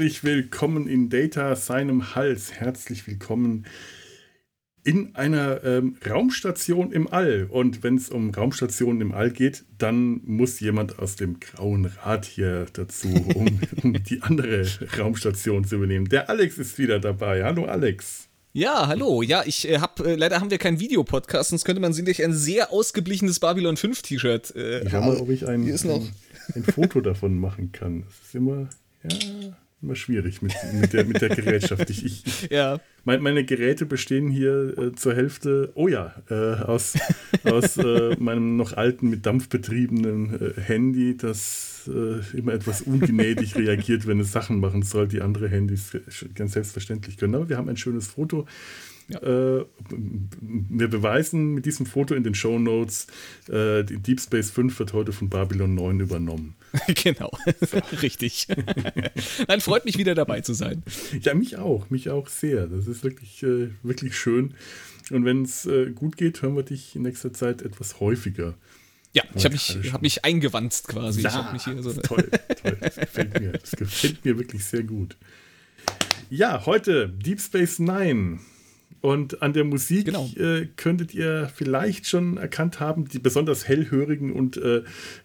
Herzlich willkommen in Data seinem Hals. Herzlich willkommen in einer ähm, Raumstation im All. Und wenn es um Raumstationen im All geht, dann muss jemand aus dem Grauen Rat hier dazu, um, um die andere Raumstation zu übernehmen. Der Alex ist wieder dabei. Hallo Alex. Ja, hallo. Ja, ich äh, habe äh, leider haben wir keinen Videopodcast, sonst könnte man sich ein sehr ausgeblichenes Babylon 5 T-Shirt. Äh, ich schau mal, ob ich ein, ein, ein Foto davon machen kann. Das ist immer ja immer schwierig mit, mit, der, mit der Gerätschaft. Ich, ich, ja. Mein, meine Geräte bestehen hier äh, zur Hälfte, oh ja, äh, aus, aus äh, meinem noch alten, mit Dampf betriebenen äh, Handy, das äh, immer etwas ungnädig reagiert, wenn es Sachen machen soll, die andere Handys ganz selbstverständlich können. Aber wir haben ein schönes Foto ja. Äh, wir beweisen mit diesem Foto in den Show Notes, äh, Deep Space 5 wird heute von Babylon 9 übernommen. genau, richtig. Nein, freut mich wieder dabei zu sein. Ja, mich auch, mich auch sehr. Das ist wirklich, äh, wirklich schön. Und wenn es äh, gut geht, hören wir dich in nächster Zeit etwas häufiger. Ja, ich habe mich, hab mich eingewandt quasi. Ja, so toll, toll. Das gefällt mir. Das gefällt mir wirklich sehr gut. Ja, heute Deep Space Nine. Und an der Musik genau. äh, könntet ihr vielleicht schon erkannt haben, die besonders hellhörigen und, äh,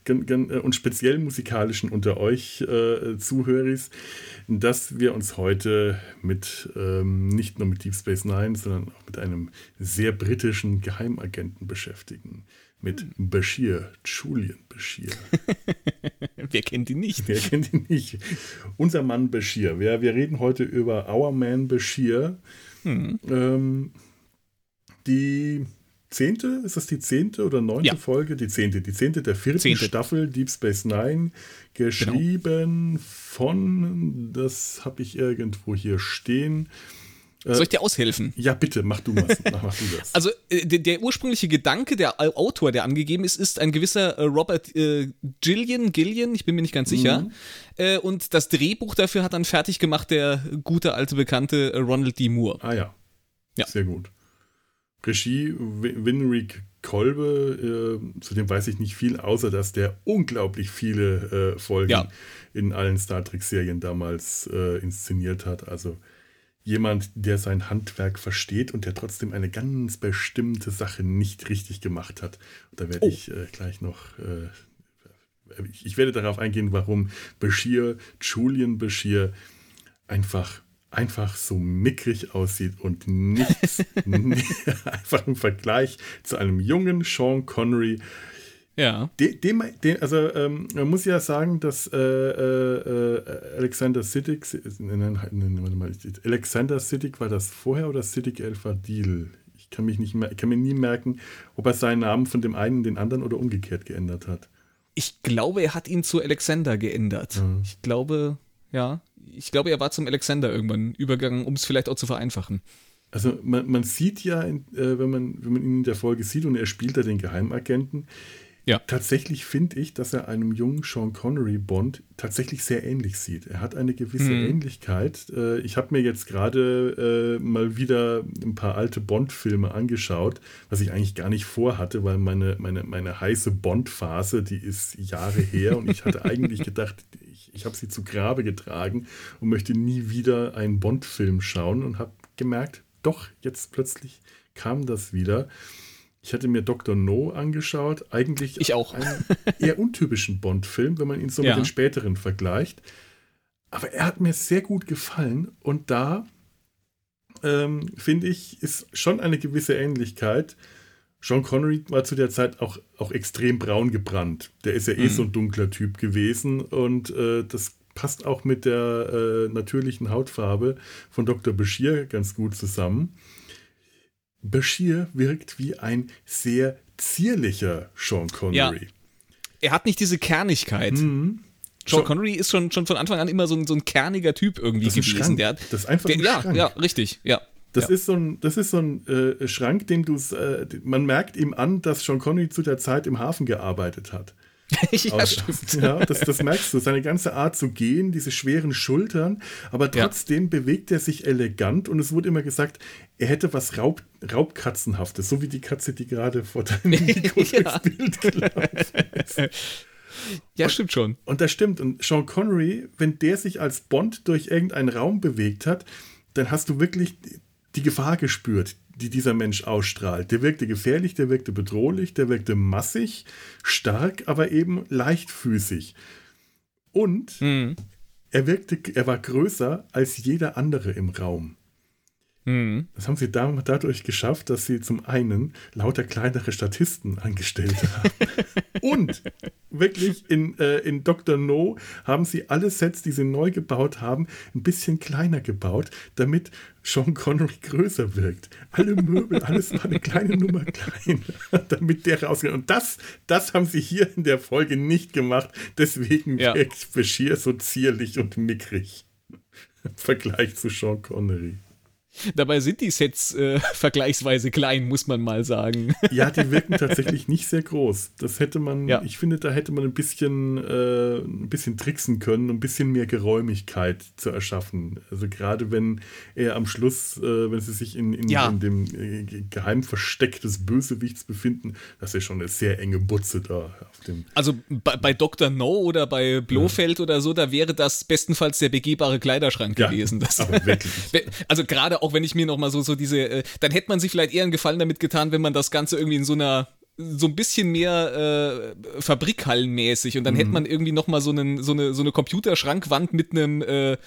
äh und speziell musikalischen unter euch äh, Zuhöris, dass wir uns heute mit ähm, nicht nur mit Deep Space Nine, sondern auch mit einem sehr britischen Geheimagenten beschäftigen. Mit hm. Bashir, Julian Bashir. Wer kennt ihn nicht? Wer kennt ihn nicht? Unser Mann Bashir. Wir, wir reden heute über Our Man Bashir. Mhm. Ähm, die zehnte, ist das die zehnte oder neunte ja. Folge? Die zehnte, die zehnte der vierten zehnte. Staffel Deep Space Nine, geschrieben genau. von, das habe ich irgendwo hier stehen. Soll ich dir aushelfen? Ja, bitte, mach du, was, mach, du das. Also, äh, der, der, ursprüngliche Gedanke, der Autor, der angegeben ist, ist ein gewisser äh, Robert äh, Gillian, Gillian, ich bin mir nicht ganz sicher. Mhm. Äh, und das Drehbuch dafür hat dann fertig gemacht der gute alte Bekannte äh, Ronald D. Moore. Ah ja. ja. Sehr gut. Regie Winrick Kolbe, äh, zu dem weiß ich nicht viel, außer dass der unglaublich viele Folgen ja. in allen Star Trek-Serien damals inszeniert hat. Also jemand, der sein Handwerk versteht und der trotzdem eine ganz bestimmte Sache nicht richtig gemacht hat. Und da werde oh. ich äh, gleich noch, äh, ich, ich, werde darauf eingehen, warum Bashir, Julian Bashir, einfach, einfach so mickrig aussieht und nichts, einfach im Vergleich zu einem jungen Sean Connery ja. De, dem, de, also ähm, man muss ja sagen, dass äh, äh, Alexander Siddig, Alexander Siddig war das vorher oder Siddig El Fadil? Ich kann mich nicht mehr, kann mir nie merken, ob er seinen Namen von dem einen in den anderen oder umgekehrt geändert hat. Ich glaube, er hat ihn zu Alexander geändert. Mhm. Ich glaube, ja, ich glaube, er war zum Alexander irgendwann übergegangen, um es vielleicht auch zu vereinfachen. Also man, man sieht ja, äh, wenn, man, wenn man ihn in der Folge sieht und er spielt da den Geheimagenten, ja. Tatsächlich finde ich, dass er einem jungen Sean Connery Bond tatsächlich sehr ähnlich sieht. Er hat eine gewisse mhm. Ähnlichkeit. Äh, ich habe mir jetzt gerade äh, mal wieder ein paar alte Bond-Filme angeschaut, was ich eigentlich gar nicht vorhatte, weil meine, meine, meine heiße Bond-Phase, die ist Jahre her und ich hatte eigentlich gedacht, ich, ich habe sie zu Grabe getragen und möchte nie wieder einen Bond-Film schauen und habe gemerkt, doch, jetzt plötzlich kam das wieder. Ich hatte mir Dr. No angeschaut. Eigentlich ich auch. einen eher untypischen Bond-Film, wenn man ihn so ja. mit den späteren vergleicht. Aber er hat mir sehr gut gefallen und da ähm, finde ich, ist schon eine gewisse Ähnlichkeit. Sean Connery war zu der Zeit auch, auch extrem braun gebrannt. Der ist ja eh mhm. so ein dunkler Typ gewesen und äh, das passt auch mit der äh, natürlichen Hautfarbe von Dr. Bashir ganz gut zusammen. Bashir wirkt wie ein sehr zierlicher Sean Connery. Ja. Er hat nicht diese Kernigkeit. Mhm. Sean Connery ist schon, schon von Anfang an immer so ein, so ein kerniger Typ irgendwie das gewesen. Der, das ist einfach der, ein ja, Schrank. ja, richtig, ja. Das, ja. ist so ein, das ist so ein äh, Schrank, dem du äh, man merkt ihm an, dass Sean Connery zu der Zeit im Hafen gearbeitet hat. ja, Aus. Ja, das, das merkst du. Seine ganze Art zu gehen, diese schweren Schultern, aber trotzdem ja. bewegt er sich elegant und es wurde immer gesagt, er hätte was Raub, Raubkatzenhaftes, so wie die Katze, die gerade vor deinem Mikro durchs Bild gelaufen ist. Ja, stimmt schon. Und das stimmt. Und Sean Connery, wenn der sich als Bond durch irgendeinen Raum bewegt hat, dann hast du wirklich die Gefahr gespürt, die dieser Mensch ausstrahlt. Der wirkte gefährlich, der wirkte bedrohlich, der wirkte massig, stark, aber eben leichtfüßig. Und mhm. er wirkte, er war größer als jeder andere im Raum. Mhm. Das haben sie dadurch geschafft, dass sie zum einen lauter kleinere Statisten angestellt haben. Und wirklich in, äh, in Dr. No haben sie alle Sets, die sie neu gebaut haben, ein bisschen kleiner gebaut, damit Sean Connery größer wirkt. Alle Möbel, alles war eine kleine Nummer kleiner, damit der rausgeht. Und das, das haben sie hier in der Folge nicht gemacht. Deswegen ja. wirkt Bashir so zierlich und mickrig. Im Vergleich zu Sean Connery. Dabei sind die Sets äh, vergleichsweise klein, muss man mal sagen. Ja, die wirken tatsächlich nicht sehr groß. Das hätte man, ja. ich finde, da hätte man ein bisschen, äh, ein bisschen tricksen können, ein bisschen mehr Geräumigkeit zu erschaffen. Also gerade wenn er am Schluss, äh, wenn sie sich in, in, ja. in dem äh, Geheimversteck des Bösewichts befinden, das ist schon eine sehr enge Butze da auf dem. Also bei, bei Dr. No oder bei Blofeld ja. oder so, da wäre das bestenfalls der begehbare Kleiderschrank gewesen. Das, aber wirklich. also gerade auch wenn ich mir nochmal so, so diese, äh, dann hätte man sich vielleicht eher einen Gefallen damit getan, wenn man das Ganze irgendwie in so einer so ein bisschen mehr äh, Fabrikhallenmäßig und dann mhm. hätte man irgendwie noch mal so, einen, so, eine, so eine Computerschrankwand mit einem äh,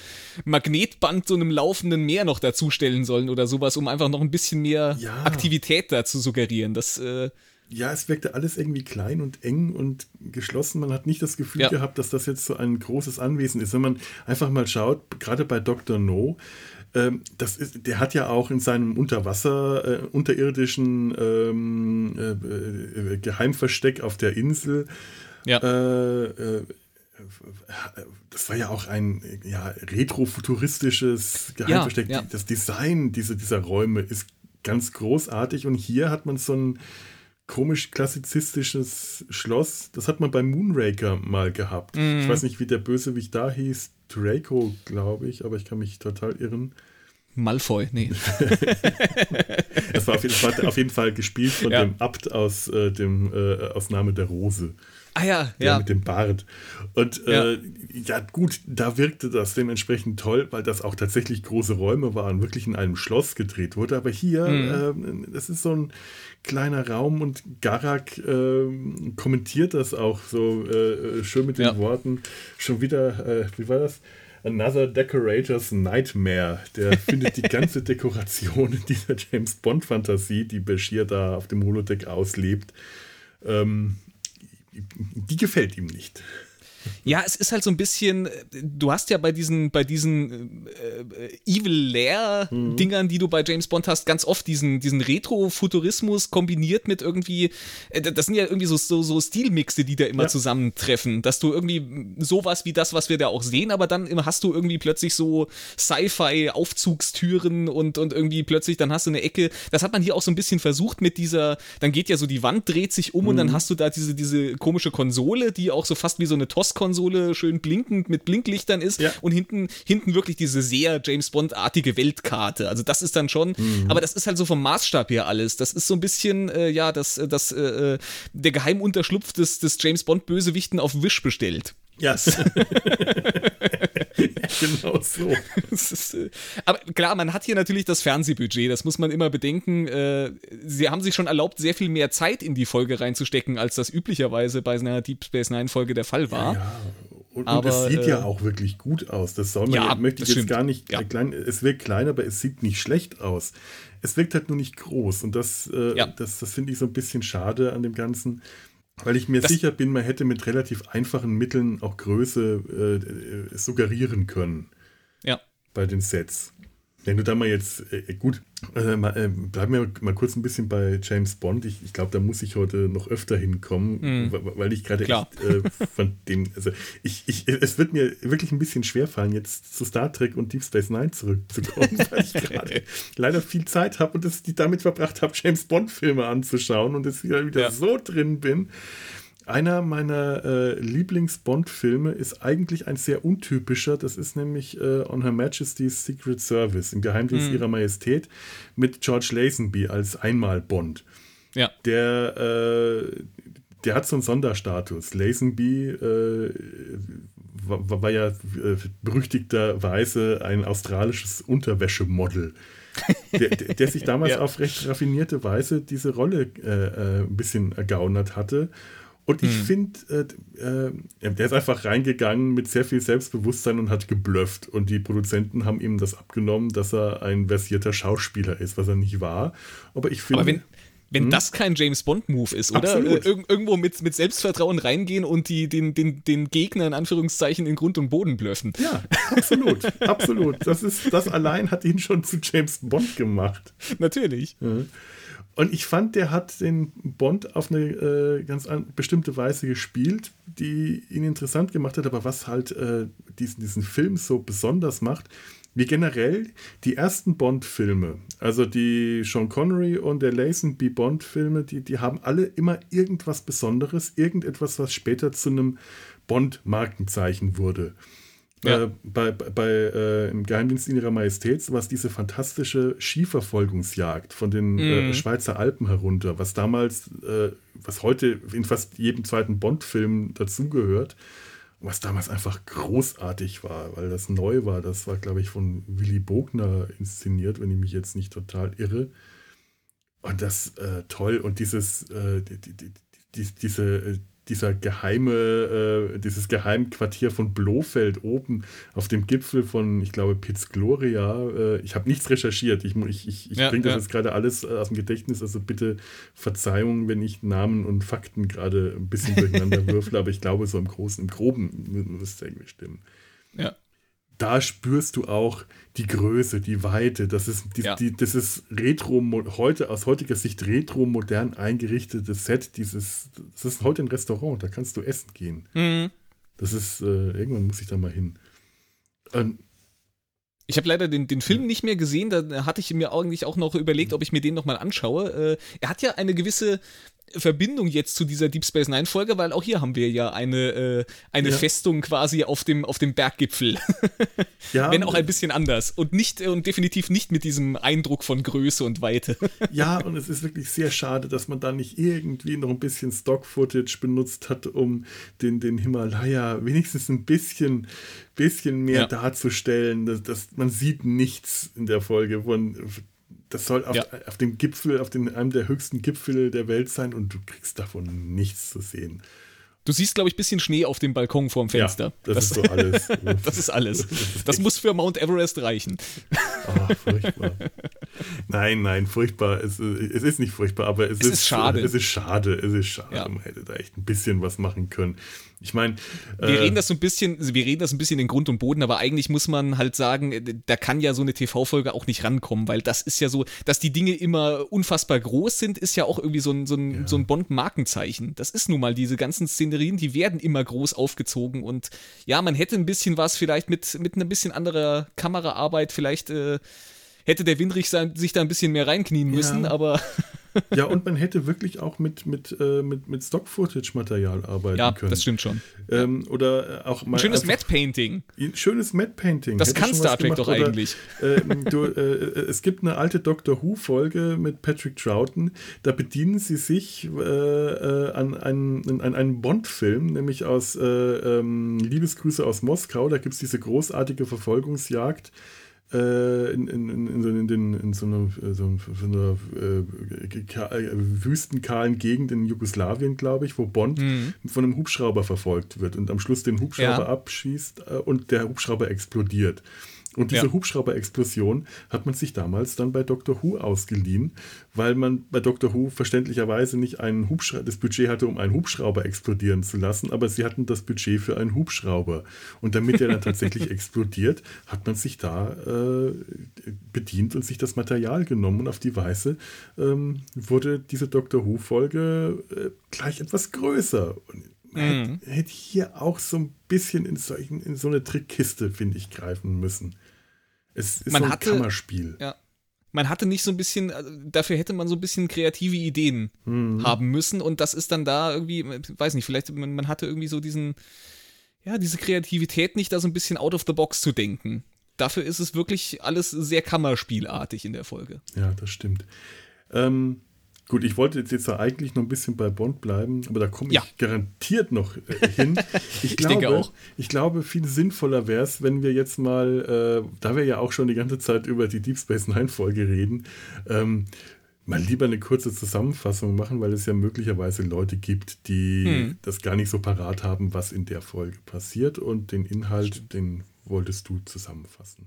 Magnetband, so einem laufenden Meer noch dazustellen sollen oder sowas, um einfach noch ein bisschen mehr ja. Aktivität da zu suggerieren. Das, äh, ja, es wirkte alles irgendwie klein und eng und geschlossen. Man hat nicht das Gefühl ja. gehabt, dass das jetzt so ein großes Anwesen ist. Wenn man einfach mal schaut, gerade bei Dr. No, ähm, das ist, der hat ja auch in seinem Unterwasser, äh, unterirdischen ähm, äh, äh, Geheimversteck auf der Insel, ja. Äh, äh, das war ja auch ein ja, retrofuturistisches Geheimversteck. Ja, ja. Das Design diese, dieser Räume ist ganz großartig und hier hat man so ein komisch klassizistisches Schloss. Das hat man bei Moonraker mal gehabt. Mhm. Ich weiß nicht, wie der Bösewicht da hieß. Draco, glaube ich, aber ich kann mich total irren. Malfoy, nee. das war auf jeden, Fall, auf jeden Fall gespielt von ja. dem Abt aus äh, dem äh, aus Name der Rose. Ah ja, der ja. Mit dem Bart. Und äh, ja. ja. gut, da wirkte das dementsprechend toll, weil das auch tatsächlich große Räume waren, wirklich in einem Schloss gedreht wurde. Aber hier, mhm. äh, das ist so ein kleiner Raum und Garak äh, kommentiert das auch so äh, schön mit den ja. Worten. Schon wieder, äh, wie war das? Another Decorator's Nightmare. Der findet die ganze Dekoration in dieser James Bond-Fantasie, die Bashir da auf dem Holodeck auslebt, ähm, die gefällt ihm nicht. Ja, es ist halt so ein bisschen, du hast ja bei diesen, bei diesen äh, äh Evil Lair-Dingern, mhm. die du bei James Bond hast, ganz oft diesen, diesen Retro-Futurismus kombiniert mit irgendwie, äh, das sind ja irgendwie so, so, so Stilmixe, die da immer ja. zusammentreffen, dass du irgendwie sowas wie das, was wir da auch sehen, aber dann hast du irgendwie plötzlich so Sci-Fi-Aufzugstüren und, und irgendwie plötzlich, dann hast du eine Ecke, das hat man hier auch so ein bisschen versucht mit dieser, dann geht ja so die Wand dreht sich um mhm. und dann mhm. hast du da diese, diese komische Konsole, die auch so fast wie so eine TOS konsole schön blinkend mit Blinklichtern ist ja. und hinten, hinten wirklich diese sehr James Bond-artige Weltkarte. Also das ist dann schon, mhm. aber das ist halt so vom Maßstab her alles. Das ist so ein bisschen, äh, ja, das, äh, das, äh, äh, der Geheimunterschlupf des, des James Bond-Bösewichten auf Wisch bestellt. Ja. Yes. genau so. Ist, äh, aber klar, man hat hier natürlich das Fernsehbudget, das muss man immer bedenken. Äh, sie haben sich schon erlaubt, sehr viel mehr Zeit in die Folge reinzustecken, als das üblicherweise bei einer Deep Space Nine Folge der Fall war. Ja, ja. Und, aber, es sieht äh, ja auch wirklich gut aus. Das soll man ja, möchte ich jetzt stimmt. gar nicht. Ja. Klein, es wirkt klein, aber es sieht nicht schlecht aus. Es wirkt halt nur nicht groß. Und das, äh, das, das finde ich so ein bisschen schade an dem Ganzen. Weil ich mir das sicher bin, man hätte mit relativ einfachen Mitteln auch Größe äh, äh, suggerieren können. Ja. Bei den Sets. Wenn du da mal jetzt, äh, gut, äh, mal, äh, bleiben wir mal kurz ein bisschen bei James Bond. Ich, ich glaube, da muss ich heute noch öfter hinkommen, mhm. weil ich gerade echt äh, von dem, also ich, ich, es wird mir wirklich ein bisschen schwerfallen, jetzt zu Star Trek und Deep Space Nine zurückzukommen, weil ich gerade leider viel Zeit habe und es die damit verbracht habe, James Bond-Filme anzuschauen und jetzt wieder, wieder ja. so drin bin. Einer meiner äh, Lieblings-Bond-Filme ist eigentlich ein sehr untypischer. Das ist nämlich äh, On Her Majesty's Secret Service, im Geheimdienst mhm. ihrer Majestät, mit George Lazenby als Einmal-Bond. Ja. Der, äh, der hat so einen Sonderstatus. Lazenby äh, war, war, ja äh, berüchtigterweise ein australisches Unterwäschemodel. der, der, der, sich damals ja. auf recht raffinierte Weise diese Rolle äh, ein bisschen ergaunert hatte und ich hm. finde, äh, äh, der ist einfach reingegangen mit sehr viel Selbstbewusstsein und hat geblufft. Und die Produzenten haben ihm das abgenommen, dass er ein versierter Schauspieler ist, was er nicht war. Aber ich finde. Aber wenn, wenn hm? das kein James Bond-Move ist, oder? Absolut. Ir irgendwo mit, mit Selbstvertrauen reingehen und die, den, den, den Gegner in Anführungszeichen in Grund und Boden blöffen. Ja, absolut. absolut. Das, ist, das allein hat ihn schon zu James Bond gemacht. Natürlich. Ja. Und ich fand, der hat den Bond auf eine äh, ganz bestimmte Weise gespielt, die ihn interessant gemacht hat. Aber was halt äh, diesen, diesen Film so besonders macht, wie generell die ersten Bond-Filme, also die Sean Connery und der Lazenby Bond-Filme, die, die haben alle immer irgendwas Besonderes, irgendetwas, was später zu einem Bond-Markenzeichen wurde. Ja. Äh, bei, bei äh, im Geheimdienst in ihrer Majestät war es diese fantastische Skiverfolgungsjagd von den äh, mhm. Schweizer Alpen herunter, was damals, äh, was heute in fast jedem zweiten Bond-Film dazugehört, was damals einfach großartig war, weil das neu war. Das war, glaube ich, von Willy Bogner inszeniert, wenn ich mich jetzt nicht total irre. Und das äh, toll und dieses, äh, die, die, die, diese dieser geheime, äh, dieses Geheimquartier von Blofeld oben auf dem Gipfel von, ich glaube, Piz Gloria. Äh, ich habe nichts recherchiert. Ich, ich, ich, ich ja, bringe das ja. jetzt gerade alles äh, aus dem Gedächtnis. Also bitte Verzeihung, wenn ich Namen und Fakten gerade ein bisschen durcheinander würfle, aber ich glaube, so im Großen, im Groben müsste es irgendwie stimmen. Ja da spürst du auch die Größe, die Weite. Das ist, die, ja. die, das ist retro, heute aus heutiger Sicht retro modern eingerichtetes Set. Dieses, das ist heute ein Restaurant, da kannst du essen gehen. Mhm. Das ist, äh, irgendwann muss ich da mal hin. Ähm, ich habe leider den, den Film nicht mehr gesehen, da hatte ich mir eigentlich auch noch überlegt, ob ich mir den nochmal anschaue. Äh, er hat ja eine gewisse Verbindung jetzt zu dieser Deep Space Nine Folge, weil auch hier haben wir ja eine, äh, eine ja. Festung quasi auf dem, auf dem Berggipfel. ja, Wenn auch ein bisschen anders und nicht und definitiv nicht mit diesem Eindruck von Größe und Weite. ja, und es ist wirklich sehr schade, dass man da nicht irgendwie noch ein bisschen Stock-Footage benutzt hat, um den, den Himalaya wenigstens ein bisschen, bisschen mehr ja. darzustellen. Das, das, man sieht nichts in der Folge von das soll auf, ja. auf dem Gipfel, auf den, einem der höchsten Gipfel der Welt sein und du kriegst davon nichts zu sehen. Du siehst, glaube ich, ein bisschen Schnee auf dem Balkon vorm Fenster. Ja, das, das, ist so alles. das ist alles. Das muss für Mount Everest reichen. Oh, furchtbar. Nein, nein, furchtbar. Es, es ist nicht furchtbar, aber es, es ist, ist, schade. Es ist schade. Es ist schade. Ja. Man hätte da echt ein bisschen was machen können. Ich meine. Wir äh, reden das so ein bisschen, wir reden das ein bisschen in Grund und Boden, aber eigentlich muss man halt sagen, da kann ja so eine TV-Folge auch nicht rankommen, weil das ist ja so, dass die Dinge immer unfassbar groß sind, ist ja auch irgendwie so ein, so ein, ja. so ein Bond-Markenzeichen. Das ist nun mal diese ganzen Szenerien, die werden immer groß aufgezogen und ja, man hätte ein bisschen was vielleicht mit, mit einer bisschen anderer Kameraarbeit vielleicht. Äh, hätte der Windrich sich da ein bisschen mehr reinknien müssen, ja. aber. ja, und man hätte wirklich auch mit, mit, äh, mit, mit Stock-Footage-Material arbeiten ja, können. Ja, das stimmt schon. Ähm, oder auch mal. Ein schönes Matte-Painting. Schönes Matte-Painting. Das kann Star Trek doch eigentlich. Oder, äh, du, äh, es gibt eine alte Doctor Who-Folge mit Patrick Troughton. Da bedienen sie sich äh, äh, an einen, an einen Bond-Film, nämlich aus äh, ähm, Liebesgrüße aus Moskau. Da gibt es diese großartige Verfolgungsjagd äh, in, in, in, so, in, den, in so einer, äh, so einer äh, wüstenkahlen Gegend in Jugoslawien, glaube ich, wo Bond mhm. von einem Hubschrauber verfolgt wird und am Schluss den Hubschrauber ja. abschießt äh, und der Hubschrauber explodiert. Und diese ja. Hubschrauber-Explosion hat man sich damals dann bei Doctor Who ausgeliehen, weil man bei Doctor Who verständlicherweise nicht einen das Budget hatte, um einen Hubschrauber explodieren zu lassen, aber sie hatten das Budget für einen Hubschrauber. Und damit der dann tatsächlich explodiert, hat man sich da äh, bedient und sich das Material genommen. Und auf die Weise ähm, wurde diese Doctor Who-Folge äh, gleich etwas größer. Und mhm. hätte, hätte hier auch so ein bisschen in, solchen, in so eine Trickkiste, finde ich, greifen müssen. Es ist man so ein hatte, Kammerspiel. Ja. Man hatte nicht so ein bisschen, also dafür hätte man so ein bisschen kreative Ideen mhm. haben müssen und das ist dann da irgendwie, weiß nicht, vielleicht man, man hatte irgendwie so diesen, ja, diese Kreativität nicht, da so ein bisschen out of the box zu denken. Dafür ist es wirklich alles sehr Kammerspielartig in der Folge. Ja, das stimmt. Ähm, Gut, ich wollte jetzt, jetzt eigentlich noch ein bisschen bei Bond bleiben, aber da komme ich ja. garantiert noch äh, hin. Ich, glaube, denke auch. Ich glaube, viel sinnvoller wäre es, wenn wir jetzt mal, äh, da wir ja auch schon die ganze Zeit über die Deep Space Nine Folge reden, ähm, mal lieber eine kurze Zusammenfassung machen, weil es ja möglicherweise Leute gibt, die hm. das gar nicht so parat haben, was in der Folge passiert und den Inhalt, den wolltest du zusammenfassen.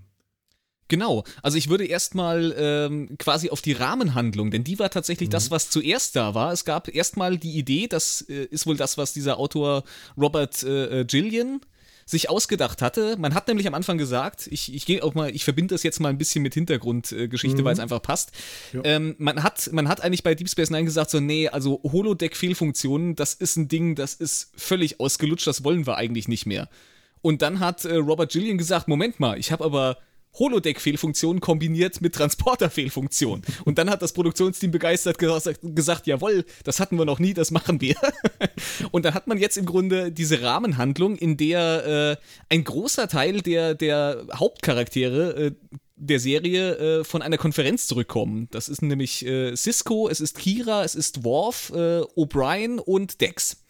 Genau, also ich würde erstmal ähm, quasi auf die Rahmenhandlung, denn die war tatsächlich mhm. das, was zuerst da war. Es gab erstmal die Idee, das äh, ist wohl das, was dieser Autor Robert äh, äh Gillian sich ausgedacht hatte. Man hat nämlich am Anfang gesagt, ich, ich gehe auch mal, ich verbinde das jetzt mal ein bisschen mit Hintergrundgeschichte, mhm. weil es einfach passt. Ja. Ähm, man, hat, man hat eigentlich bei Deep Space Nine gesagt, so, nee, also Holodeck-Fehlfunktionen, das ist ein Ding, das ist völlig ausgelutscht, das wollen wir eigentlich nicht mehr. Und dann hat äh, Robert Gillian gesagt, Moment mal, ich habe aber Holodeck-Fehlfunktion kombiniert mit Transporter-Fehlfunktion. Und dann hat das Produktionsteam begeistert gesagt, gesagt, jawohl, das hatten wir noch nie, das machen wir. Und dann hat man jetzt im Grunde diese Rahmenhandlung, in der äh, ein großer Teil der, der Hauptcharaktere äh, der Serie äh, von einer Konferenz zurückkommen. Das ist nämlich äh, Cisco, es ist Kira, es ist Worf, äh, O'Brien und Dex.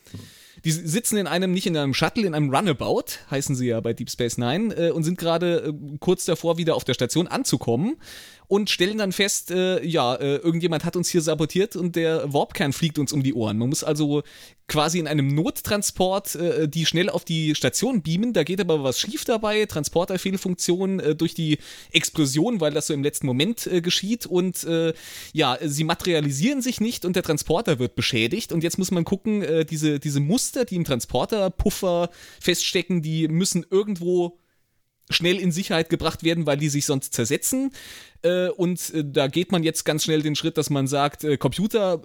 Die sitzen in einem, nicht in einem Shuttle, in einem Runabout, heißen sie ja bei Deep Space Nine, äh, und sind gerade äh, kurz davor, wieder auf der Station anzukommen und stellen dann fest, äh, ja, äh, irgendjemand hat uns hier sabotiert und der Warpkern fliegt uns um die Ohren. Man muss also quasi in einem Nottransport äh, die schnell auf die Station beamen. Da geht aber was schief dabei. Transporterfehlfunktion äh, durch die Explosion, weil das so im letzten Moment äh, geschieht. Und äh, ja, sie materialisieren sich nicht und der Transporter wird beschädigt. Und jetzt muss man gucken, äh, diese, diese Muster, die im Transporterpuffer feststecken, die müssen irgendwo schnell in Sicherheit gebracht werden, weil die sich sonst zersetzen. Äh, und äh, da geht man jetzt ganz schnell den Schritt, dass man sagt, äh, Computer,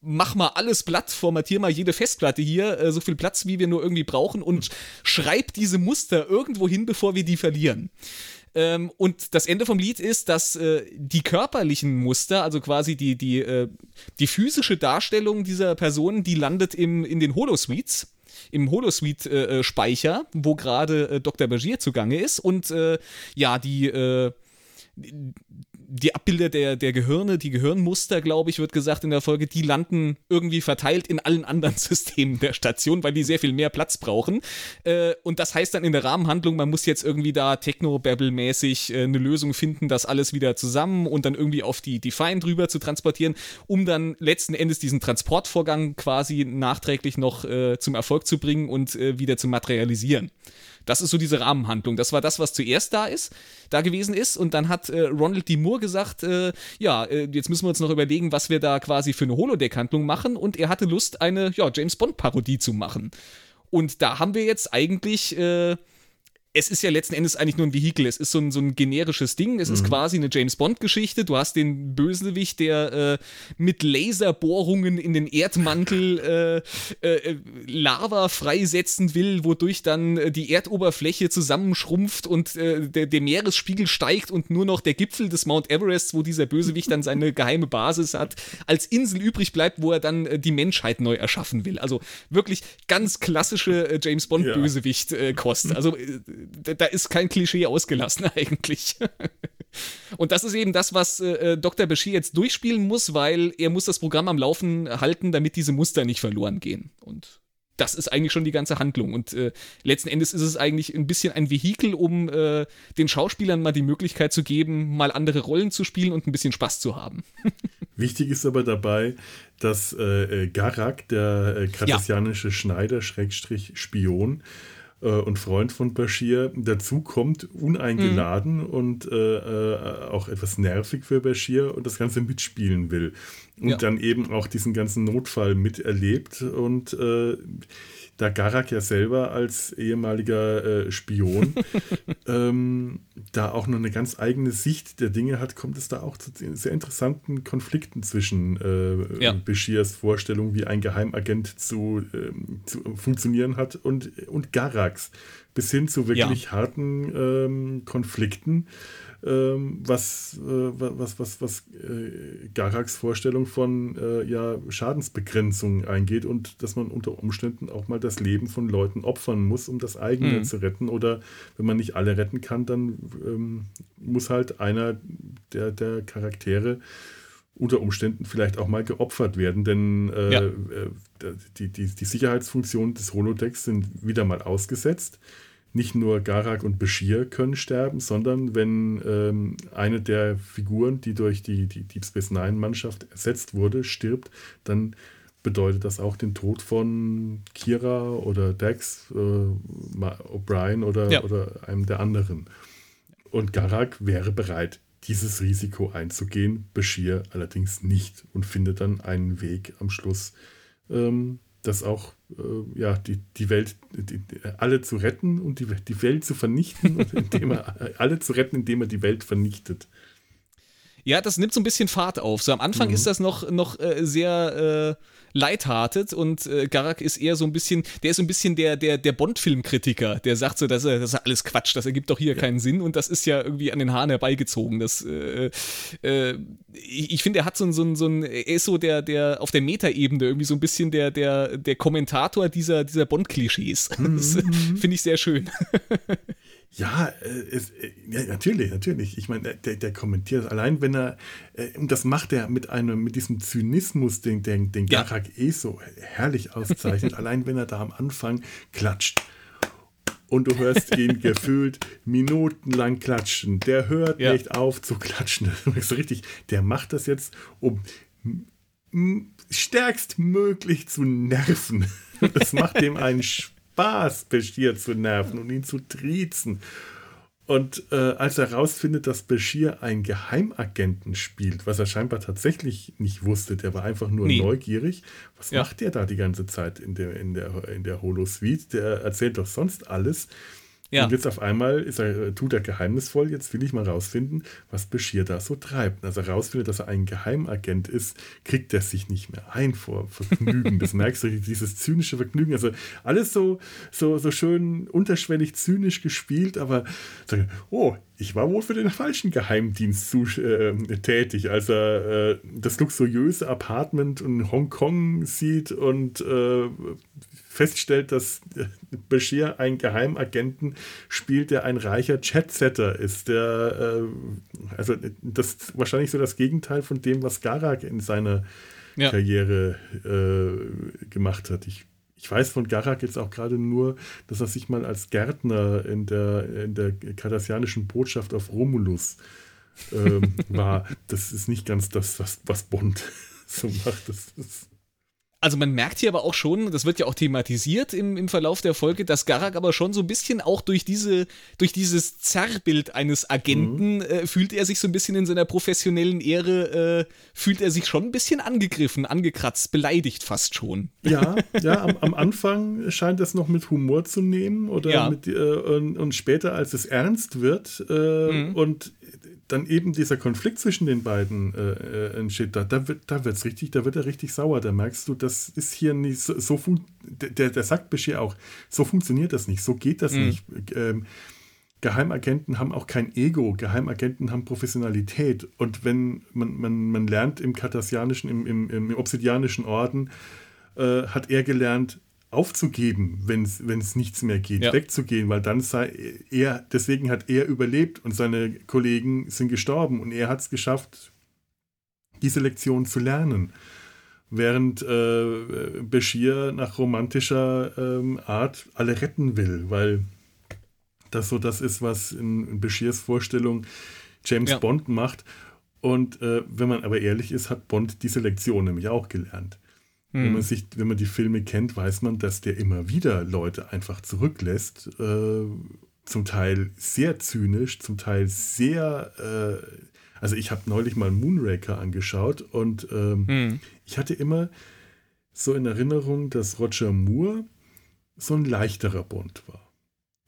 mach mal alles platt, formatier mal jede Festplatte hier, so viel Platz, wie wir nur irgendwie brauchen und schreib diese Muster irgendwo hin, bevor wir die verlieren. Ähm, und das Ende vom Lied ist, dass die körperlichen Muster, also quasi die, die, die physische Darstellung dieser Person, die landet im, in den Holosuites im Holosuite-Speicher, wo gerade äh, Dr. Bashir zugange ist. Und äh, ja, die, äh, die Abbilder der, der Gehirne, die Gehirnmuster, glaube ich, wird gesagt in der Folge, die landen irgendwie verteilt in allen anderen Systemen der Station, weil die sehr viel mehr Platz brauchen. Äh, und das heißt dann in der Rahmenhandlung, man muss jetzt irgendwie da Techno-Babble-mäßig äh, eine Lösung finden, das alles wieder zusammen und dann irgendwie auf die Define drüber zu transportieren, um dann letzten Endes diesen Transportvorgang quasi nachträglich noch äh, zum Erfolg zu bringen und wieder zu materialisieren. Das ist so diese Rahmenhandlung. Das war das, was zuerst da ist, da gewesen ist. Und dann hat äh, Ronald D. Moore gesagt, äh, ja, äh, jetzt müssen wir uns noch überlegen, was wir da quasi für eine Holodeck-Handlung machen. Und er hatte Lust, eine ja, James Bond-Parodie zu machen. Und da haben wir jetzt eigentlich äh, es ist ja letzten Endes eigentlich nur ein Vehikel. Es ist so ein, so ein generisches Ding. Es mhm. ist quasi eine James Bond-Geschichte. Du hast den Bösewicht, der äh, mit Laserbohrungen in den Erdmantel äh, äh, Lava freisetzen will, wodurch dann äh, die Erdoberfläche zusammenschrumpft und äh, der, der, Meeresspiegel steigt und nur noch der Gipfel des Mount Everest, wo dieser Bösewicht dann seine geheime Basis hat, als Insel übrig bleibt, wo er dann äh, die Menschheit neu erschaffen will. Also wirklich ganz klassische James Bond-Bösewicht-Kost. Ja. Also da ist kein Klischee ausgelassen eigentlich. Und das ist eben das, was äh, äh Dr. Bashir jetzt durchspielen muss, weil er muss das Programm am Laufen halten, damit diese Muster nicht verloren gehen. Und das ist eigentlich schon die ganze Handlung. Und äh, letzten Endes ist es eigentlich ein bisschen ein Vehikel, um äh, den Schauspielern mal die Möglichkeit zu geben, mal andere Rollen zu spielen und ein bisschen Spaß zu haben. Wichtig ist aber dabei, dass äh, äh Garak, der äh, kartesianische ja. Schneider, Schrägstrich Spion, äh, und Freund von Bashir, dazu kommt, uneingeladen mhm. und äh, äh, auch etwas nervig für Bashir und das Ganze mitspielen will. Und ja. dann eben auch diesen ganzen Notfall miterlebt und äh, da Garak ja selber als ehemaliger äh, Spion ähm, da auch noch eine ganz eigene Sicht der Dinge hat, kommt es da auch zu sehr interessanten Konflikten zwischen äh, ja. Beshirs Vorstellung, wie ein Geheimagent zu, äh, zu funktionieren hat und, und Garaks, bis hin zu wirklich ja. harten ähm, Konflikten ähm, was, äh, was, was, was äh, Garaks Vorstellung von äh, ja, Schadensbegrenzung eingeht und dass man unter Umständen auch mal das Leben von Leuten opfern muss, um das eigene mhm. zu retten. Oder wenn man nicht alle retten kann, dann ähm, muss halt einer der, der Charaktere unter Umständen vielleicht auch mal geopfert werden, denn äh, ja. Die, die, die Sicherheitsfunktionen des Holodecks sind wieder mal ausgesetzt nicht nur Garak und Bashir können sterben, sondern wenn ähm, eine der Figuren, die durch die, die Deep Space Nine-Mannschaft ersetzt wurde, stirbt, dann bedeutet das auch den Tod von Kira oder Dex, äh, O'Brien oder, ja. oder einem der anderen. Und Garak wäre bereit, dieses Risiko einzugehen, Bashir allerdings nicht und findet dann einen Weg am Schluss, ähm, das auch äh, ja, die, die Welt, die, alle zu retten und die, die Welt zu vernichten, indem er alle zu retten, indem er die Welt vernichtet. Ja, das nimmt so ein bisschen Fahrt auf. So am Anfang mhm. ist das noch, noch äh, sehr äh, lighthearted und äh, Garak ist eher so ein bisschen, der ist so ein bisschen der, der, der Bond-Film-Kritiker, der sagt so, das, das ist alles Quatsch, das ergibt doch hier ja. keinen Sinn und das ist ja irgendwie an den Haaren herbeigezogen. Das, äh, äh, ich, ich finde, er hat so ein, so ein, so ein, er ist so der, der auf der Metaebene irgendwie so ein bisschen der, der, der Kommentator dieser, dieser Bond-Klischees. Mhm. Das finde ich sehr schön. Ja, äh, es, äh, ja, natürlich, natürlich. Ich meine, der, der kommentiert allein, wenn er, äh, und das macht er mit einem, mit diesem Zynismus, den, den, den Garak ja. eh so herrlich auszeichnet, allein wenn er da am Anfang klatscht. Und du hörst ihn gefühlt minutenlang klatschen. Der hört ja. nicht auf zu klatschen. Das ist richtig. Der macht das jetzt, um stärkstmöglich zu nerven. Das macht dem einen Spaß Spaß, Bashir zu nerven und ihn zu triezen. Und äh, als er herausfindet, dass Bashir einen Geheimagenten spielt, was er scheinbar tatsächlich nicht wusste, der war einfach nur nee. neugierig. Was ja. macht der da die ganze Zeit in der, in der, in der Holo-Suite? Der erzählt doch sonst alles. Ja. Und jetzt auf einmal ist er, tut er geheimnisvoll, jetzt will ich mal rausfinden, was Bashir da so treibt. als er rausfindet, dass er ein Geheimagent ist, kriegt er sich nicht mehr ein vor Vergnügen. Das merkst du, dieses zynische Vergnügen. Also alles so, so, so schön unterschwellig zynisch gespielt, aber oh, ich war wohl für den falschen Geheimdienst zu, äh, tätig, als er äh, das luxuriöse Apartment in Hongkong sieht und äh, feststellt, dass Bashir einen Geheimagenten spielt, der ein reicher Chatsetter ist, der äh, also das ist wahrscheinlich so das Gegenteil von dem, was Garak in seiner ja. Karriere äh, gemacht hat. Ich, ich weiß von Garak jetzt auch gerade nur, dass er sich mal als Gärtner in der, in der kardassianischen Botschaft auf Romulus ähm, war. Das ist nicht ganz das, was, was Bond so macht. Das ist also man merkt hier aber auch schon, das wird ja auch thematisiert im, im Verlauf der Folge, dass Garak aber schon so ein bisschen auch durch diese, durch dieses Zerrbild eines Agenten mhm. äh, fühlt er sich so ein bisschen in seiner professionellen Ehre, äh, fühlt er sich schon ein bisschen angegriffen, angekratzt, beleidigt fast schon. Ja, ja, am, am Anfang scheint es noch mit Humor zu nehmen oder ja. mit, äh, und, und, später, als es ernst wird äh, mhm. und dann eben dieser Konflikt zwischen den beiden äh, äh entsteht, da, da wird da richtig, da wird er richtig sauer. Da merkst du, das ist hier nicht so, so der, der sagt Bashir auch, so funktioniert das nicht, so geht das mhm. nicht. Ähm, Geheimagenten haben auch kein Ego, Geheimagenten haben Professionalität. Und wenn man, man, man lernt im kardassianischen, im, im, im obsidianischen Orden, äh, hat er gelernt, aufzugeben, wenn es nichts mehr geht, ja. wegzugehen, weil dann sei er, deswegen hat er überlebt und seine Kollegen sind gestorben und er hat es geschafft, diese Lektion zu lernen. Während äh, Bashir nach romantischer ähm, Art alle retten will, weil das so das ist, was in, in Bashirs Vorstellung James ja. Bond macht. Und äh, wenn man aber ehrlich ist, hat Bond diese Lektion nämlich auch gelernt. Wenn, man sich, wenn man die Filme kennt, weiß man, dass der immer wieder Leute einfach zurücklässt. Äh, zum Teil sehr zynisch, zum Teil sehr. Äh, also, ich habe neulich mal Moonraker angeschaut und ähm, hm. ich hatte immer so in Erinnerung, dass Roger Moore so ein leichterer Bond war.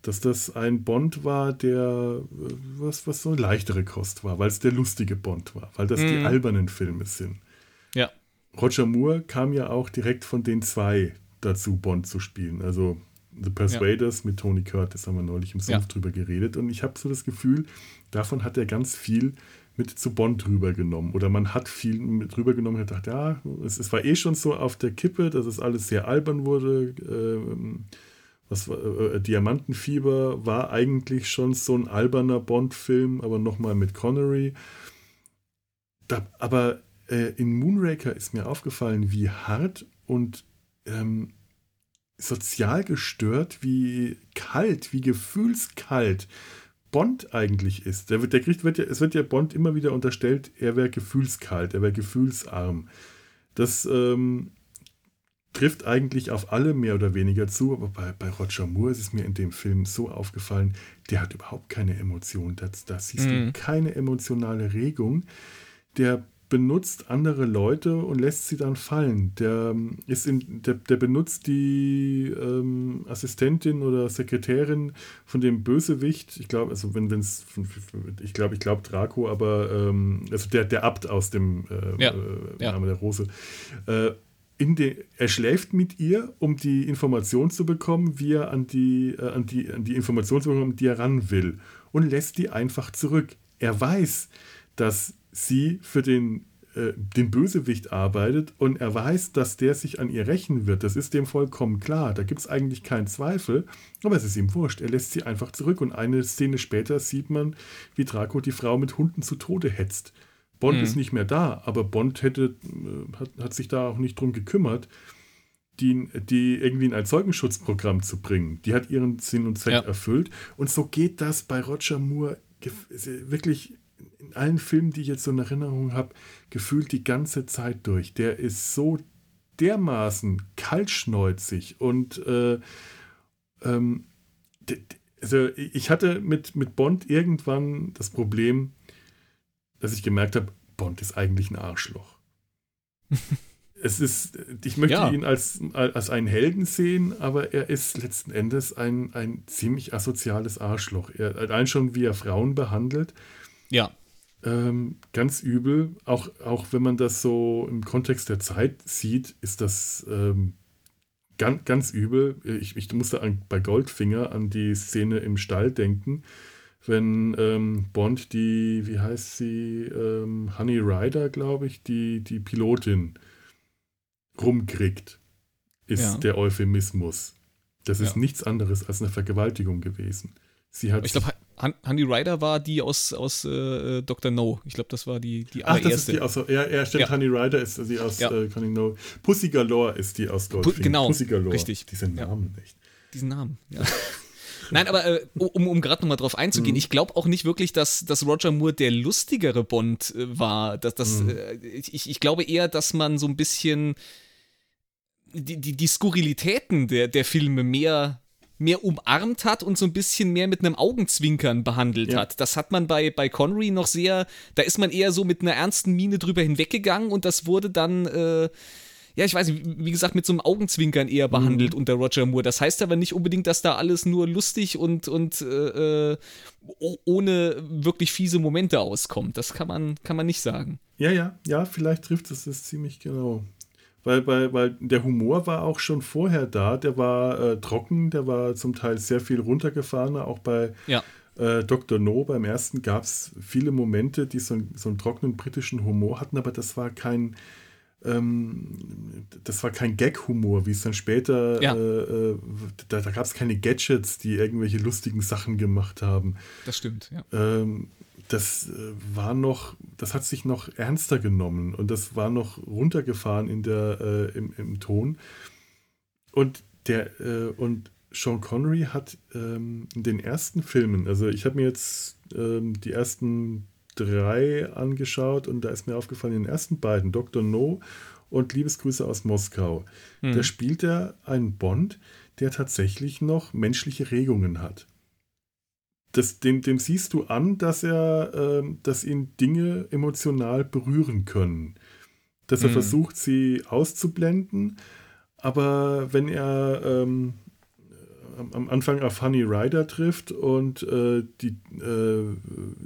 Dass das ein Bond war, der äh, was, was so eine leichtere Kost war, weil es der lustige Bond war, weil das mhm. die albernen Filme sind. Roger Moore kam ja auch direkt von den zwei dazu, Bond zu spielen. Also The Persuaders ja. mit Tony Curtis haben wir neulich im Sumpf ja. drüber geredet. Und ich habe so das Gefühl, davon hat er ganz viel mit zu Bond rübergenommen. Oder man hat viel mit rübergenommen und gedacht, ja, es, es, war eh schon so auf der Kippe, dass es alles sehr albern wurde. Ähm, was war, äh, Diamantenfieber war eigentlich schon so ein alberner Bond-Film, aber nochmal mit Connery. Da, aber äh, in Moonraker ist mir aufgefallen, wie hart und ähm, sozial gestört, wie kalt, wie gefühlskalt Bond eigentlich ist. Der, der kriegt, wird ja, es wird ja Bond immer wieder unterstellt, er wäre gefühlskalt, er wäre gefühlsarm. Das ähm, trifft eigentlich auf alle mehr oder weniger zu, aber bei, bei Roger Moore ist es mir in dem Film so aufgefallen, der hat überhaupt keine Emotion. Da, da siehst mhm. du keine emotionale Regung. Der benutzt andere Leute und lässt sie dann fallen. Der, ähm, ist in, der, der benutzt die ähm, Assistentin oder Sekretärin von dem Bösewicht. Ich glaube, also wenn es, ich glaube, ich glaube Draco, aber ähm, also der, der Abt aus dem äh, ja. äh, Name der Rose. Äh, in de, er schläft mit ihr, um die Information zu bekommen, wie er an die, äh, an die, an die Information zu bekommen, die er ran will. Und lässt die einfach zurück. Er weiß, dass sie für den, äh, den Bösewicht arbeitet und er weiß, dass der sich an ihr rächen wird. Das ist dem vollkommen klar. Da gibt es eigentlich keinen Zweifel. Aber es ist ihm wurscht. Er lässt sie einfach zurück und eine Szene später sieht man, wie Draco die Frau mit Hunden zu Tode hetzt. Bond mhm. ist nicht mehr da, aber Bond hätte, äh, hat, hat sich da auch nicht drum gekümmert, die, die irgendwie in ein Zeugenschutzprogramm zu bringen. Die hat ihren Sinn und Zweck ja. erfüllt. Und so geht das bei Roger Moore wirklich in allen Filmen, die ich jetzt so in Erinnerung habe, gefühlt die ganze Zeit durch. Der ist so dermaßen kaltschneuzig und äh, ähm, also ich hatte mit, mit Bond irgendwann das Problem, dass ich gemerkt habe, Bond ist eigentlich ein Arschloch. es ist, ich möchte ja. ihn als, als einen Helden sehen, aber er ist letzten Endes ein, ein ziemlich asoziales Arschloch. Er, allein schon, wie er Frauen behandelt. Ja. Ähm, ganz übel. Auch, auch wenn man das so im Kontext der Zeit sieht, ist das ähm, ganz, ganz übel. Ich, ich musste an, bei Goldfinger an die Szene im Stall denken, wenn ähm, Bond die, wie heißt sie, ähm, Honey Rider, glaube ich, die, die Pilotin rumkriegt, ist ja. der Euphemismus. Das ist ja. nichts anderes als eine Vergewaltigung gewesen. Sie hat ich glaube, Honey Rider war die aus, aus äh, Dr. No. Ich glaube, das war die, die allererste. Ach, das ist die aus, ja, ja stimmt, ja. Honey Rider ist die aus ja. äh, Honey No. Pussy Galore ist die aus Goldfinger. genau, Pussy Galore. richtig. Diesen Namen, ja. echt. Diesen Namen, ja. Nein, aber äh, um, um gerade nochmal drauf einzugehen, mhm. ich glaube auch nicht wirklich, dass, dass Roger Moore der lustigere Bond äh, war. Dass, dass, mhm. äh, ich, ich glaube eher, dass man so ein bisschen die, die, die Skurrilitäten der, der Filme mehr mehr umarmt hat und so ein bisschen mehr mit einem Augenzwinkern behandelt ja. hat. Das hat man bei, bei Connery noch sehr, da ist man eher so mit einer ernsten Miene drüber hinweggegangen und das wurde dann, äh, ja, ich weiß nicht, wie gesagt, mit so einem Augenzwinkern eher behandelt mhm. unter Roger Moore. Das heißt aber nicht unbedingt, dass da alles nur lustig und, und äh, äh ohne wirklich fiese Momente auskommt. Das kann man, kann man nicht sagen. Ja, ja, ja, vielleicht trifft es das ziemlich genau weil, weil, weil der Humor war auch schon vorher da. Der war äh, trocken, der war zum Teil sehr viel runtergefahrener. Auch bei ja. äh, Dr. No beim ersten gab es viele Momente, die so, so einen trockenen britischen Humor hatten, aber das war kein. Ähm, das war kein Gag-Humor, wie es dann später, ja. äh, äh da, da gab es keine Gadgets, die irgendwelche lustigen Sachen gemacht haben. Das stimmt, ja. Ähm, das äh, war noch, das hat sich noch ernster genommen und das war noch runtergefahren in der, äh, im, im Ton. Und der, äh, und Sean Connery hat ähm, in den ersten Filmen, also ich habe mir jetzt ähm, die ersten drei angeschaut und da ist mir aufgefallen, in den ersten beiden, Dr. No und Liebesgrüße aus Moskau. Mhm. Da spielt er einen Bond, der tatsächlich noch menschliche Regungen hat. Das, dem, dem siehst du an, dass er, äh, dass ihn Dinge emotional berühren können. Dass er mhm. versucht, sie auszublenden, aber wenn er ähm, am Anfang auf Honey Rider trifft und äh, die, äh,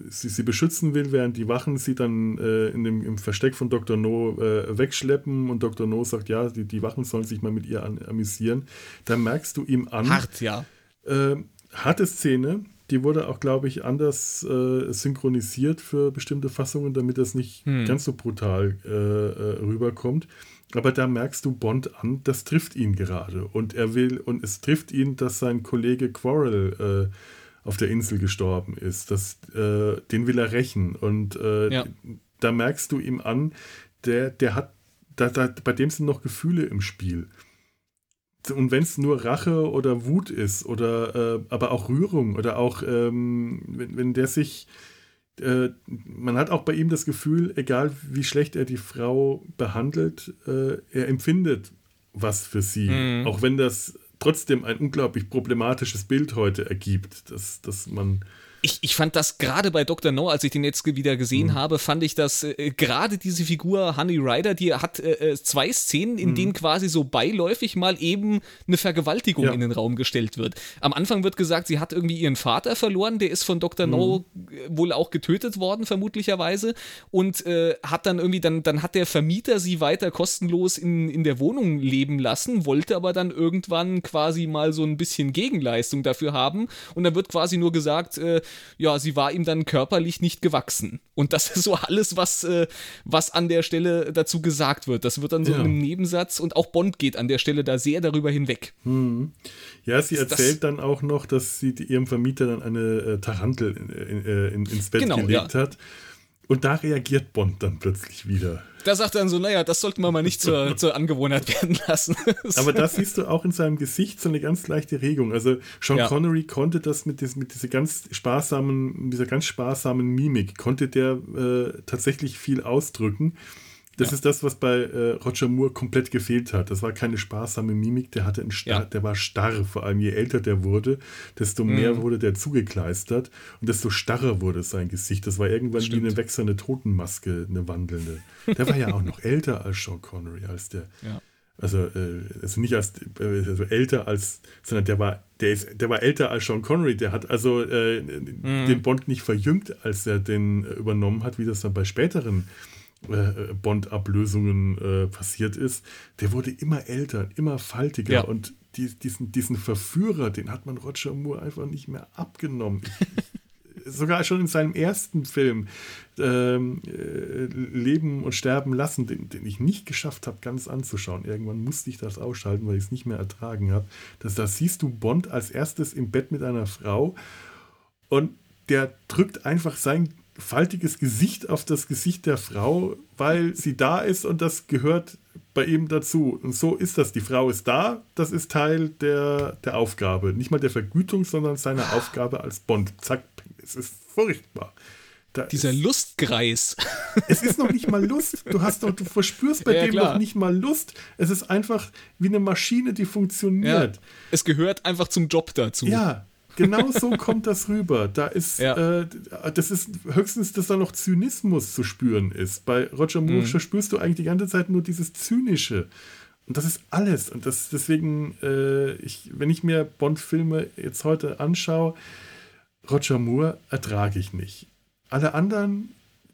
sie, sie beschützen will, während die Wachen sie dann äh, in dem, im Versteck von Dr. No äh, wegschleppen und Dr. No sagt, ja, die, die Wachen sollen sich mal mit ihr an, amüsieren, dann merkst du ihm an. Hart, ja. Äh, harte Szene, die wurde auch, glaube ich, anders äh, synchronisiert für bestimmte Fassungen, damit das nicht hm. ganz so brutal rüberkommt. Aber da merkst du Bond an, das trifft ihn gerade. Und er will, und es trifft ihn, dass sein Kollege Quarrel äh, auf der Insel gestorben ist. Das, äh, den will er rächen. Und äh, ja. da merkst du ihm an, der, der hat, da, da, bei dem sind noch Gefühle im Spiel. Und wenn es nur Rache oder Wut ist, oder äh, aber auch Rührung oder auch, ähm, wenn, wenn der sich äh, man hat auch bei ihm das Gefühl, egal wie schlecht er die Frau behandelt, äh, er empfindet was für sie. Mhm. Auch wenn das trotzdem ein unglaublich problematisches Bild heute ergibt, dass, dass man ich, ich fand das gerade bei Dr. No, als ich den jetzt wieder gesehen mhm. habe, fand ich das äh, gerade diese Figur Honey Rider, die hat äh, äh, zwei Szenen, in mhm. denen quasi so beiläufig mal eben eine Vergewaltigung ja. in den Raum gestellt wird. Am Anfang wird gesagt, sie hat irgendwie ihren Vater verloren, der ist von Dr. Mhm. No wohl auch getötet worden, vermutlicherweise, und äh, hat dann irgendwie, dann, dann hat der Vermieter sie weiter kostenlos in, in der Wohnung leben lassen, wollte aber dann irgendwann quasi mal so ein bisschen Gegenleistung dafür haben. Und dann wird quasi nur gesagt, äh, ja, sie war ihm dann körperlich nicht gewachsen. Und das ist so alles, was, äh, was an der Stelle dazu gesagt wird. Das wird dann so ja. im Nebensatz und auch Bond geht an der Stelle da sehr darüber hinweg. Hm. Ja, sie das, erzählt das, dann auch noch, dass sie ihrem Vermieter dann eine äh, Tarantel in, in, äh, in, ins Bett genau, gelegt ja. hat. Und da reagiert Bond dann plötzlich wieder. Da sagt er dann so, naja, das sollten wir mal nicht zur, zur Angewohnheit werden lassen. Aber da siehst du auch in seinem Gesicht so eine ganz leichte Regung. Also Sean ja. Connery konnte das mit, diesem, mit dieser ganz sparsamen, dieser ganz sparsamen Mimik, konnte der äh, tatsächlich viel ausdrücken. Das ja. ist das, was bei äh, Roger Moore komplett gefehlt hat. Das war keine sparsame Mimik, der hatte einen Star ja. der war starr. Vor allem je älter der wurde, desto mhm. mehr wurde der zugekleistert und desto starrer wurde sein Gesicht. Das war irgendwann wie eine wechselnde Totenmaske, eine wandelnde. Der war ja auch noch älter als Sean Connery, als der. Ja. Also, äh, also nicht als äh, also älter als, sondern der war, der ist, der war älter als Sean Connery. Der hat also äh, mhm. den Bond nicht verjüngt, als er den übernommen hat, wie das dann bei späteren äh, Bond-Ablösungen äh, passiert ist, der wurde immer älter, immer faltiger ja. und die, diesen, diesen Verführer, den hat man Roger Moore einfach nicht mehr abgenommen. sogar schon in seinem ersten Film ähm, äh, Leben und Sterben lassen, den, den ich nicht geschafft habe, ganz anzuschauen. Irgendwann musste ich das ausschalten, weil ich es nicht mehr ertragen habe. Da siehst du Bond als erstes im Bett mit einer Frau und der drückt einfach sein faltiges Gesicht auf das Gesicht der Frau, weil sie da ist und das gehört bei ihm dazu. Und so ist das. Die Frau ist da, das ist Teil der, der Aufgabe. Nicht mal der Vergütung, sondern seiner Aufgabe als Bond. Zack, es ist furchtbar. Da Dieser ist, Lustkreis. Es ist noch nicht mal Lust. Du hast doch, du verspürst bei ja, dem klar. noch nicht mal Lust. Es ist einfach wie eine Maschine, die funktioniert. Ja, es gehört einfach zum Job dazu. Ja, Genau so kommt das rüber. Da ist, ja. äh, das ist höchstens, dass da noch Zynismus zu spüren ist. Bei Roger Moore mhm. verspürst du eigentlich die ganze Zeit nur dieses Zynische. Und das ist alles. Und das deswegen, äh, ich, wenn ich mir Bond-Filme jetzt heute anschaue, Roger Moore ertrage ich nicht. Alle anderen,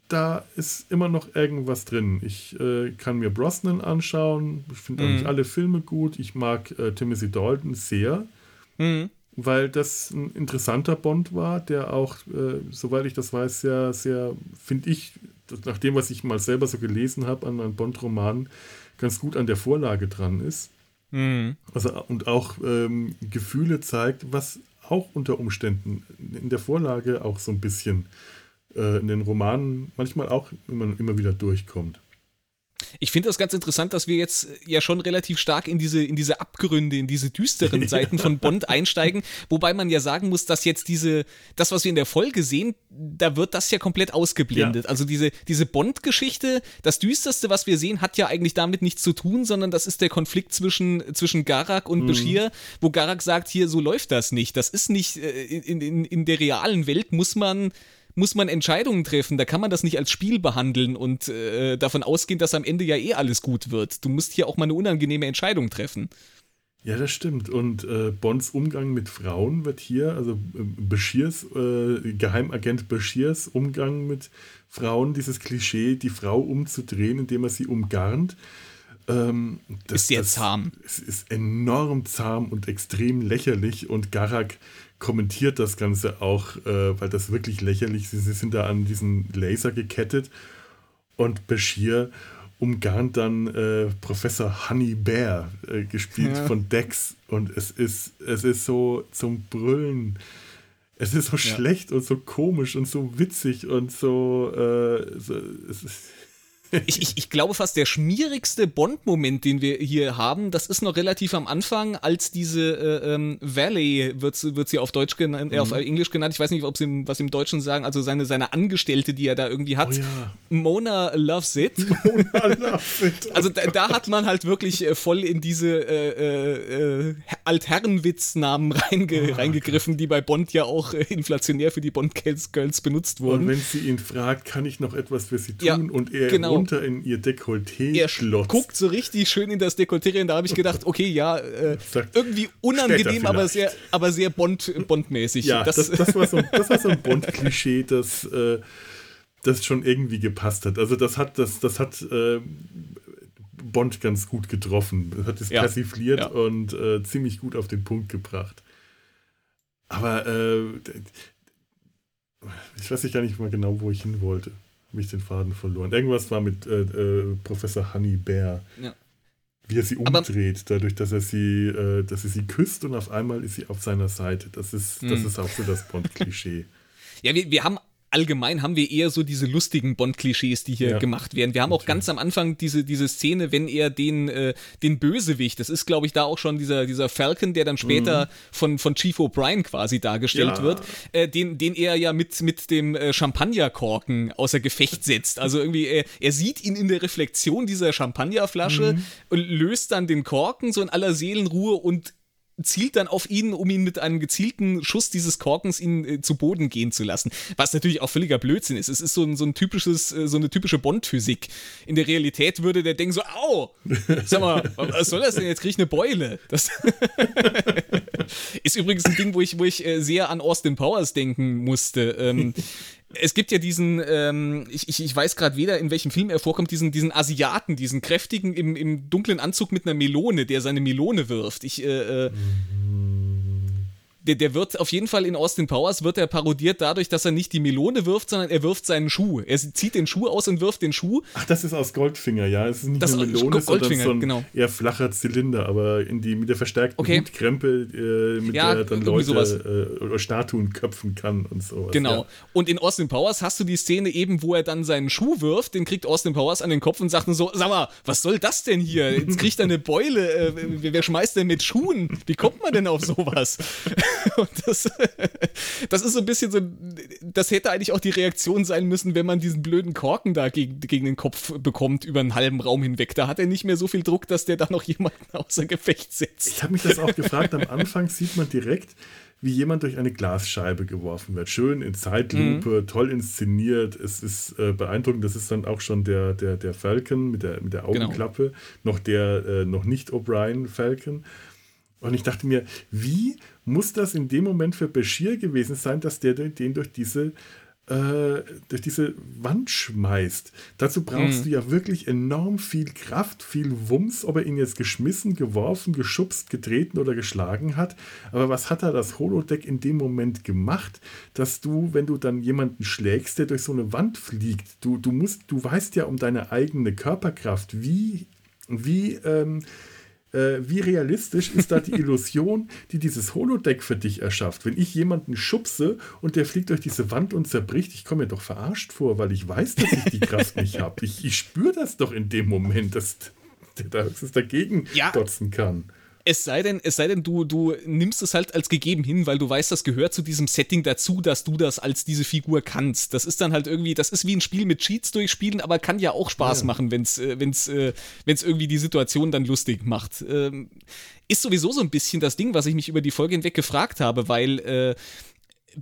da ist immer noch irgendwas drin. Ich äh, kann mir Brosnan anschauen. Ich finde mhm. eigentlich alle Filme gut. Ich mag äh, Timothy Dalton sehr. Mhm weil das ein interessanter Bond war, der auch, äh, soweit ich das weiß, sehr, sehr, finde ich, nach dem, was ich mal selber so gelesen habe an einem Bond-Roman, ganz gut an der Vorlage dran ist. Mhm. Also, und auch ähm, Gefühle zeigt, was auch unter Umständen in der Vorlage auch so ein bisschen äh, in den Romanen manchmal auch immer, immer wieder durchkommt. Ich finde das ganz interessant, dass wir jetzt ja schon relativ stark in diese, in diese Abgründe, in diese düsteren Seiten von Bond einsteigen, wobei man ja sagen muss, dass jetzt diese, das, was wir in der Folge sehen, da wird das ja komplett ausgeblendet. Ja. Also diese, diese Bond-Geschichte, das Düsterste, was wir sehen, hat ja eigentlich damit nichts zu tun, sondern das ist der Konflikt zwischen, zwischen Garak und mhm. Bashir, wo Garak sagt, hier, so läuft das nicht. Das ist nicht, äh, in, in, in der realen Welt muss man muss man Entscheidungen treffen. Da kann man das nicht als Spiel behandeln und äh, davon ausgehen, dass am Ende ja eh alles gut wird. Du musst hier auch mal eine unangenehme Entscheidung treffen. Ja, das stimmt. Und äh, Bonds Umgang mit Frauen wird hier, also äh, Bashirs, äh, Geheimagent Bashirs Umgang mit Frauen, dieses Klischee, die Frau umzudrehen, indem er sie umgarnt. Ähm, das, ist sehr das, zahm. Es ist enorm zahm und extrem lächerlich und Garak kommentiert das Ganze auch, äh, weil das wirklich lächerlich ist. Sie sind da an diesen Laser gekettet und Bashir umgarnt dann äh, Professor Honey Bear, äh, gespielt ja. von Dex. Und es ist, es ist so zum Brüllen. Es ist so ja. schlecht und so komisch und so witzig und so, äh, so es ist ich, ich, ich, glaube fast der schmierigste Bond-Moment, den wir hier haben, das ist noch relativ am Anfang, als diese äh, ähm, Valley, wird, wird sie auf Deutsch genannt, äh, auf mhm. Englisch genannt, ich weiß nicht, ob sie was im Deutschen sagen, also seine, seine Angestellte, die er da irgendwie hat. Oh ja. Mona loves it. Mona loves it. also da, da, hat man halt wirklich äh, voll in diese äh, äh, äh Altherrenwitznamen reinge, oh, reingegriffen, okay. die bei Bond ja auch äh, inflationär für die Bond-Girls benutzt wurden. Und wenn sie ihn fragt, kann ich noch etwas für sie tun? Ja, und er genau runter in ihr Dekolleté er schlotzt. guckt so richtig schön in das Dekolleté und da habe ich gedacht, okay, ja, äh, irgendwie unangenehm, aber sehr, aber sehr Bond, Bond-mäßig. Ja, das, das, das, war so, das war so ein Bond-Klischee, das, äh, das schon irgendwie gepasst hat. Also das hat, das, das hat äh, Bond ganz gut getroffen. Das hat es ja, persifliert ja. und äh, ziemlich gut auf den Punkt gebracht. Aber äh, ich weiß gar nicht mal genau, wo ich hin wollte habe ich den Faden verloren. Irgendwas war mit äh, äh, Professor Honey Bear. Ja. Wie er sie umdreht, Aber dadurch, dass er sie, äh, dass er sie küsst und auf einmal ist sie auf seiner Seite. Das ist, das hm. ist auch so das Bond-Klischee. Ja, wir, wir haben allgemein haben wir eher so diese lustigen Bond-Klischees, die hier ja. gemacht werden. Wir haben auch ganz am Anfang diese, diese Szene, wenn er den, äh, den Bösewicht, das ist glaube ich da auch schon dieser, dieser Falcon, der dann später mhm. von, von Chief O'Brien quasi dargestellt ja. wird, äh, den, den er ja mit, mit dem äh, Champagnerkorken außer Gefecht setzt. Also irgendwie, er, er sieht ihn in der Reflexion dieser Champagnerflasche mhm. und löst dann den Korken so in aller Seelenruhe und zielt dann auf ihn, um ihn mit einem gezielten Schuss dieses Korkens ihn äh, zu Boden gehen zu lassen. Was natürlich auch völliger Blödsinn ist. Es ist so ein, so ein typisches, äh, so eine typische Bond-Physik. In der Realität würde der denken so, au, sag mal, was soll das denn? Jetzt kriege ich eine Beule. Das ist übrigens ein Ding, wo ich, wo ich äh, sehr an Austin Powers denken musste. Ähm, es gibt ja diesen, ähm, ich, ich, ich weiß gerade weder, in welchem Film er vorkommt, diesen, diesen Asiaten, diesen kräftigen im, im dunklen Anzug mit einer Melone, der seine Melone wirft. Ich, äh, äh, der, der wird auf jeden Fall in Austin Powers wird er parodiert dadurch, dass er nicht die Melone wirft, sondern er wirft seinen Schuh. Er zieht den Schuh aus und wirft den Schuh. Ach, das ist aus Goldfinger, ja. Es ist nicht das eine Melone, sondern so ein genau. eher flacher Zylinder, aber in die, mit der verstärkten okay. Hutkrempe, äh, mit ja, der er dann Leute äh, oder Statuen köpfen kann und sowas. Genau. Ja. Und in Austin Powers hast du die Szene eben, wo er dann seinen Schuh wirft, den kriegt Austin Powers an den Kopf und sagt so, sag mal, was soll das denn hier? Jetzt kriegt er eine Beule. Äh, wer schmeißt denn mit Schuhen? Wie kommt man denn auf sowas? Und das, das ist so ein bisschen so, das hätte eigentlich auch die Reaktion sein müssen, wenn man diesen blöden Korken da gegen, gegen den Kopf bekommt über einen halben Raum hinweg. Da hat er nicht mehr so viel Druck, dass der da noch jemanden außer Gefecht setzt. Ich habe mich das auch gefragt. Am Anfang sieht man direkt, wie jemand durch eine Glasscheibe geworfen wird. Schön in Zeitlupe, mhm. toll inszeniert. Es ist äh, beeindruckend. Das ist dann auch schon der, der, der Falcon mit der, mit der genau. Augenklappe, genau. noch der äh, noch nicht O'Brien Falcon. Und ich dachte mir, wie muss das in dem Moment für Bashir gewesen sein, dass der den durch diese, äh, durch diese Wand schmeißt? Dazu brauchst mhm. du ja wirklich enorm viel Kraft, viel Wumms, ob er ihn jetzt geschmissen, geworfen, geschubst, getreten oder geschlagen hat. Aber was hat da das Holodeck in dem Moment gemacht, dass du, wenn du dann jemanden schlägst, der durch so eine Wand fliegt, du, du musst, du weißt ja um deine eigene Körperkraft, wie, wie, ähm, äh, wie realistisch ist da die Illusion, die dieses Holodeck für dich erschafft? Wenn ich jemanden schubse und der fliegt durch diese Wand und zerbricht, ich komme mir doch verarscht vor, weil ich weiß, dass ich die Kraft nicht habe. Ich, ich spüre das doch in dem Moment, dass der da höchstens dagegen ja. dotzen kann. Es sei denn, es sei denn, du, du nimmst es halt als gegeben hin, weil du weißt, das gehört zu diesem Setting dazu, dass du das als diese Figur kannst. Das ist dann halt irgendwie, das ist wie ein Spiel mit Cheats durchspielen, aber kann ja auch Spaß ja. machen, wenn es äh, wenn's, äh, wenn's irgendwie die Situation dann lustig macht. Ähm, ist sowieso so ein bisschen das Ding, was ich mich über die Folge hinweg gefragt habe, weil äh,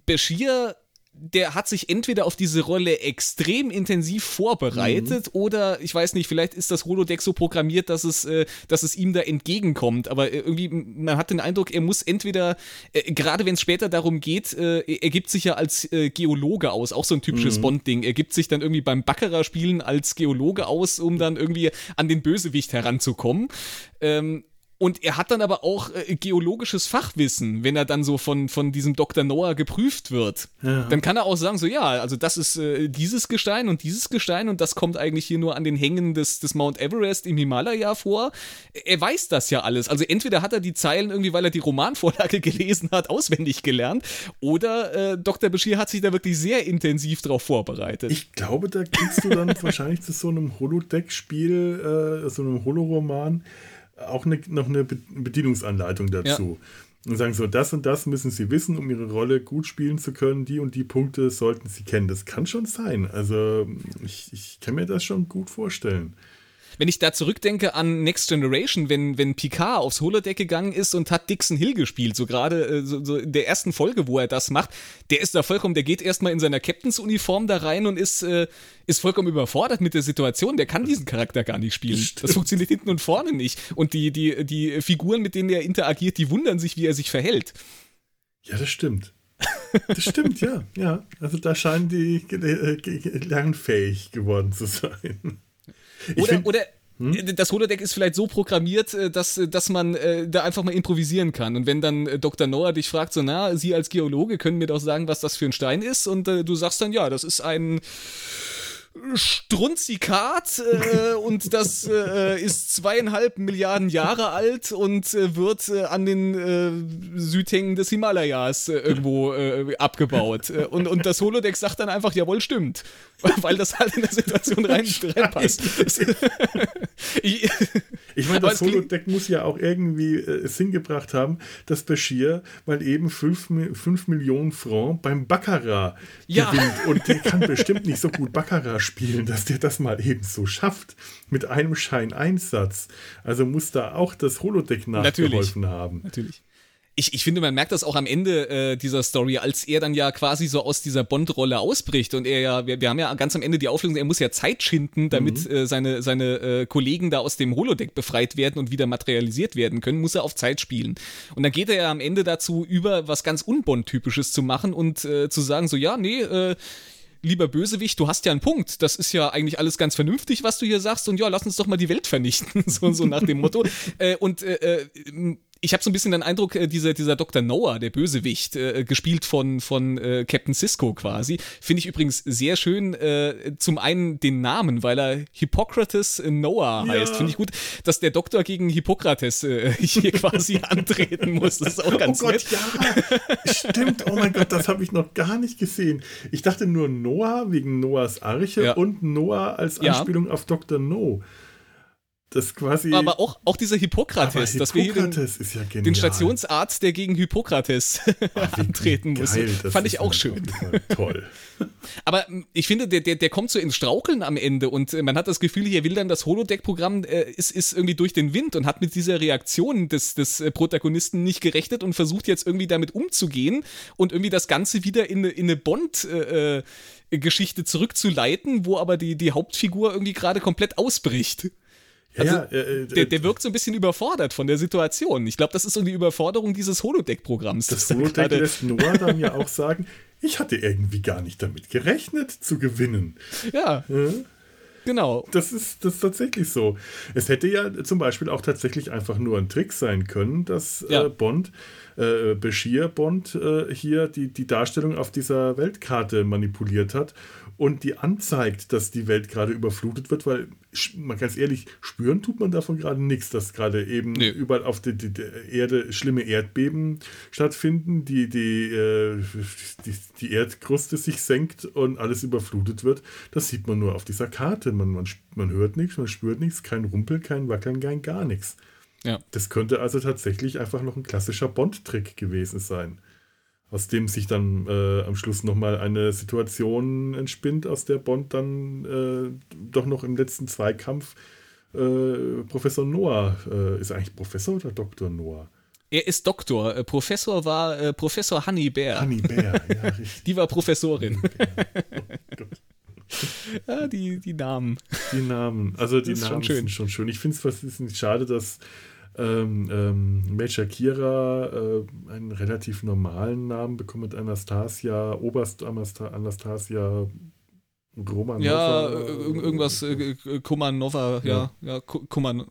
Bashir der hat sich entweder auf diese Rolle extrem intensiv vorbereitet mhm. oder ich weiß nicht, vielleicht ist das Holodeck so programmiert, dass es, äh, dass es ihm da entgegenkommt. Aber äh, irgendwie, man hat den Eindruck, er muss entweder, äh, gerade wenn es später darum geht, äh, er gibt sich ja als äh, Geologe aus, auch so ein typisches mhm. Bond-Ding. Er gibt sich dann irgendwie beim Baccarat-Spielen als Geologe aus, um dann irgendwie an den Bösewicht heranzukommen. Ähm, und er hat dann aber auch äh, geologisches Fachwissen, wenn er dann so von, von diesem Dr. Noah geprüft wird. Ja. Dann kann er auch sagen, so ja, also das ist äh, dieses Gestein und dieses Gestein und das kommt eigentlich hier nur an den Hängen des, des Mount Everest im Himalaya vor. Er weiß das ja alles. Also entweder hat er die Zeilen irgendwie, weil er die Romanvorlage gelesen hat, auswendig gelernt, oder äh, Dr. Bashir hat sich da wirklich sehr intensiv darauf vorbereitet. Ich glaube, da kriegst du dann wahrscheinlich zu so einem Holodeck-Spiel, äh, so einem Holoroman, auch eine, noch eine Bedienungsanleitung dazu. Ja. Und sagen so, das und das müssen Sie wissen, um Ihre Rolle gut spielen zu können. Die und die Punkte sollten Sie kennen. Das kann schon sein. Also ich, ich kann mir das schon gut vorstellen wenn ich da zurückdenke an Next Generation, wenn, wenn Picard aufs Holodeck gegangen ist und hat Dixon Hill gespielt, so gerade äh, so, so in der ersten Folge, wo er das macht, der ist da vollkommen, der geht erstmal in seiner Captains-Uniform da rein und ist, äh, ist vollkommen überfordert mit der Situation. Der kann diesen Charakter gar nicht spielen. Stimmt. Das funktioniert hinten und vorne nicht. Und die, die, die Figuren, mit denen er interagiert, die wundern sich, wie er sich verhält. Ja, das stimmt. Das stimmt, ja, ja. Also da scheinen die äh, lernfähig geworden zu sein. Oder, find, oder hm? das Holodeck ist vielleicht so programmiert, äh, dass, äh, dass man äh, da einfach mal improvisieren kann. Und wenn dann Dr. Noah dich fragt, so, na, Sie als Geologe können mir doch sagen, was das für ein Stein ist. Und äh, du sagst dann, ja, das ist ein Strunzikat äh, und das äh, ist zweieinhalb Milliarden Jahre alt und äh, wird an den Südhängen des Himalayas irgendwo abgebaut. und, und das Holodeck sagt dann einfach, jawohl, stimmt. Weil das halt in der Situation rein, reinpasst. ich, ich meine, das Holodeck muss ja auch irgendwie es hingebracht haben, dass Bashir mal eben 5 Millionen Franc beim Baccarat ja. gewinnt. Und der kann bestimmt nicht so gut Baccarat spielen, dass der das mal eben so schafft mit einem Scheineinsatz. Also muss da auch das Holodeck nachgeholfen Natürlich. haben. Natürlich ich, ich finde, man merkt das auch am Ende äh, dieser Story, als er dann ja quasi so aus dieser Bond-Rolle ausbricht und er ja, wir, wir haben ja ganz am Ende die Auflösung, er muss ja Zeit schinden, damit mhm. äh, seine, seine äh, Kollegen da aus dem Holodeck befreit werden und wieder materialisiert werden können, muss er auf Zeit spielen. Und dann geht er ja am Ende dazu über, was ganz Unbond-typisches zu machen und äh, zu sagen so, ja, nee, äh, lieber Bösewicht, du hast ja einen Punkt. Das ist ja eigentlich alles ganz vernünftig, was du hier sagst. Und ja, lass uns doch mal die Welt vernichten. so, so nach dem Motto. äh, und äh, äh ich habe so ein bisschen den Eindruck, äh, dieser, dieser Dr. Noah, der Bösewicht, äh, gespielt von, von äh, Captain Cisco quasi, finde ich übrigens sehr schön. Äh, zum einen den Namen, weil er Hippokrates Noah ja. heißt. Finde ich gut, dass der Doktor gegen Hippokrates äh, hier quasi antreten muss. Das ist auch ganz Oh Gott, nett. ja. Stimmt. Oh mein Gott, das habe ich noch gar nicht gesehen. Ich dachte nur Noah wegen Noahs Arche ja. und Noah als Anspielung ja. auf Dr. No das quasi. Aber auch, auch dieser Hippokrates, Hippokrates dass wir hier den, ja den, Stationsarzt, der gegen Hippokrates Ach, antreten muss, fand ich auch schön. Toll. Aber hm, ich finde, der, der, der kommt so ins Straucheln am Ende und äh, man hat das Gefühl, hier will dann das Holodeck-Programm äh, ist, ist irgendwie durch den Wind und hat mit dieser Reaktion des, des äh, Protagonisten nicht gerechnet und versucht jetzt irgendwie damit umzugehen und irgendwie das Ganze wieder in, in eine Bond- äh, äh, Geschichte zurückzuleiten, wo aber die, die Hauptfigur irgendwie gerade komplett ausbricht. Also, ja, äh, äh, der, der wirkt so ein bisschen überfordert von der Situation. Ich glaube, das ist so die Überforderung dieses Holodeck-Programms. Das, Holodeck lässt Noah dann ja auch sagen, ich hatte irgendwie gar nicht damit gerechnet zu gewinnen. Ja. ja. Genau. Das ist, das ist tatsächlich so. Es hätte ja zum Beispiel auch tatsächlich einfach nur ein Trick sein können, dass äh, ja. äh, Bond, äh, Bashir Bond, äh, hier die, die Darstellung auf dieser Weltkarte manipuliert hat und die anzeigt, dass die Welt gerade überflutet wird, weil, mal ganz ehrlich, spüren tut man davon gerade nichts, dass gerade eben nee. überall auf der, Erde schlimme Erdbeben stattfinden, die, die, äh, die, die, Erdkruste sich senkt und alles überflutet wird. Das sieht man nur auf dieser Karte. Man, man, man hört nichts, man spürt nichts, kein Rumpeln, kein Wackeln, kein gar nichts. Ja. Das könnte also tatsächlich einfach noch ein klassischer Bond-Trick gewesen sein aus dem sich dann äh, am Schluss nochmal eine Situation entspinnt, aus der Bond dann äh, doch noch im letzten Zweikampf äh, Professor Noah, äh, ist er eigentlich Professor oder Dr. Noah? Er ist Doktor. Äh, Professor war äh, Professor Honey Bear. Honey Bear, ja, richtig. Die war Professorin. Oh ja, die, die Namen. Die Namen. Also die Namen schon sind schon schön. Ich finde es fast schade, dass ähm, ähm, Major Kira äh, einen relativ normalen Namen bekommt mit Anastasia, Oberst Anastasia Romanova. Ja, äh, irgendwas, äh, Komanova, ja, ja, ja Koman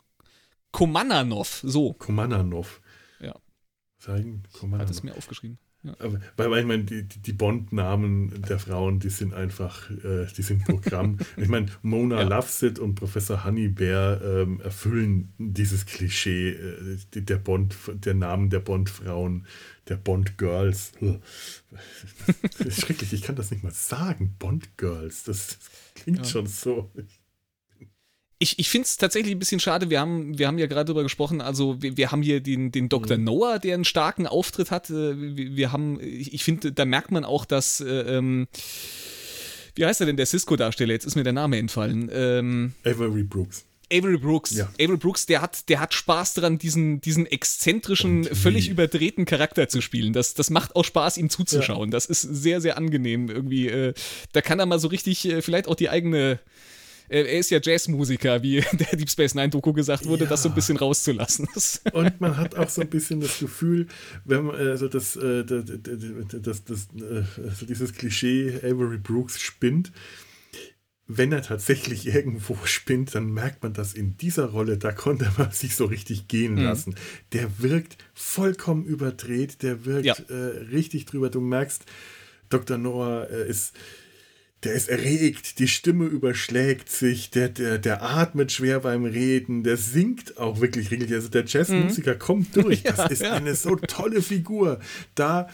Komananov, so. Komananov. Ja. Zeigen, Komananov. Hat es mir aufgeschrieben. Ja. weil ich meine, die, die Bond-Namen der Frauen, die sind einfach, äh, die sind Programm. ich meine, Mona ja. Lovesit und Professor Honeybear ähm, erfüllen dieses Klischee äh, der Bond, der Namen der Bond-Frauen, der Bond-Girls. Das ist schrecklich, ich kann das nicht mal sagen, Bond-Girls. Das, das, klingt ja. schon so ich, ich finde es tatsächlich ein bisschen schade. Wir haben, wir haben ja gerade darüber gesprochen. Also, wir, wir haben hier den, den Dr. Mhm. Noah, der einen starken Auftritt hat. Äh, wir, wir haben, ich finde, da merkt man auch, dass. Äh, ähm, wie heißt er denn, der Cisco-Darsteller? Jetzt ist mir der Name entfallen. Ähm, Avery Brooks. Avery Brooks. Ja. Avery Brooks, der hat, der hat Spaß daran, diesen, diesen exzentrischen, völlig überdrehten Charakter zu spielen. Das, das macht auch Spaß, ihm zuzuschauen. Ja. Das ist sehr, sehr angenehm irgendwie. Äh, da kann er mal so richtig, äh, vielleicht auch die eigene er ist ja Jazzmusiker, wie der Deep Space Nine Doku gesagt wurde, ja. das so ein bisschen rauszulassen. Und man hat auch so ein bisschen das Gefühl, wenn man also das, äh, das, das, das, also dieses Klischee Avery Brooks spinnt, wenn er tatsächlich irgendwo spinnt, dann merkt man das in dieser Rolle, da konnte man sich so richtig gehen mhm. lassen. Der wirkt vollkommen überdreht, der wirkt ja. äh, richtig drüber. Du merkst, Dr. Noah äh, ist der ist erregt, die Stimme überschlägt sich, der, der, der atmet schwer beim Reden, der singt auch wirklich regelmäßig. Also der Jazzmusiker mhm. kommt durch. Das ja, ist ja. eine so tolle Figur. Da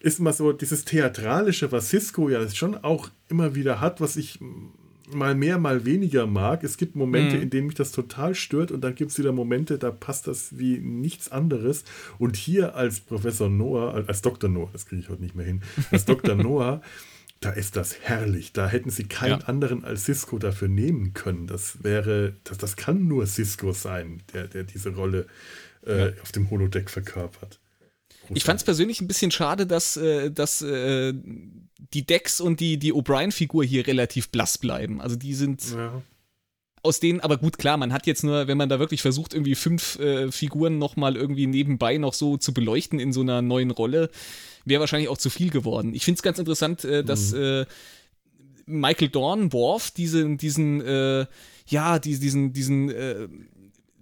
ist mal so dieses Theatralische, was Cisco ja schon auch immer wieder hat, was ich mal mehr, mal weniger mag. Es gibt Momente, mhm. in denen mich das total stört und dann gibt es wieder Momente, da passt das wie nichts anderes. Und hier als Professor Noah, als Dr. Noah, das kriege ich heute nicht mehr hin, als Dr. Noah, da ist das herrlich. Da hätten sie keinen ja. anderen als Cisco dafür nehmen können. Das wäre, das, das kann nur Cisco sein, der, der diese Rolle äh, ja. auf dem Holodeck verkörpert. Großartig. Ich fand es persönlich ein bisschen schade, dass, äh, dass äh, die Dex und die, die O'Brien-Figur hier relativ blass bleiben. Also die sind ja. aus denen, aber gut, klar, man hat jetzt nur, wenn man da wirklich versucht, irgendwie fünf äh, Figuren nochmal irgendwie nebenbei noch so zu beleuchten in so einer neuen Rolle, wäre wahrscheinlich auch zu viel geworden. Ich finde es ganz interessant, äh, dass mhm. äh, Michael Dorn, Worf, diesen, diesen, äh, ja, diesen, diesen, äh,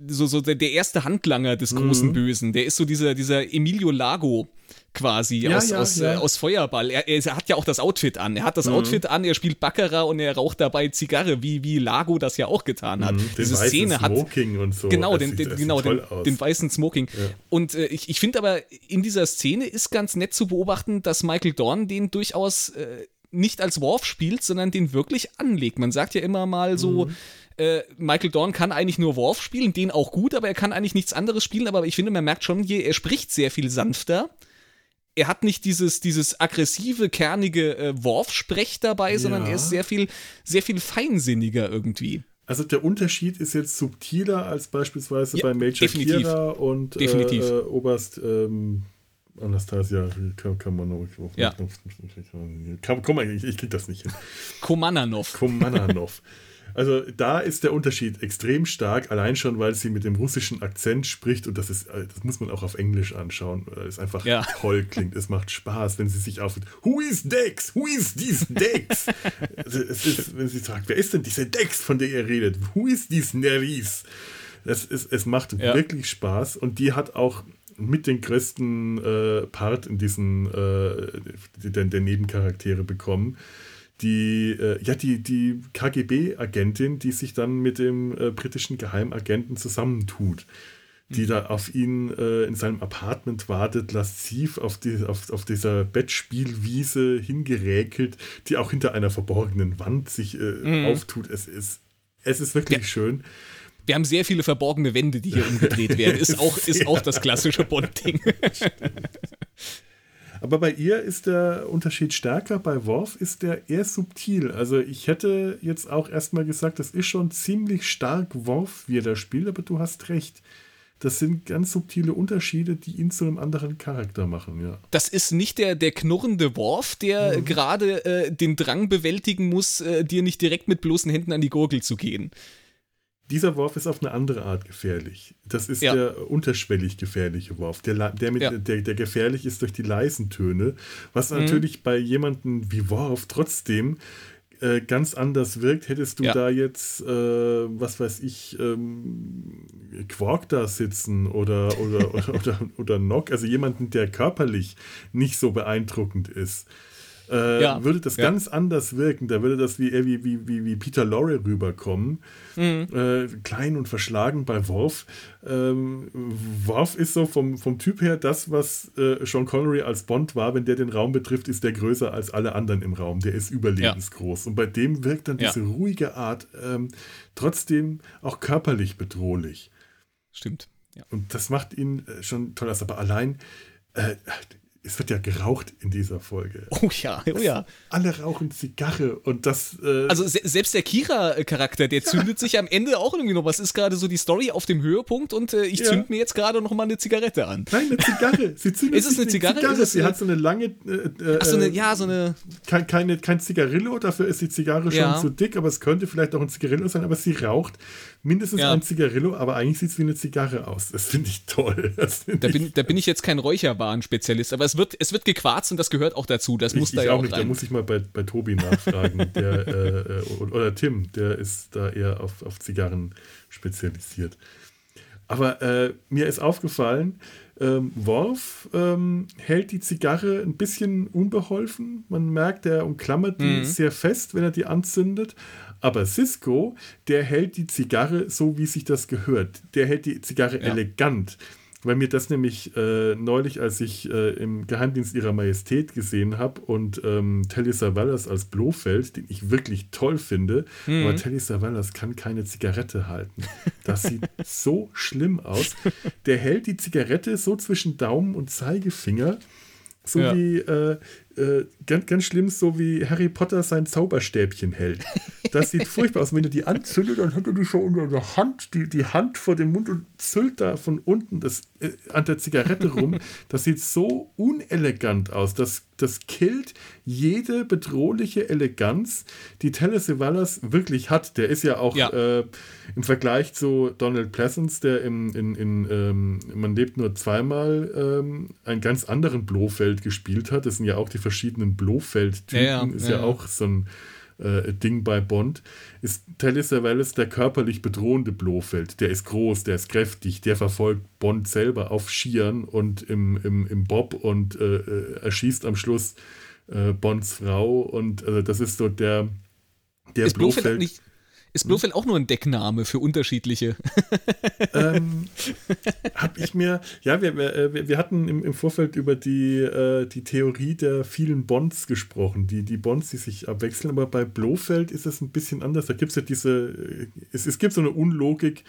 so, so der, der erste Handlanger des großen mhm. Bösen, der ist so dieser, dieser Emilio Lago quasi ja, aus, ja, aus, ja. Äh, aus Feuerball. Er, er, hat ja auch das Outfit an. Er hat das mhm. Outfit an, er spielt Baccarat und er raucht dabei Zigarre, wie, wie Lago das ja auch getan hat. Mhm, Diese Szene hat. Smoking und so. Genau, den, den genau den, den, weißen Smoking. Und äh, ich, ich finde aber, in dieser Szene ist ganz nett zu beobachten, dass Michael Dorn den durchaus äh, nicht als Worf spielt, sondern den wirklich anlegt. Man sagt ja immer mal so, mhm. äh, Michael Dorn kann eigentlich nur Worf spielen, den auch gut, aber er kann eigentlich nichts anderes spielen. Aber ich finde, man merkt schon, hier, er spricht sehr viel sanfter er hat nicht dieses, dieses aggressive, kernige äh, Worf-Sprech dabei, ja. sondern er ist sehr viel, sehr viel feinsinniger irgendwie. Also der Unterschied ist jetzt subtiler als beispielsweise ja, bei Major definitiv. Kira und definitiv. Äh, Oberst ähm, Anastasia Kamanov. Ja. Komm, ich, ich krieg das nicht hin. Komananov. Komananov. Also da ist der Unterschied extrem stark, allein schon, weil sie mit dem russischen Akzent spricht und das ist, äh, das muss man auch auf Englisch anschauen, weil es einfach ja. toll klingt. Es macht Spaß, wenn sie sich auf Who is Dex? Who is this Dex? also es ist, wenn sie sagt, wer ist denn diese Dex, von der ihr redet? Who is this Neris? Das ist, es macht ja. wirklich Spaß und die hat auch mit den größten äh, Part in diesen äh, der, der Nebencharaktere bekommen die, äh, ja, die, die KGB-Agentin, die sich dann mit dem äh, britischen Geheimagenten zusammentut, die mhm. da auf ihn äh, in seinem Apartment wartet, lasziv auf, die, auf, auf dieser Bettspielwiese hingeräkelt, die auch hinter einer verborgenen Wand sich äh, mhm. auftut. Es ist, es ist wirklich ja. schön. Wir haben sehr viele verborgene Wände, die hier umgedreht werden. Ist auch, ist auch das klassische Bond-Ding. Aber bei ihr ist der Unterschied stärker, bei Worf ist der eher subtil. Also ich hätte jetzt auch erstmal gesagt, das ist schon ziemlich stark Worf, wie er da spielt, aber du hast recht. Das sind ganz subtile Unterschiede, die ihn zu einem anderen Charakter machen, ja. Das ist nicht der, der knurrende Worf, der mhm. gerade äh, den Drang bewältigen muss, äh, dir nicht direkt mit bloßen Händen an die Gurgel zu gehen dieser Wurf ist auf eine andere Art gefährlich. Das ist ja. der unterschwellig gefährliche Wurf, der, der, mit, ja. der, der gefährlich ist durch die leisen Töne, was mhm. natürlich bei jemandem wie Worf trotzdem äh, ganz anders wirkt. Hättest du ja. da jetzt, äh, was weiß ich, ähm, Quark da sitzen oder, oder, oder, oder, oder Nock, also jemanden, der körperlich nicht so beeindruckend ist äh, ja. würde das ja. ganz anders wirken. Da würde das wie, wie, wie, wie Peter Lorre rüberkommen. Mhm. Äh, klein und verschlagen bei Worf. Ähm, Worf ist so vom, vom Typ her das, was äh, Sean Connery als Bond war. Wenn der den Raum betrifft, ist der größer als alle anderen im Raum. Der ist überlebensgroß. Ja. Und bei dem wirkt dann diese ruhige Art ähm, trotzdem auch körperlich bedrohlich. Stimmt. Und das macht ihn äh, schon toll. Aber allein äh, es wird ja geraucht in dieser Folge. Oh ja, oh ja. Alle rauchen Zigarre und das. Äh also se selbst der Kira-Charakter, der zündet sich am Ende auch irgendwie noch. Was ist gerade so die Story auf dem Höhepunkt und äh, ich ja. zünd mir jetzt gerade noch mal eine Zigarette an. Nein, eine Zigarre. Sie zündet ist es eine Zigarre? Zigarre. Sie hat so eine lange. Äh, Ach, so eine, ja, so eine. Kein, keine, kein Zigarillo, dafür ist die Zigarre schon ja. zu dick, aber es könnte vielleicht auch ein Zigarillo sein, aber sie raucht mindestens ja. ein Zigarillo, aber eigentlich sieht es wie eine Zigarre aus. Das finde ich toll. Find da, bin, ich da bin ich jetzt kein Räucherwaren-Spezialist, aber es wird, es wird gequarzt und das gehört auch dazu. Das ich, muss da ja auch nicht. Rein. Da muss ich mal bei, bei Tobi nachfragen. der, äh oder Tim, der ist da eher auf, auf Zigarren spezialisiert. Aber äh, mir ist aufgefallen, ähm, Worf ähm, hält die Zigarre ein bisschen unbeholfen. Man merkt, er umklammert die mhm. sehr fest, wenn er die anzündet. Aber Cisco, der hält die Zigarre so, wie sich das gehört. Der hält die Zigarre ja. elegant. Weil mir das nämlich äh, neulich, als ich äh, im Geheimdienst ihrer Majestät gesehen habe und ähm, Telly Savalas als Blofeld, den ich wirklich toll finde, mhm. aber Telly Savalas kann keine Zigarette halten. Das sieht so schlimm aus. Der hält die Zigarette so zwischen Daumen und Zeigefinger, so ja. wie äh, äh, ganz, ganz schlimm, so wie Harry Potter sein Zauberstäbchen hält. Das sieht furchtbar aus. Wenn du die anzündet, dann hat er die schon unter der Hand, die, die Hand vor dem Mund und züllt da von unten das, äh, an der Zigarette rum. Das sieht so unelegant aus. Das, das killt jede bedrohliche Eleganz, die Telesivalas wirklich hat. Der ist ja auch ja. Äh, im Vergleich zu Donald Pleasance, der im, in, in ähm, Man lebt nur zweimal ähm, einen ganz anderen Blofeld gespielt hat. Das sind ja auch die verschiedenen Blofeld-Typen, ja, ja, ist ja, auch so ein äh, Ding bei Bond, ist Telly Savalas der körperlich bedrohende Blofeld. Der ist groß, der ist kräftig, der verfolgt Bond selber auf Skiern und im, im, im Bob und äh, äh erschießt am Schluss äh, Bonds Frau. Und also das ist so der, der ist Blofeld. Blofeld nicht ist Blofeld auch nur ein Deckname für unterschiedliche? ähm, hab ich mir, ja, wir, wir, äh, wir hatten im, im Vorfeld über die, äh, die Theorie der vielen Bonds gesprochen, die, die Bonds, die sich abwechseln, aber bei Blofeld ist es ein bisschen anders. Da gibt es ja diese, äh, es, es gibt so eine Unlogik,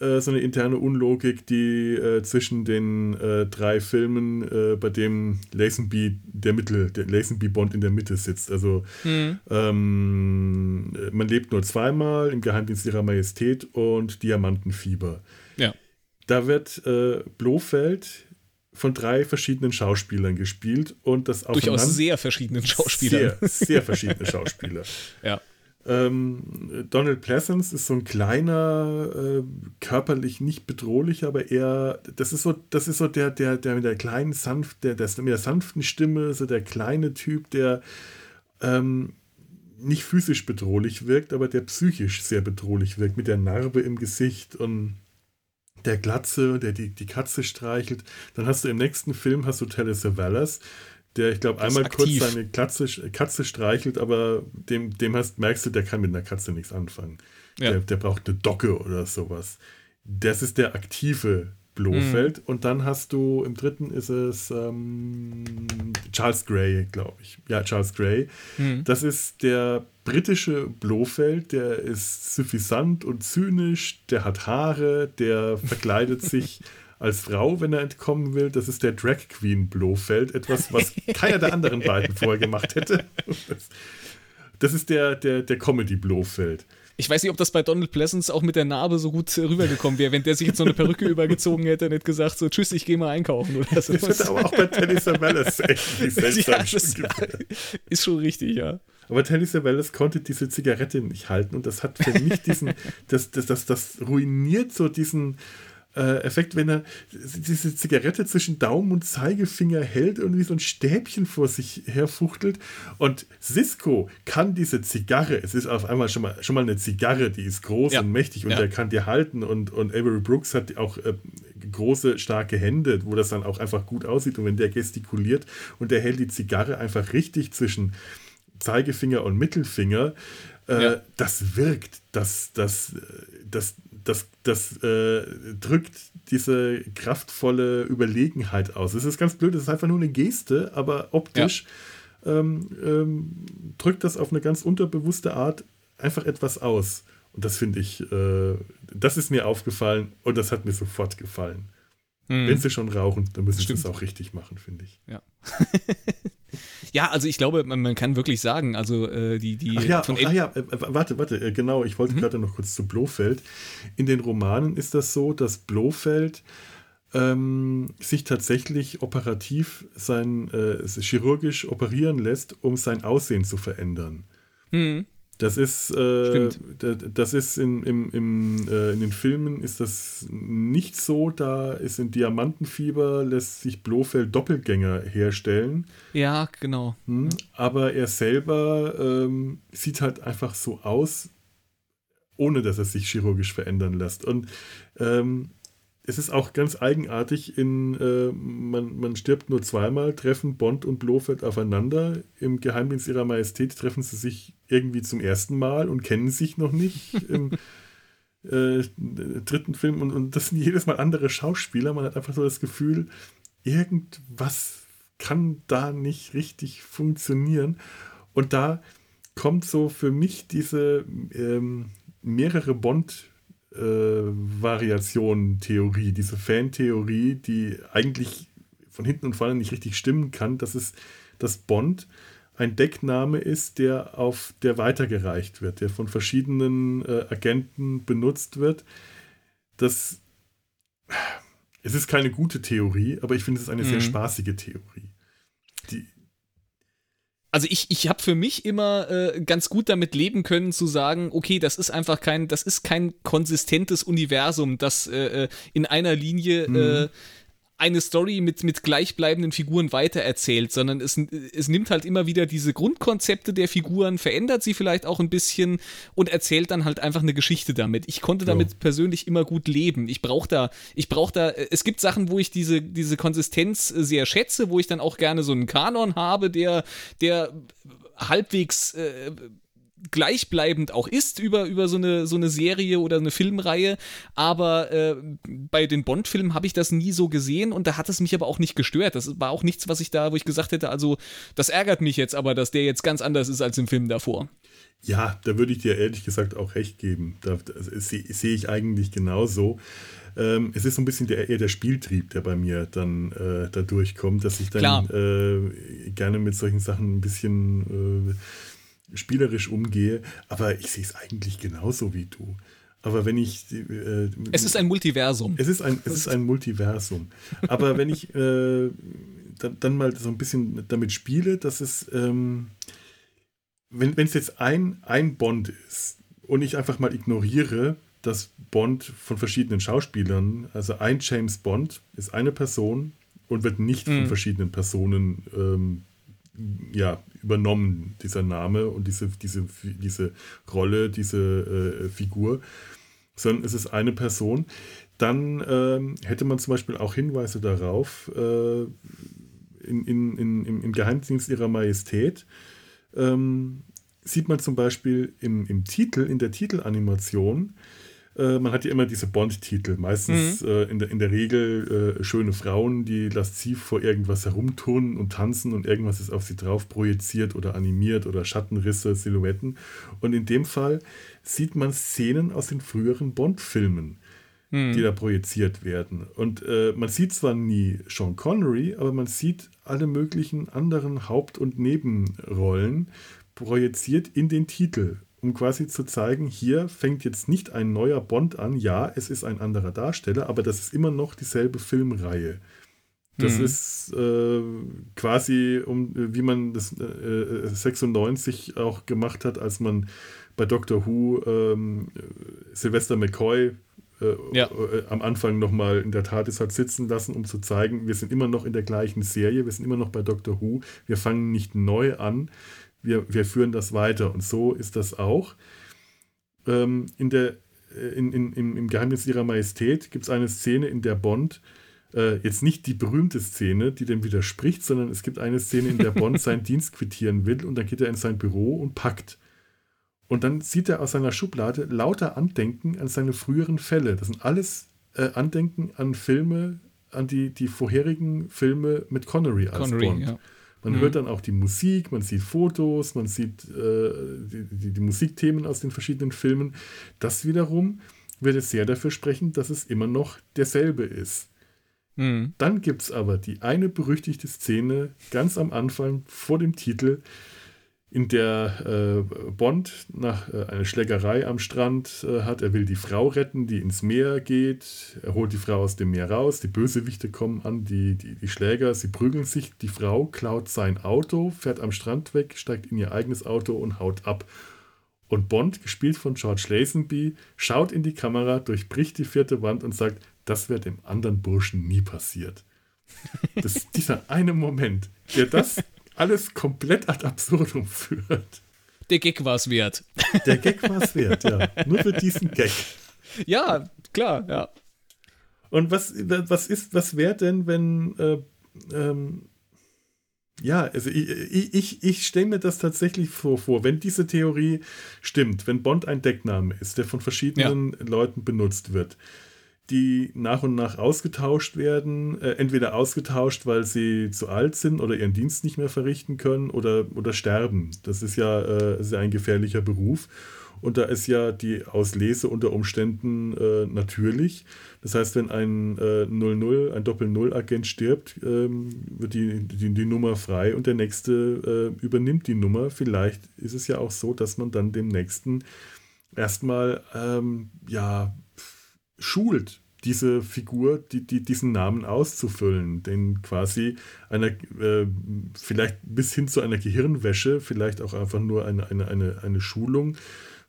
äh, so eine interne Unlogik, die äh, zwischen den äh, drei Filmen, äh, bei dem Lazenby der Mittel, der Lazenby Bond in der Mitte sitzt. Also mhm. ähm, man lebt nur zweimal im Geheimdienst ihrer Majestät und Diamantenfieber. Ja. Da wird äh, Blofeld von drei verschiedenen Schauspielern gespielt und das auch durchaus sehr verschiedenen Schauspielern. Sehr, sehr verschiedene Schauspieler. ja. Ähm, Donald Pleasance ist so ein kleiner, äh, körperlich nicht bedrohlich, aber eher, das ist so, das ist so der, der, der mit der kleinen, sanft, der, der mit der sanften Stimme, so der kleine Typ, der ähm, nicht physisch bedrohlich wirkt, aber der psychisch sehr bedrohlich wirkt, mit der Narbe im Gesicht und der Glatze, der die, die Katze streichelt. Dann hast du im nächsten Film hast du Telly Savalas, der, ich glaube, einmal kurz seine Katze, Katze streichelt, aber dem, dem hast, merkst du, der kann mit einer Katze nichts anfangen. Ja. Der, der braucht eine Docke oder sowas. Das ist der aktive Blofeld. Mhm. Und dann hast du im dritten ist es ähm, Charles Gray, glaube ich. Ja, Charles Gray. Mhm. Das ist der britische Blofeld, der ist suffisant und zynisch, der hat Haare, der verkleidet sich als Frau, wenn er entkommen will. Das ist der Drag Queen Blofeld, etwas, was keiner der anderen beiden vorher gemacht hätte. Das ist der, der, der Comedy Blofeld. Ich weiß nicht, ob das bei Donald Pleasance auch mit der Narbe so gut rübergekommen wäre, wenn der sich jetzt so eine Perücke übergezogen hätte und hätte gesagt, so tschüss, ich gehe mal einkaufen oder so. Das hätte aber auch bei Teddy Savalas echt seltsam ja, Ist schon richtig, ja. Aber Teddy Savalas konnte diese Zigarette nicht halten und das hat für mich diesen, das, das, das, das ruiniert so diesen, äh, Effekt, wenn er diese Zigarette zwischen Daumen und Zeigefinger hält und wie so ein Stäbchen vor sich herfuchtelt. Und Cisco kann diese Zigarre, es ist auf einmal schon mal, schon mal eine Zigarre, die ist groß ja. und mächtig und ja. er kann die halten. Und, und Avery Brooks hat auch äh, große, starke Hände, wo das dann auch einfach gut aussieht. Und wenn der gestikuliert und der hält die Zigarre einfach richtig zwischen Zeigefinger und Mittelfinger, äh, ja. das wirkt, das, das, das, das, das äh, drückt diese kraftvolle Überlegenheit aus. Es ist ganz blöd, es ist einfach nur eine Geste, aber optisch ja. ähm, ähm, drückt das auf eine ganz unterbewusste Art einfach etwas aus. Und das finde ich, äh, das ist mir aufgefallen und das hat mir sofort gefallen. Mhm. Wenn sie schon rauchen, dann müssen sie es auch richtig machen, finde ich. Ja. Ja, also ich glaube, man, man kann wirklich sagen, also äh, die, die. Ach ja, von ach ja, äh, warte, warte, äh, genau, ich wollte mhm. gerade noch kurz zu Blofeld. In den Romanen ist das so, dass Blofeld ähm, sich tatsächlich operativ sein, äh, chirurgisch operieren lässt, um sein Aussehen zu verändern. Mhm. Das ist, äh, das ist in, im, im, äh, in den Filmen ist das nicht so. Da ist in Diamantenfieber lässt sich Blofeld Doppelgänger herstellen. Ja, genau. Hm? Aber er selber ähm, sieht halt einfach so aus, ohne dass er sich chirurgisch verändern lässt. Und ähm, es ist auch ganz eigenartig, in, äh, man, man stirbt nur zweimal, treffen Bond und Blofeld aufeinander. Im Geheimdienst ihrer Majestät treffen sie sich irgendwie zum ersten Mal und kennen sich noch nicht. Im äh, dritten Film und, und das sind jedes Mal andere Schauspieler. Man hat einfach so das Gefühl, irgendwas kann da nicht richtig funktionieren. Und da kommt so für mich diese ähm, mehrere Bond- äh, Variation-Theorie, diese Fan-Theorie, die eigentlich von hinten und vorne nicht richtig stimmen kann, dass es dass Bond ein Deckname ist, der auf der weitergereicht wird, der von verschiedenen äh, Agenten benutzt wird. Das es ist keine gute Theorie, aber ich finde es eine mhm. sehr spaßige Theorie. Also ich, ich habe für mich immer äh, ganz gut damit leben können zu sagen, okay, das ist einfach kein, das ist kein konsistentes Universum, das äh, äh in einer Linie mhm. Eine Story mit, mit gleichbleibenden Figuren weitererzählt, sondern es, es nimmt halt immer wieder diese Grundkonzepte der Figuren, verändert sie vielleicht auch ein bisschen und erzählt dann halt einfach eine Geschichte damit. Ich konnte damit ja. persönlich immer gut leben. Ich brauche da, ich brauche da, es gibt Sachen, wo ich diese, diese Konsistenz sehr schätze, wo ich dann auch gerne so einen Kanon habe, der, der halbwegs äh, gleichbleibend auch ist über, über so, eine, so eine Serie oder eine Filmreihe. Aber äh, bei den Bond-Filmen habe ich das nie so gesehen und da hat es mich aber auch nicht gestört. Das war auch nichts, was ich da, wo ich gesagt hätte, also das ärgert mich jetzt aber, dass der jetzt ganz anders ist als im Film davor. Ja, da würde ich dir ehrlich gesagt auch recht geben. Da, das sehe seh ich eigentlich genauso. Ähm, es ist so ein bisschen der, eher der Spieltrieb, der bei mir dann äh, da durchkommt, dass ich dann äh, gerne mit solchen Sachen ein bisschen äh, spielerisch umgehe, aber ich sehe es eigentlich genauso wie du. Aber wenn ich. Äh, es ist ein Multiversum. Es ist ein, es ist ein Multiversum. Aber wenn ich äh, dann, dann, mal so ein bisschen damit spiele, dass es. Ähm, wenn es jetzt ein, ein Bond ist und ich einfach mal ignoriere, dass Bond von verschiedenen Schauspielern, also ein James Bond ist eine Person und wird nicht mhm. von verschiedenen Personen ähm, ja, übernommen, dieser Name und diese, diese, diese Rolle, diese äh, Figur, sondern es ist eine Person. Dann ähm, hätte man zum Beispiel auch Hinweise darauf, äh, in, in, in, im Geheimdienst ihrer Majestät ähm, sieht man zum Beispiel im, im Titel, in der Titelanimation, äh, man hat ja immer diese Bond-Titel, meistens mhm. äh, in, der, in der Regel äh, schöne Frauen, die lasziv vor irgendwas herumturnen und tanzen und irgendwas ist auf sie drauf projiziert oder animiert oder Schattenrisse, Silhouetten. Und in dem Fall sieht man Szenen aus den früheren Bond-Filmen mhm. die da projiziert werden. Und äh, man sieht zwar nie Sean Connery, aber man sieht alle möglichen anderen Haupt- und Nebenrollen projiziert in den Titel um quasi zu zeigen, hier fängt jetzt nicht ein neuer Bond an. Ja, es ist ein anderer Darsteller, aber das ist immer noch dieselbe Filmreihe. Das mhm. ist äh, quasi, um, wie man das äh, 96 auch gemacht hat, als man bei Doctor Who ähm, Sylvester McCoy äh, ja. Äh, am Anfang nochmal in der Tat ist hat sitzen lassen, um zu zeigen, wir sind immer noch in der gleichen Serie, wir sind immer noch bei Doctor Who, wir fangen nicht neu an, wir, wir führen das weiter. Und so ist das auch. Ähm, in der, äh, in, in, im, Im Geheimnis ihrer Majestät gibt es eine Szene, in der Bond, äh, jetzt nicht die berühmte Szene, die dem widerspricht, sondern es gibt eine Szene, in der Bond seinen Dienst quittieren will und dann geht er in sein Büro und packt. Und dann sieht er aus seiner Schublade lauter Andenken an seine früheren Fälle. Das sind alles äh, Andenken an Filme, an die, die vorherigen Filme mit Connery als Connery, Bond. Ja. Man mhm. hört dann auch die Musik, man sieht Fotos, man sieht äh, die, die, die, Musikthemen aus den verschiedenen Filmen. Das wiederum würde sehr dafür sprechen, dass es immer noch derselbe ist. Mhm. Dann gibt es aber die eine berüchtigte Szene ganz am Anfang vor dem Titel, in der äh, Bond nach äh, einer Schlägerei am Strand äh, hat. Er will die Frau retten, die ins Meer geht. Er holt die Frau aus dem Meer raus. Die Bösewichte kommen an, die, die, die Schläger. Sie prügeln sich. Die Frau klaut sein Auto, fährt am Strand weg, steigt in ihr eigenes Auto und haut ab. Und Bond, gespielt von George Lazenby, schaut in die Kamera, durchbricht die vierte Wand und sagt, das wäre dem anderen Burschen nie passiert. Das dieser eine Moment, der das alles komplett ad absurdum führt. Der Gag war es wert. Der Gag war es wert, ja. Nur für diesen Gag. Ja, klar, ja. Und was, was ist, was wäre denn, wenn, äh, ähm, ja, also ich, ich, ich stelle mir das tatsächlich vor, vor, wenn diese Theorie stimmt, wenn Bond ein Deckname ist, der von verschiedenen ja. Leuten benutzt wird, die nach und nach ausgetauscht werden. Äh, entweder ausgetauscht, weil sie zu alt sind oder ihren Dienst nicht mehr verrichten können oder, oder sterben. Das ist ja, äh, ja ein gefährlicher Beruf. Und da ist ja die Auslese unter Umständen äh, natürlich. Das heißt, wenn ein äh, 00, ein Doppel-Null-Agent stirbt, ähm, wird die, die, die, Nummer frei und der nächste äh, übernimmt die Nummer. Vielleicht ist es ja auch so, dass man dann dem nächsten erstmal ähm, ja, schult, diese Figur, die, die, diesen Namen auszufüllen, den quasi einer, äh, vielleicht bis hin zu einer Gehirnwäsche, vielleicht auch einfach nur eine, eine, eine, eine Schulung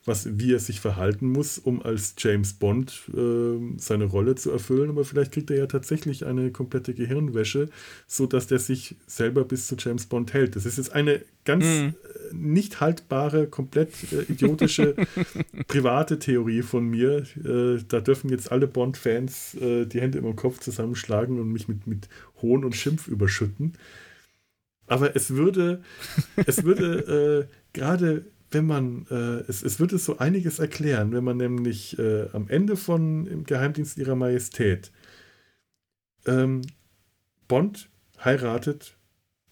was, wie er sich verhalten muss, um als James Bond äh, seine Rolle zu erfüllen. Aber vielleicht kriegt er ja tatsächlich eine komplette Gehirnwäsche, sodass der sich selber bis zu James Bond hält. Das ist jetzt eine ganz mm. nicht haltbare, komplett äh, idiotische private Theorie von mir. Äh, da dürfen jetzt alle Bond-Fans äh, die Hände im Kopf zusammenschlagen und mich mit, mit Hohn und Schimpf überschütten. Aber es würde, es würde äh, gerade wenn man, äh, es, es würde so einiges erklären, wenn man nämlich äh, am Ende von Im Geheimdienst ihrer Majestät ähm, Bond heiratet,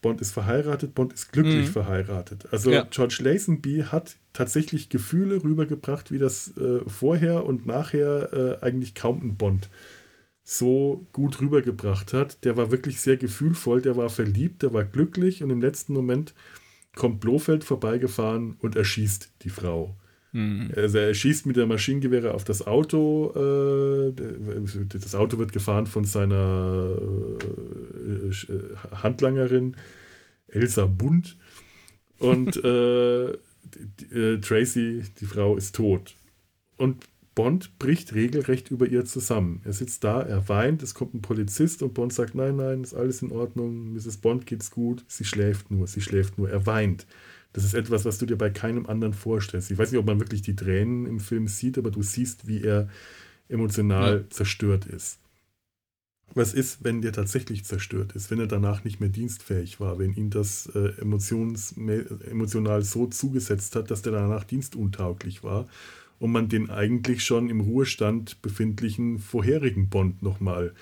Bond ist verheiratet, Bond ist glücklich mhm. verheiratet. Also ja. George Lazenby hat tatsächlich Gefühle rübergebracht, wie das äh, vorher und nachher äh, eigentlich kaum ein Bond so gut rübergebracht hat. Der war wirklich sehr gefühlvoll, der war verliebt, der war glücklich und im letzten Moment kommt Blofeld vorbeigefahren und erschießt die Frau. Mhm. Also er schießt mit der Maschinengewehre auf das Auto. Äh, das Auto wird gefahren von seiner äh, Handlangerin Elsa Bund. Und äh, die, Tracy, die Frau, ist tot. Und Bond bricht regelrecht über ihr zusammen. Er sitzt da, er weint, es kommt ein Polizist und Bond sagt, nein, nein, ist alles in Ordnung, Mrs. Bond geht's gut, sie schläft nur, sie schläft nur, er weint. Das ist etwas, was du dir bei keinem anderen vorstellst. Ich weiß nicht, ob man wirklich die Tränen im Film sieht, aber du siehst, wie er emotional ja. zerstört ist. Was ist, wenn der tatsächlich zerstört ist, wenn er danach nicht mehr dienstfähig war, wenn ihn das äh, emotional so zugesetzt hat, dass der danach dienstuntauglich war und man den eigentlich schon im Ruhestand befindlichen vorherigen Bond nochmal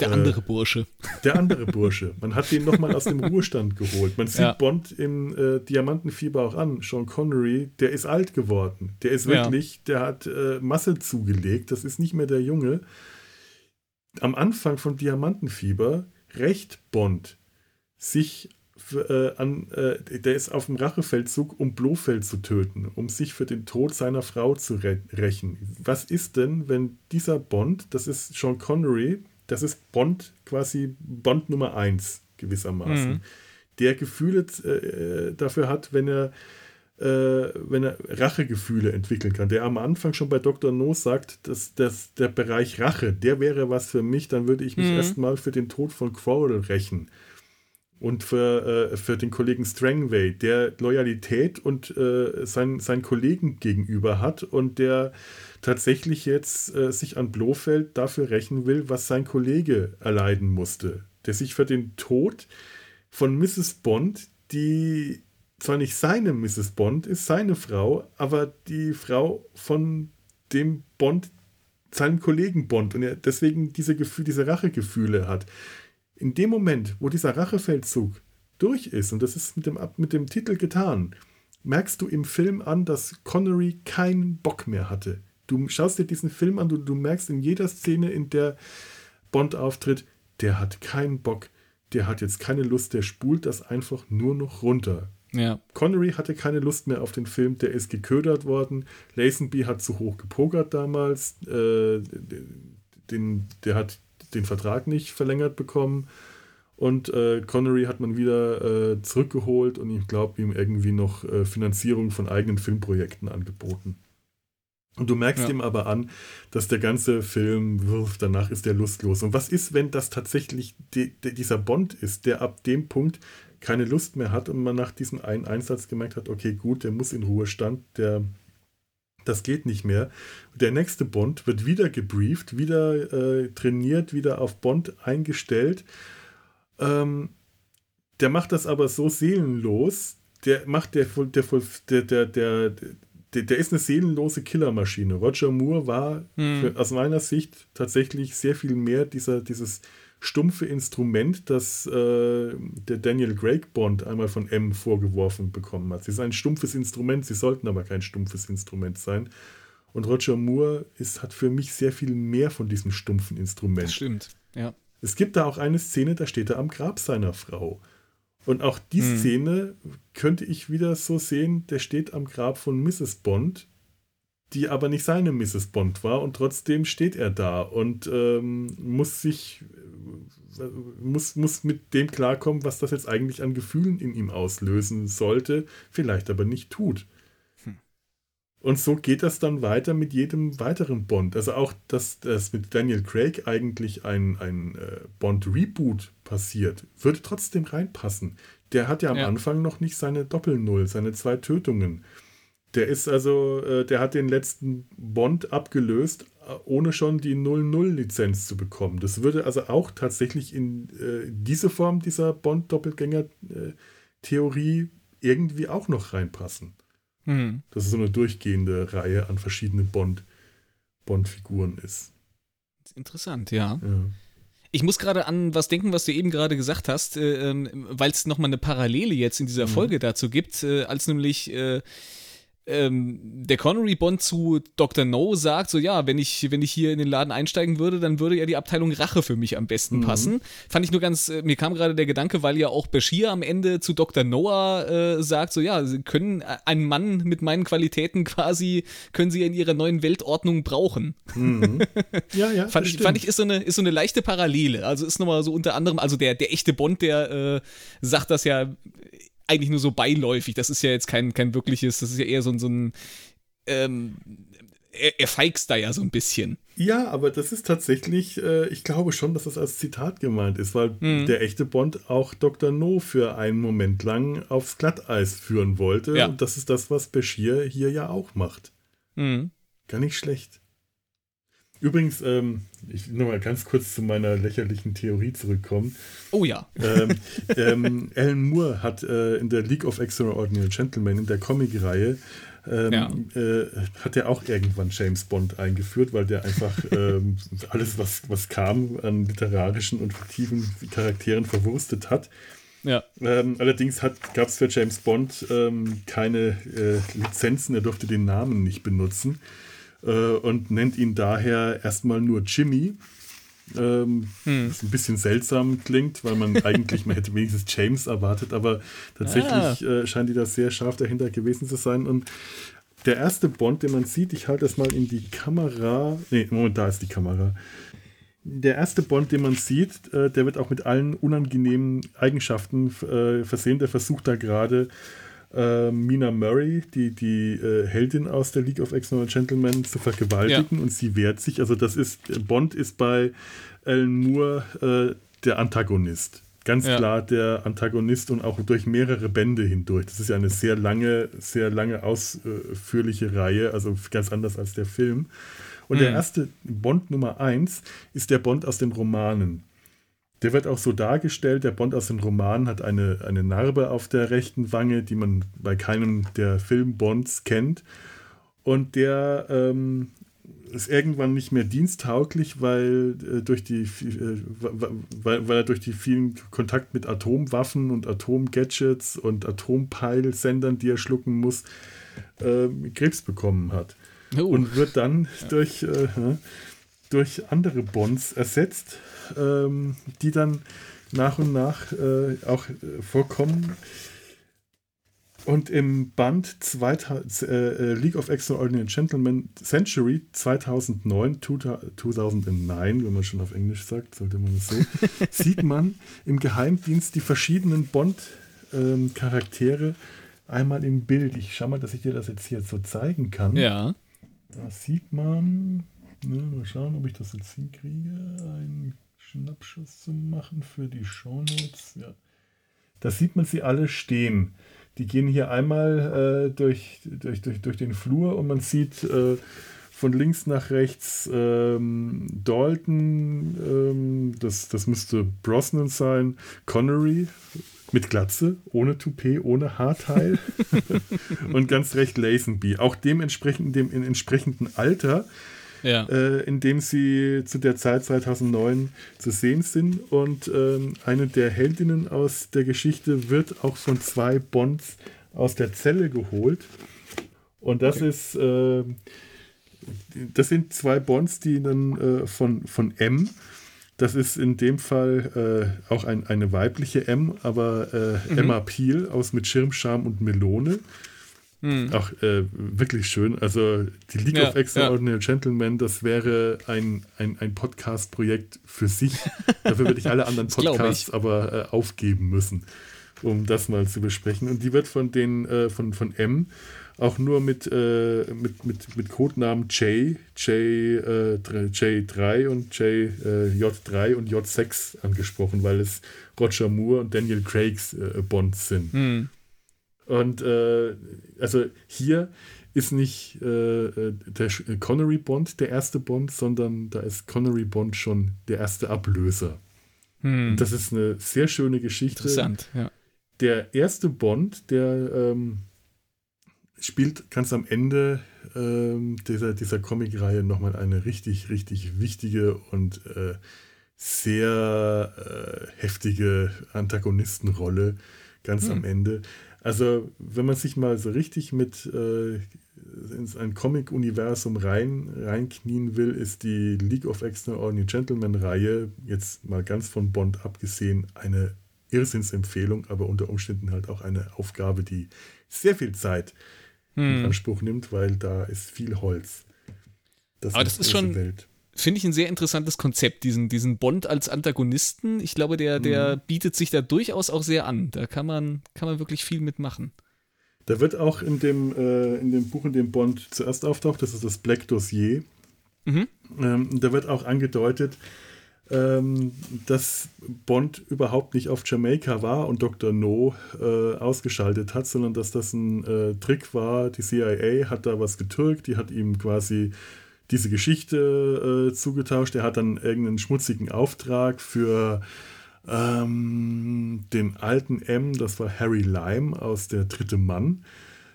der andere äh, Bursche. Der andere Bursche. Man hat den nochmal aus dem Ruhestand geholt. Man sieht ja. Bond im äh, Diamantenfieber auch an. Sean Connery, der ist alt geworden. Der ist wirklich, ja. der hat äh, Masse zugelegt. Das ist nicht mehr der Junge am Anfang von Diamantenfieber rächt Bond sich äh, an, äh, der ist auf dem Rachefeldzug, um Blofeld zu töten, um sich für den Tod seiner Frau zu rächen. Was ist denn, wenn dieser Bond, das ist Sean Connery, das ist Bond quasi Bond Nummer 1 gewissermaßen, mhm. der Gefühle äh, dafür hat, wenn er äh, wenn er Rachegefühle entwickeln kann. Der am Anfang schon bei Dr. No sagt, dass, dass der Bereich Rache, der wäre was für mich, dann würde ich mich mhm. erstmal für den Tod von Quarrel rächen. Und für, äh, für den Kollegen Strangway, der Loyalität und äh, sein, seinen Kollegen gegenüber hat und der tatsächlich jetzt äh, sich an Blofeld dafür rächen will, was sein Kollege erleiden musste. Der sich für den Tod von Mrs. Bond, die zwar nicht seine Mrs. Bond ist, seine Frau, aber die Frau von dem Bond, seinem Kollegen Bond und er deswegen diese Gefühle, diese Rachegefühle hat. In dem Moment, wo dieser Rachefeldzug durch ist, und das ist mit dem, mit dem Titel getan, merkst du im Film an, dass Connery keinen Bock mehr hatte. Du schaust dir diesen Film an, du, du merkst in jeder Szene, in der Bond auftritt, der hat keinen Bock, der hat jetzt keine Lust, der spult das einfach nur noch runter. Ja. Connery hatte keine Lust mehr auf den Film, der ist geködert worden. Lazenby hat zu hoch gepokert damals. Äh, den, der hat den Vertrag nicht verlängert bekommen. Und äh, Connery hat man wieder äh, zurückgeholt und ich glaube, ihm irgendwie noch äh, Finanzierung von eigenen Filmprojekten angeboten. Und du merkst ja. ihm aber an, dass der ganze Film wirft, danach ist er lustlos. Und was ist, wenn das tatsächlich die, die, dieser Bond ist, der ab dem Punkt keine Lust mehr hat und man nach diesem einen Einsatz gemerkt hat, okay, gut, der muss in Ruhestand, der das geht nicht mehr. Der nächste Bond wird wieder gebrieft, wieder äh, trainiert, wieder auf Bond eingestellt. Ähm, der macht das aber so seelenlos. Der macht der, der, der, der, der, der, der ist eine seelenlose Killermaschine. Roger Moore war hm. für, aus meiner Sicht tatsächlich sehr viel mehr dieser, dieses stumpfe Instrument, das äh, der Daniel Craig Bond einmal von M vorgeworfen bekommen hat. Sie ist ein stumpfes Instrument, sie sollten aber kein stumpfes Instrument sein. Und Roger Moore ist, hat für mich sehr viel mehr von diesem stumpfen Instrument. Das stimmt, ja. Es gibt da auch eine Szene, da steht er am Grab seiner Frau. Und auch die hm. Szene könnte ich wieder so sehen, der steht am Grab von Mrs. Bond die aber nicht seine Mrs. Bond war und trotzdem steht er da und ähm, muss sich äh, muss, muss mit dem klarkommen, was das jetzt eigentlich an Gefühlen in ihm auslösen sollte, vielleicht aber nicht tut. Hm. Und so geht das dann weiter mit jedem weiteren Bond. Also auch, dass das mit Daniel Craig eigentlich ein, ein äh, Bond-Reboot passiert, würde trotzdem reinpassen. Der hat ja am ja. Anfang noch nicht seine Doppel-Null, seine zwei Tötungen. Der ist also, äh, der hat den letzten Bond abgelöst, äh, ohne schon die 00-Lizenz zu bekommen. Das würde also auch tatsächlich in äh, diese Form dieser Bond-Doppelgänger-Theorie irgendwie auch noch reinpassen. Mhm. Dass es so eine durchgehende Reihe an verschiedenen Bond, Bond-Figuren ist. Interessant, ja. ja. Ich muss gerade an was denken, was du eben gerade gesagt hast, äh, ähm, weil es nochmal eine Parallele jetzt in dieser mhm. Folge dazu gibt, äh, als nämlich äh, ähm, der Connery Bond zu Dr. No sagt, so ja, wenn ich, wenn ich hier in den Laden einsteigen würde, dann würde ja die Abteilung Rache für mich am besten mhm. passen. Fand ich nur ganz, äh, mir kam gerade der Gedanke, weil ja auch Bashir am Ende zu Dr. Noah äh, sagt, so ja, sie können äh, einen Mann mit meinen Qualitäten quasi, können sie in ihrer neuen Weltordnung brauchen. Mhm. Ja, ja. fand, ich, fand ich, ist so, eine, ist so eine leichte Parallele. Also ist nochmal so unter anderem, also der, der echte Bond, der äh, sagt das ja eigentlich nur so beiläufig. Das ist ja jetzt kein, kein wirkliches, das ist ja eher so, so ein. Ähm, er, er feigst da ja so ein bisschen. Ja, aber das ist tatsächlich, äh, ich glaube schon, dass das als Zitat gemeint ist, weil mhm. der echte Bond auch Dr. No für einen Moment lang aufs Glatteis führen wollte. Ja. Und das ist das, was Bashir hier ja auch macht. Mhm. Gar nicht schlecht. Übrigens, ähm, ich will nochmal ganz kurz zu meiner lächerlichen Theorie zurückkommen. Oh ja. ähm, ähm, Alan Moore hat äh, in der League of Extraordinary Gentlemen, in der Comic-Reihe, ähm, ja. äh, hat er auch irgendwann James Bond eingeführt, weil der einfach ähm, alles, was, was kam, an literarischen und fiktiven Charakteren verwurstet hat. Ja. Ähm, allerdings gab es für James Bond ähm, keine äh, Lizenzen, er durfte den Namen nicht benutzen äh, und nennt ihn daher erstmal nur Jimmy. Ähm, hm. Was ein bisschen seltsam klingt, weil man eigentlich, man hätte wenigstens James erwartet, aber tatsächlich ah. äh, scheint die da sehr scharf dahinter gewesen zu sein. Und der erste Bond, den man sieht, ich halte das mal in die Kamera. Ne, Moment, da ist die Kamera. Der erste Bond, den man sieht, äh, der wird auch mit allen unangenehmen Eigenschaften äh, versehen. Der versucht da gerade äh, Mina Murray, die, die äh, Heldin aus der League of Extraordinary Gentlemen, zu vergewaltigen ja. und sie wehrt sich. Also das ist, Bond ist bei Alan Moore äh, der Antagonist. Ganz ja. klar der Antagonist und auch durch mehrere Bände hindurch. Das ist ja eine sehr lange, sehr lange ausführliche Reihe, also ganz anders als der Film. Und mhm. der erste Bond Nummer 1 ist der Bond aus den Romanen. Der wird auch so dargestellt, der Bond aus den Romanen hat eine, eine Narbe auf der rechten Wange, die man bei keinem der Film-Bonds kennt. Und der ähm, ist irgendwann nicht mehr diensttauglich, weil, äh, durch die, äh, weil, weil er durch die vielen Kontakt mit Atomwaffen und Atomgadgets und Atompeilsendern, die er schlucken muss, äh, Krebs bekommen hat. Oh. Und wird dann ja. durch, äh, durch andere Bonds ersetzt ähm, die dann nach und nach äh, auch äh, vorkommen. Und im Band 2000, äh, äh, League of Extraordinary Gentlemen Century 2009, 2009, wenn man schon auf Englisch sagt, sollte man es so, sieht man im Geheimdienst die verschiedenen Bond-Charaktere ähm, einmal im Bild. Ich schau mal, dass ich dir das jetzt hier so zeigen kann. Ja. Da sieht man, ne, mal schauen, ob ich das jetzt hinkriege. Ein Schnappschuss zu machen für die Shownotes. Ja. Da sieht man sie alle stehen. Die gehen hier einmal äh, durch, durch, durch, durch den Flur und man sieht äh, von links nach rechts ähm, Dalton, ähm, das, das müsste Brosnan sein, Connery mit Glatze, ohne Toupet, ohne Haarteil und ganz recht Lazenby. Auch dementsprechend dem in entsprechendem Alter ja. äh, in dem sie zu der Zeit 2009 zu sehen sind. Und ähm, eine der Heldinnen aus der Geschichte wird auch von zwei Bonds aus der Zelle geholt. Und das okay. ist, äh, das sind zwei Bonds, die dann äh, von, von M, das ist in dem Fall äh, auch ein, eine weibliche M, aber äh, mhm. Emma Peel aus Mit Schirmscham und Melone. Mhm. Auch äh, wirklich schön. Also die League ja, of Extraordinary ja. Gentlemen, das wäre ein, ein, ein Podcast-Projekt für sich. Dafür würde ich alle anderen Podcasts aber äh, aufgeben müssen, um das mal zu besprechen. Und die wird von den äh, von, von M auch nur mit, äh, mit, mit, mit Codenamen J, J, äh, J3 und J, äh, J3 und J6 angesprochen, weil es Roger Moore und Daniel Craigs Bonds sind. Mhm. Und äh, also hier ist nicht äh, äh der Connery Bond der erste Bond, sondern da ist Connery Bond schon der erste Ablöser. Hm. Und das ist eine sehr schöne Geschichte. Interessant, ja. Der erste Bond, der ähm, spielt ganz am Ende ähm, dieser, dieser Comic-Reihe nochmal eine richtig, richtig wichtige und äh, sehr äh, heftige Antagonistenrolle ganz hm. am Ende. Also, wenn man sich mal so richtig mit äh, ins ein Comic-Universum rein, reinknien will, ist die League of Extraordinary Gentlemen-Reihe, jetzt mal ganz von Bond abgesehen, eine Irrsinnsempfehlung, aber unter Umständen halt auch eine Aufgabe, die sehr viel Zeit hm. in Anspruch nimmt, weil da ist viel Holz. Das aber das ist schon. Welt finde ich ein sehr interessantes Konzept, diesen, diesen Bond als Antagonisten. Ich glaube, der, der mhm. bietet sich da durchaus auch sehr an. Da kann man, kann man wirklich viel mitmachen. Da wird auch in dem, äh, in dem Buch, in dem Bond zuerst auftaucht, das ist das Black Dossier. Mhm. Ähm, da wird auch angedeutet, ähm, dass Bond überhaupt nicht auf Jamaika war und Dr. No äh, ausgeschaltet hat, sondern dass das ein äh, Trick war. Die CIA hat da was getürkt, die hat ihm quasi diese Geschichte äh, zugetauscht. Er hat dann irgendeinen schmutzigen Auftrag für ähm, den alten M, das war Harry Lime aus der Dritte Mann,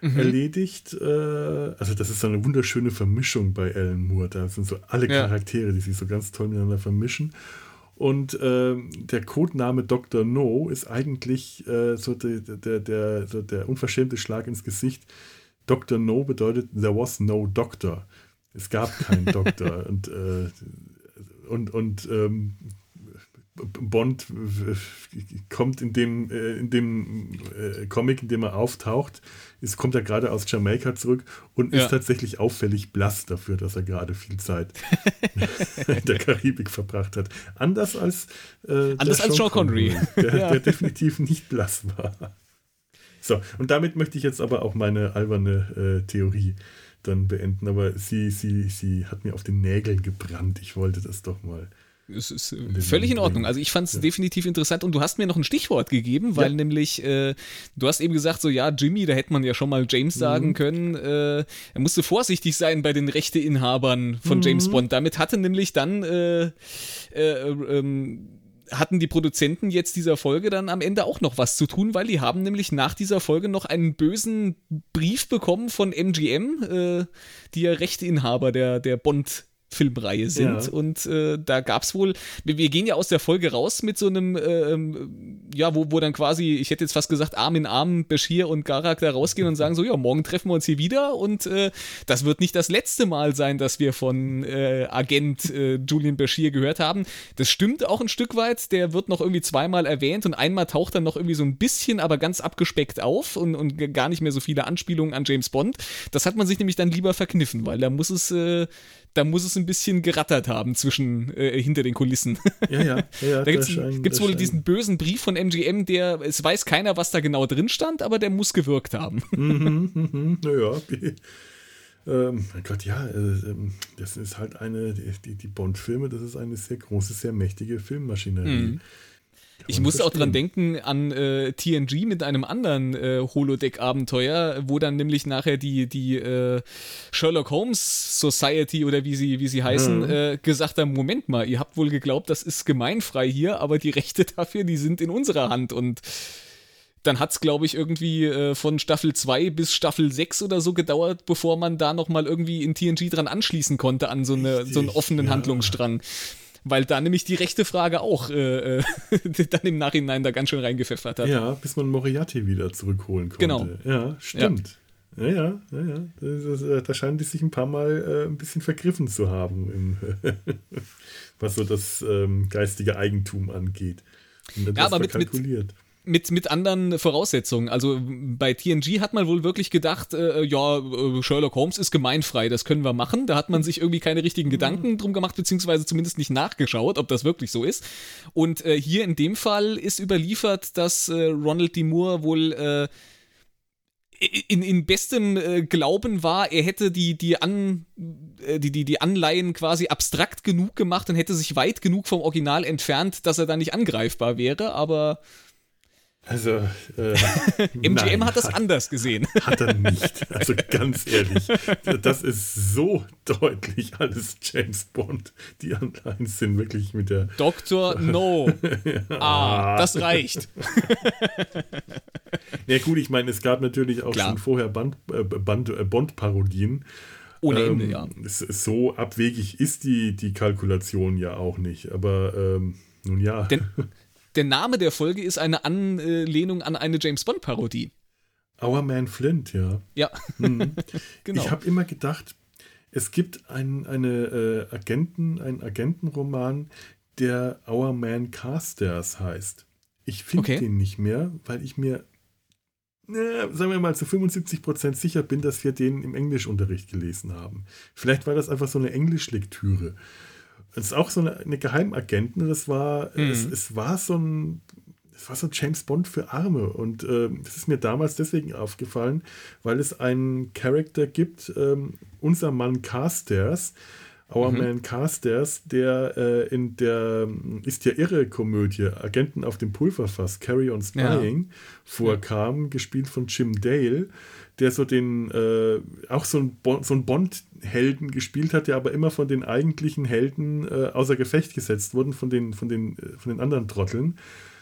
mhm. erledigt. Äh, also das ist so eine wunderschöne Vermischung bei Alan Moore. Da sind so alle Charaktere, die sich so ganz toll miteinander vermischen. Und äh, der Codename Dr. No ist eigentlich äh, so, der, der, der, so der unverschämte Schlag ins Gesicht. Dr. No bedeutet, there was no doctor. Es gab keinen Doktor. und, äh, und, und ähm, Bond kommt in dem, äh, in dem äh, Comic, in dem er auftaucht, ist, kommt er gerade aus Jamaika zurück und ja. ist tatsächlich auffällig blass dafür, dass er gerade viel Zeit in der Karibik verbracht hat. Anders als, äh, Anders als Sean Connery, der, ja. der definitiv nicht blass war. So, und damit möchte ich jetzt aber auch meine alberne äh, Theorie dann beenden. Aber sie, sie, sie hat mir auf den Nägeln gebrannt. Ich wollte das doch mal es ist äh, völlig in Ordnung. Also ich fand es ja. definitiv interessant und du hast mir noch ein Stichwort gegeben, weil ja. nämlich, äh, du hast eben gesagt, so ja, Jimmy, da hätte man ja schon mal James mhm. sagen können, äh, er musste vorsichtig sein bei den Rechteinhabern von mhm. James Bond. Damit hatte nämlich dann äh, äh, ähm, hatten die Produzenten jetzt dieser Folge dann am Ende auch noch was zu tun, weil die haben nämlich nach dieser Folge noch einen bösen Brief bekommen von MGM, äh, die ja Rechteinhaber der, der Bond Filmreihe sind. Ja. Und äh, da gab es wohl, wir, wir, gehen ja aus der Folge raus mit so einem, äh, ja, wo, wo dann quasi, ich hätte jetzt fast gesagt, Arm in Arm Bashir und Garak da rausgehen und sagen so, ja, morgen treffen wir uns hier wieder und äh, das wird nicht das letzte Mal sein, dass wir von äh, Agent äh, Julian Bashir gehört haben. Das stimmt auch ein Stück weit, der wird noch irgendwie zweimal erwähnt und einmal taucht dann noch irgendwie so ein bisschen, aber ganz abgespeckt auf und, und gar nicht mehr so viele Anspielungen an James Bond. Das hat man sich nämlich dann lieber verkniffen, weil da muss es äh, da muss es ein bisschen gerattert haben zwischen äh, hinter den Kulissen. Ja, ja. ja da gibt es wohl diesen bösen Brief von MGM, der, es weiß keiner, was da genau drin stand, aber der muss gewirkt haben. Mhm, mhm, naja, okay. Ähm, mein Gott, ja, äh, ähm, das ist halt eine, die, die Bond-Filme, das ist eine sehr große, sehr mächtige Filmmaschinerie. Mhm. Ich musste auch dran denken an äh, TNG mit einem anderen äh, Holodeck-Abenteuer, wo dann nämlich nachher die, die äh, Sherlock Holmes Society oder wie sie, wie sie heißen, mhm. Äh, gesagt haben: Moment mal, ihr habt wohl geglaubt, das ist gemeinfrei hier, aber die Rechte dafür, die sind in unserer Hand und dann hat es, glaube ich, irgendwie äh, von Staffel 2 bis Staffel 6 oder so gedauert, bevor man da nochmal irgendwie in TNG dran anschließen konnte an so, eine, so einen offenen ja. Handlungsstrang weil da nämlich die rechte Frage auch äh, äh dann im Nachhinein da ganz schön reingepfeffert hat. Ja, bis man Moriarty wieder zurückholen konnte. Genau. Ja, stimmt. Ja, ja, ja. ja, ja. Das, das, da scheinen die sich ein paar Mal äh, ein bisschen vergriffen zu haben, im, was so das ähm, geistige Eigentum angeht. Und ja, aber mit, kalkuliert. Mit, mit, mit anderen Voraussetzungen. Also bei TNG hat man wohl wirklich gedacht, äh, ja, äh, Sherlock Holmes ist gemeinfrei, das können wir machen. Da hat man sich irgendwie keine richtigen Gedanken drum gemacht, beziehungsweise zumindest nicht nachgeschaut, ob das wirklich so ist. Und äh, hier in dem Fall ist überliefert, dass äh, Ronald D. Moore wohl äh, in, in bestem äh, Glauben war, er hätte die, die, An, äh, die, die, die Anleihen quasi abstrakt genug gemacht und hätte sich weit genug vom Original entfernt, dass er da nicht angreifbar wäre, aber also, äh, MGM nein, hat das hat, anders gesehen. Hat er nicht. Also ganz ehrlich, das ist so deutlich alles James Bond. Die Anleihen sind wirklich mit der. Doktor No. ah, das reicht. ja, gut, ich meine, es gab natürlich auch Klar. schon vorher Band, äh, Band, äh, Bond-Parodien. Ohne Ende, ähm, ja. So abwegig ist die, die Kalkulation ja auch nicht. Aber ähm, nun ja. Denn der Name der Folge ist eine Anlehnung an eine James Bond-Parodie. Our Man Flint, ja. Ja. Mhm. genau. Ich habe immer gedacht, es gibt ein, eine äh, Agenten, einen Agentenroman, der Our Man Carstairs heißt. Ich finde okay. den nicht mehr, weil ich mir, äh, sagen wir mal, zu 75% sicher bin, dass wir den im Englischunterricht gelesen haben. Vielleicht war das einfach so eine Englischlektüre. Es ist auch so eine, eine Geheimagentin. Das war, mhm. es, es, war so ein, es war so James Bond für Arme. Und äh, das ist mir damals deswegen aufgefallen, weil es einen Charakter gibt, ähm, unser Mann Carstairs, Our mhm. Man Carstairs, der äh, in der Ist ja irre Komödie Agenten auf dem Pulverfass, Carry on Spying, ja. vorkam, gespielt von Jim Dale, der so den, äh, auch so ein, bon, so ein Bond-Helden gespielt hat, der aber immer von den eigentlichen Helden äh, außer Gefecht gesetzt wurden, von den, von den, äh, von den anderen Trotteln.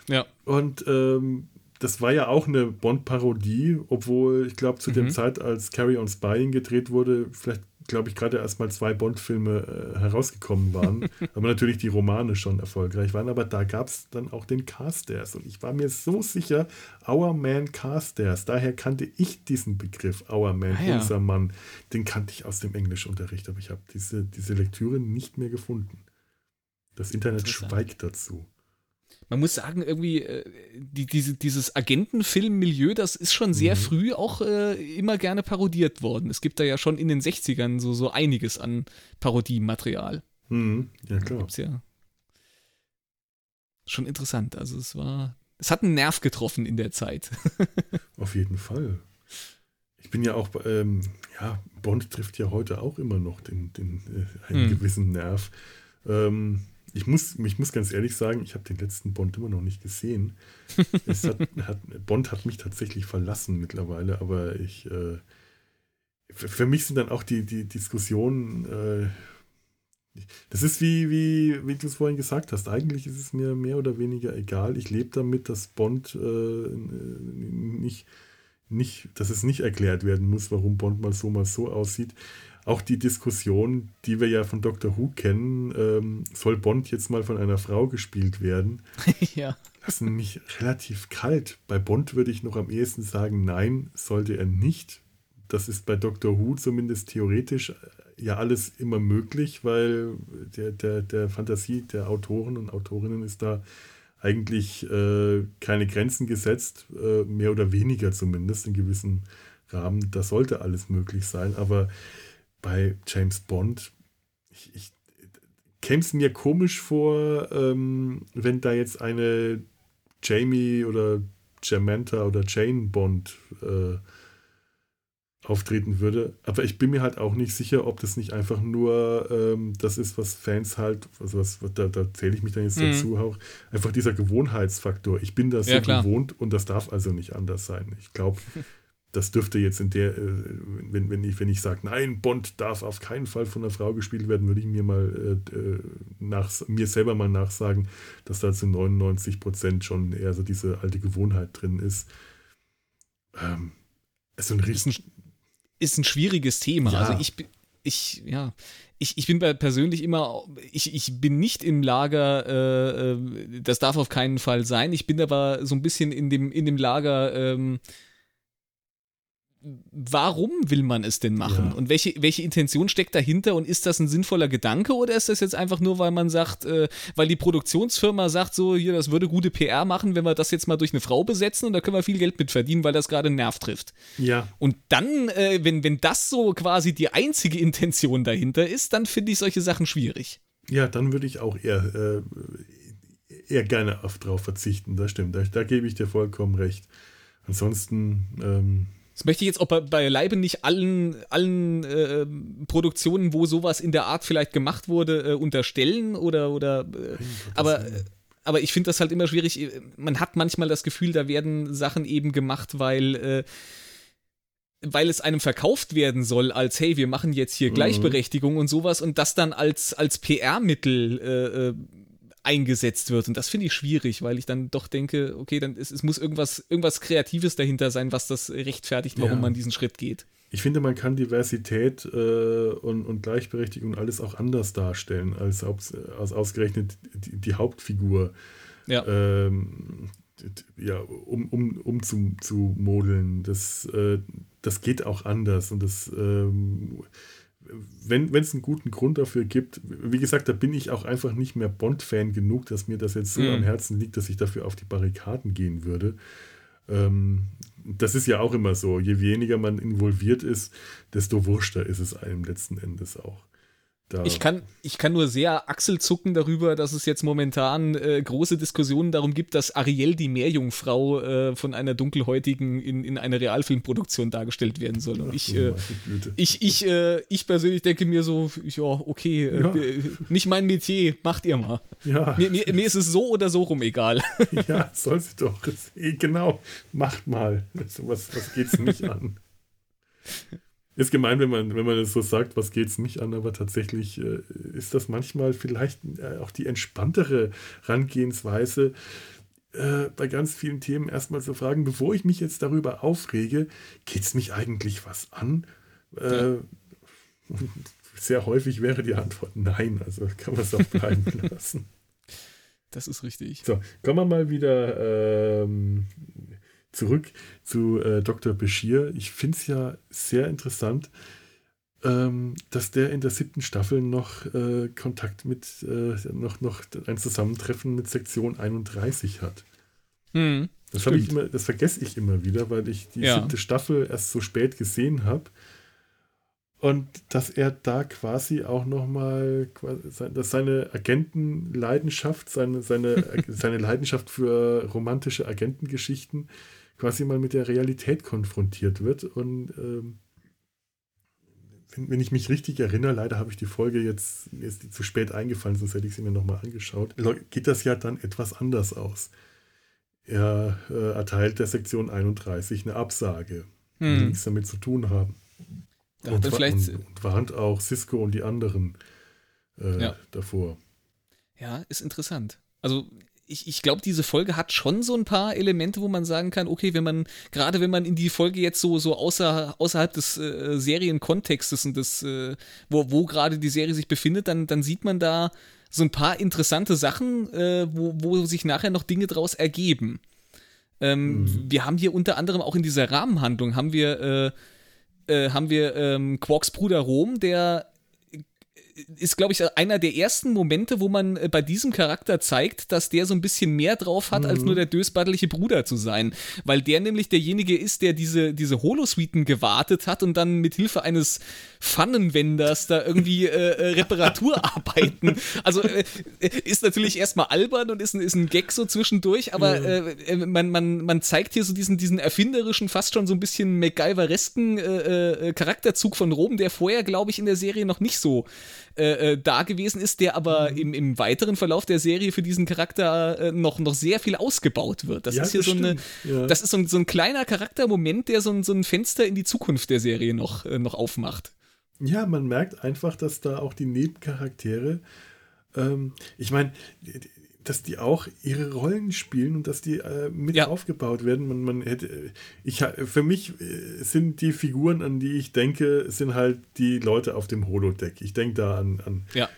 Ja. Und ähm, das war ja auch eine Bond-Parodie, obwohl ich glaube, zu mhm. der Zeit, als Carry on Spying gedreht wurde, vielleicht glaube ich, gerade erst mal zwei Bond-Filme äh, herausgekommen waren. aber natürlich die Romane schon erfolgreich waren. Aber da gab es dann auch den Carstairs. Und ich war mir so sicher, Our Man Carstairs. Daher kannte ich diesen Begriff, Our Man, ah, ja. unser Mann. Den kannte ich aus dem Englischunterricht. Aber ich habe diese, diese Lektüre nicht mehr gefunden. Das Internet schweigt dazu man muss sagen, irgendwie, äh, die, diese, dieses Agentenfilm-Milieu, das ist schon sehr mhm. früh auch äh, immer gerne parodiert worden. Es gibt da ja schon in den 60ern so, so einiges an Parodiematerial. Mhm. Ja, klar. Gibt's ja. Schon interessant. Also es war, es hat einen Nerv getroffen in der Zeit. Auf jeden Fall. Ich bin ja auch, ähm, ja, Bond trifft ja heute auch immer noch den, den äh, einen mhm. gewissen Nerv. Ähm, ich muss, ich muss ganz ehrlich sagen, ich habe den letzten Bond immer noch nicht gesehen. Hat, hat, Bond hat mich tatsächlich verlassen mittlerweile, aber ich, äh, für mich sind dann auch die, die Diskussionen, äh, das ist wie, wie, wie du es vorhin gesagt hast. Eigentlich ist es mir mehr oder weniger egal. Ich lebe damit, dass Bond äh, nicht, nicht, dass es nicht erklärt werden muss, warum Bond mal so, mal so aussieht auch die Diskussion, die wir ja von Doctor Who kennen, ähm, soll Bond jetzt mal von einer Frau gespielt werden? ja. Das ist nämlich relativ kalt. Bei Bond würde ich noch am ehesten sagen, nein, sollte er nicht. Das ist bei Doctor Who zumindest theoretisch äh, ja alles immer möglich, weil der, der, der Fantasie der Autoren und Autorinnen ist da eigentlich äh, keine Grenzen gesetzt, äh, mehr oder weniger zumindest in gewissen Rahmen. Da sollte alles möglich sein, aber bei James Bond, ich, ich käme es mir komisch vor, ähm, wenn da jetzt eine Jamie oder Jamanta oder Jane Bond äh, auftreten würde. Aber ich bin mir halt auch nicht sicher, ob das nicht einfach nur ähm, das ist, was Fans halt, also was, da, da zähle ich mich dann jetzt mhm. dazu auch, einfach dieser Gewohnheitsfaktor. Ich bin das ja, so klar. gewohnt und das darf also nicht anders sein. Ich glaube, das dürfte jetzt in der, äh, wenn, wenn ich, wenn ich sage, nein, Bond darf auf keinen Fall von einer Frau gespielt werden, würde ich mir mal äh, äh nach, mir selber mal nachsagen, dass da zu 99 Prozent schon eher so diese alte Gewohnheit drin ist. Ähm, ist, ein ist, ein, ist ein schwieriges Thema. Ja. Also ich, ich, ja, ich, ich bin persönlich immer, ich, ich bin nicht im Lager, äh, äh, das darf auf keinen Fall sein. Ich bin aber so ein bisschen in dem, in dem Lager, ähm, warum will man es denn machen? Ja. Und welche, welche Intention steckt dahinter? Und ist das ein sinnvoller Gedanke oder ist das jetzt einfach nur, weil man sagt, äh, weil die Produktionsfirma sagt, so, hier, das würde gute PR machen, wenn wir das jetzt mal durch eine Frau besetzen und da können wir viel Geld mit verdienen, weil das gerade einen Nerv trifft. Ja. Und dann, äh, wenn, wenn das so quasi die einzige Intention dahinter ist, dann finde ich solche Sachen schwierig. Ja, dann würde ich auch eher, äh, eher gerne auf drauf verzichten, das stimmt. Da, da gebe ich dir vollkommen recht. Ansonsten, ähm, das möchte ich jetzt auch bei, beileibe nicht allen, allen äh, Produktionen, wo sowas in der Art vielleicht gemacht wurde, äh, unterstellen oder, oder äh, aber, aber ich finde das halt immer schwierig. Man hat manchmal das Gefühl, da werden Sachen eben gemacht, weil äh, weil es einem verkauft werden soll, als hey, wir machen jetzt hier mhm. Gleichberechtigung mhm. und sowas und das dann als, als PR-Mittel äh, äh eingesetzt wird. Und das finde ich schwierig, weil ich dann doch denke, okay, dann es, es muss irgendwas, irgendwas Kreatives dahinter sein, was das rechtfertigt, warum ja. man diesen Schritt geht. Ich finde, man kann Diversität äh, und, und Gleichberechtigung alles auch anders darstellen, als, als ausgerechnet die, die Hauptfigur. Ja. Ähm, ja, um, um, um zu, zu modeln. Das, äh, das geht auch anders. Und das ähm, wenn es einen guten Grund dafür gibt, wie gesagt, da bin ich auch einfach nicht mehr Bond-Fan genug, dass mir das jetzt so mhm. am Herzen liegt, dass ich dafür auf die Barrikaden gehen würde. Ähm, das ist ja auch immer so. Je weniger man involviert ist, desto wurschter ist es einem letzten Endes auch. Da. Ich, kann, ich kann nur sehr achselzucken darüber, dass es jetzt momentan äh, große Diskussionen darum gibt, dass Ariel die Meerjungfrau äh, von einer Dunkelhäutigen in, in einer Realfilmproduktion dargestellt werden soll. Und ich, äh, ich, ich, äh, ich persönlich denke mir so, ja, okay, äh, ja. nicht mein Metier, macht ihr mal. Ja. Mir, mir, mir, ist es so oder so rum egal. Ja, soll sie doch. Genau, macht mal. Was, was geht's nicht an? Ist gemein, wenn man, wenn man das so sagt, was geht es nicht an, aber tatsächlich äh, ist das manchmal vielleicht äh, auch die entspanntere Herangehensweise, äh, bei ganz vielen Themen erstmal zu fragen, bevor ich mich jetzt darüber aufrege, geht es mich eigentlich was an? Äh, ja. Sehr häufig wäre die Antwort nein, also kann man es auch bleiben lassen. Das ist richtig. So, kommen wir mal wieder ähm, zurück zu äh, Dr. Bashir. Ich finde es ja sehr interessant, ähm, dass der in der siebten Staffel noch äh, Kontakt mit, äh, noch, noch ein Zusammentreffen mit Sektion 31 hat. Hm, das, ich immer, das vergesse ich immer wieder, weil ich die ja. siebte Staffel erst so spät gesehen habe. Und dass er da quasi auch nochmal, dass seine Agentenleidenschaft, seine, seine, seine Leidenschaft für romantische Agentengeschichten quasi mal mit der Realität konfrontiert wird. Und ähm, wenn, wenn, ich mich richtig erinnere, leider habe ich die Folge jetzt, ist die zu spät eingefallen, sonst hätte ich sie mir nochmal angeschaut, geht das ja dann etwas anders aus. Er äh, erteilt der Sektion 31 eine Absage, hm. die nichts damit zu tun haben. Da und, vielleicht und, und warnt auch Cisco und die anderen äh, ja. davor. Ja, ist interessant. Also ich, ich glaube, diese Folge hat schon so ein paar Elemente, wo man sagen kann, okay, wenn man, gerade wenn man in die Folge jetzt so, so außer, außerhalb des äh, Serienkontextes und des, äh, wo, wo gerade die Serie sich befindet, dann, dann sieht man da so ein paar interessante Sachen, äh, wo, wo sich nachher noch Dinge draus ergeben. Ähm, mhm. Wir haben hier unter anderem auch in dieser Rahmenhandlung haben wir, äh, äh, haben wir ähm, Quarks Bruder Rom, der ist, glaube ich, einer der ersten Momente, wo man äh, bei diesem Charakter zeigt, dass der so ein bisschen mehr drauf hat, mhm. als nur der dösbaddelige Bruder zu sein. Weil der nämlich derjenige ist, der diese, diese Holosuiten gewartet hat und dann mit Hilfe eines Pfannenwenders da irgendwie äh, äh Reparaturarbeiten. also äh, ist natürlich erstmal albern und ist ein, ist ein Gag so zwischendurch, aber äh, äh, man, man, man zeigt hier so diesen, diesen erfinderischen, fast schon so ein bisschen MacGyveresken Charakterzug von Rom, der vorher, glaube ich, in der Serie noch nicht so äh, äh, da gewesen ist, der aber mhm. im, im weiteren Verlauf der Serie für diesen Charakter äh, noch, noch sehr viel ausgebaut wird. Das ja, ist hier das so eine, ja. das ist so ein, so ein kleiner Charaktermoment, der so ein, so ein Fenster in die Zukunft der Serie noch, äh, noch aufmacht. Ja, man merkt einfach, dass da auch die Nebencharaktere, ähm, ich meine, dass die auch ihre Rollen spielen und dass die äh, mit ja. aufgebaut werden. Man, man hätte, ich, für mich äh, sind die Figuren, an die ich denke, sind halt die Leute auf dem Holodeck. Ich denke da an, an, ja.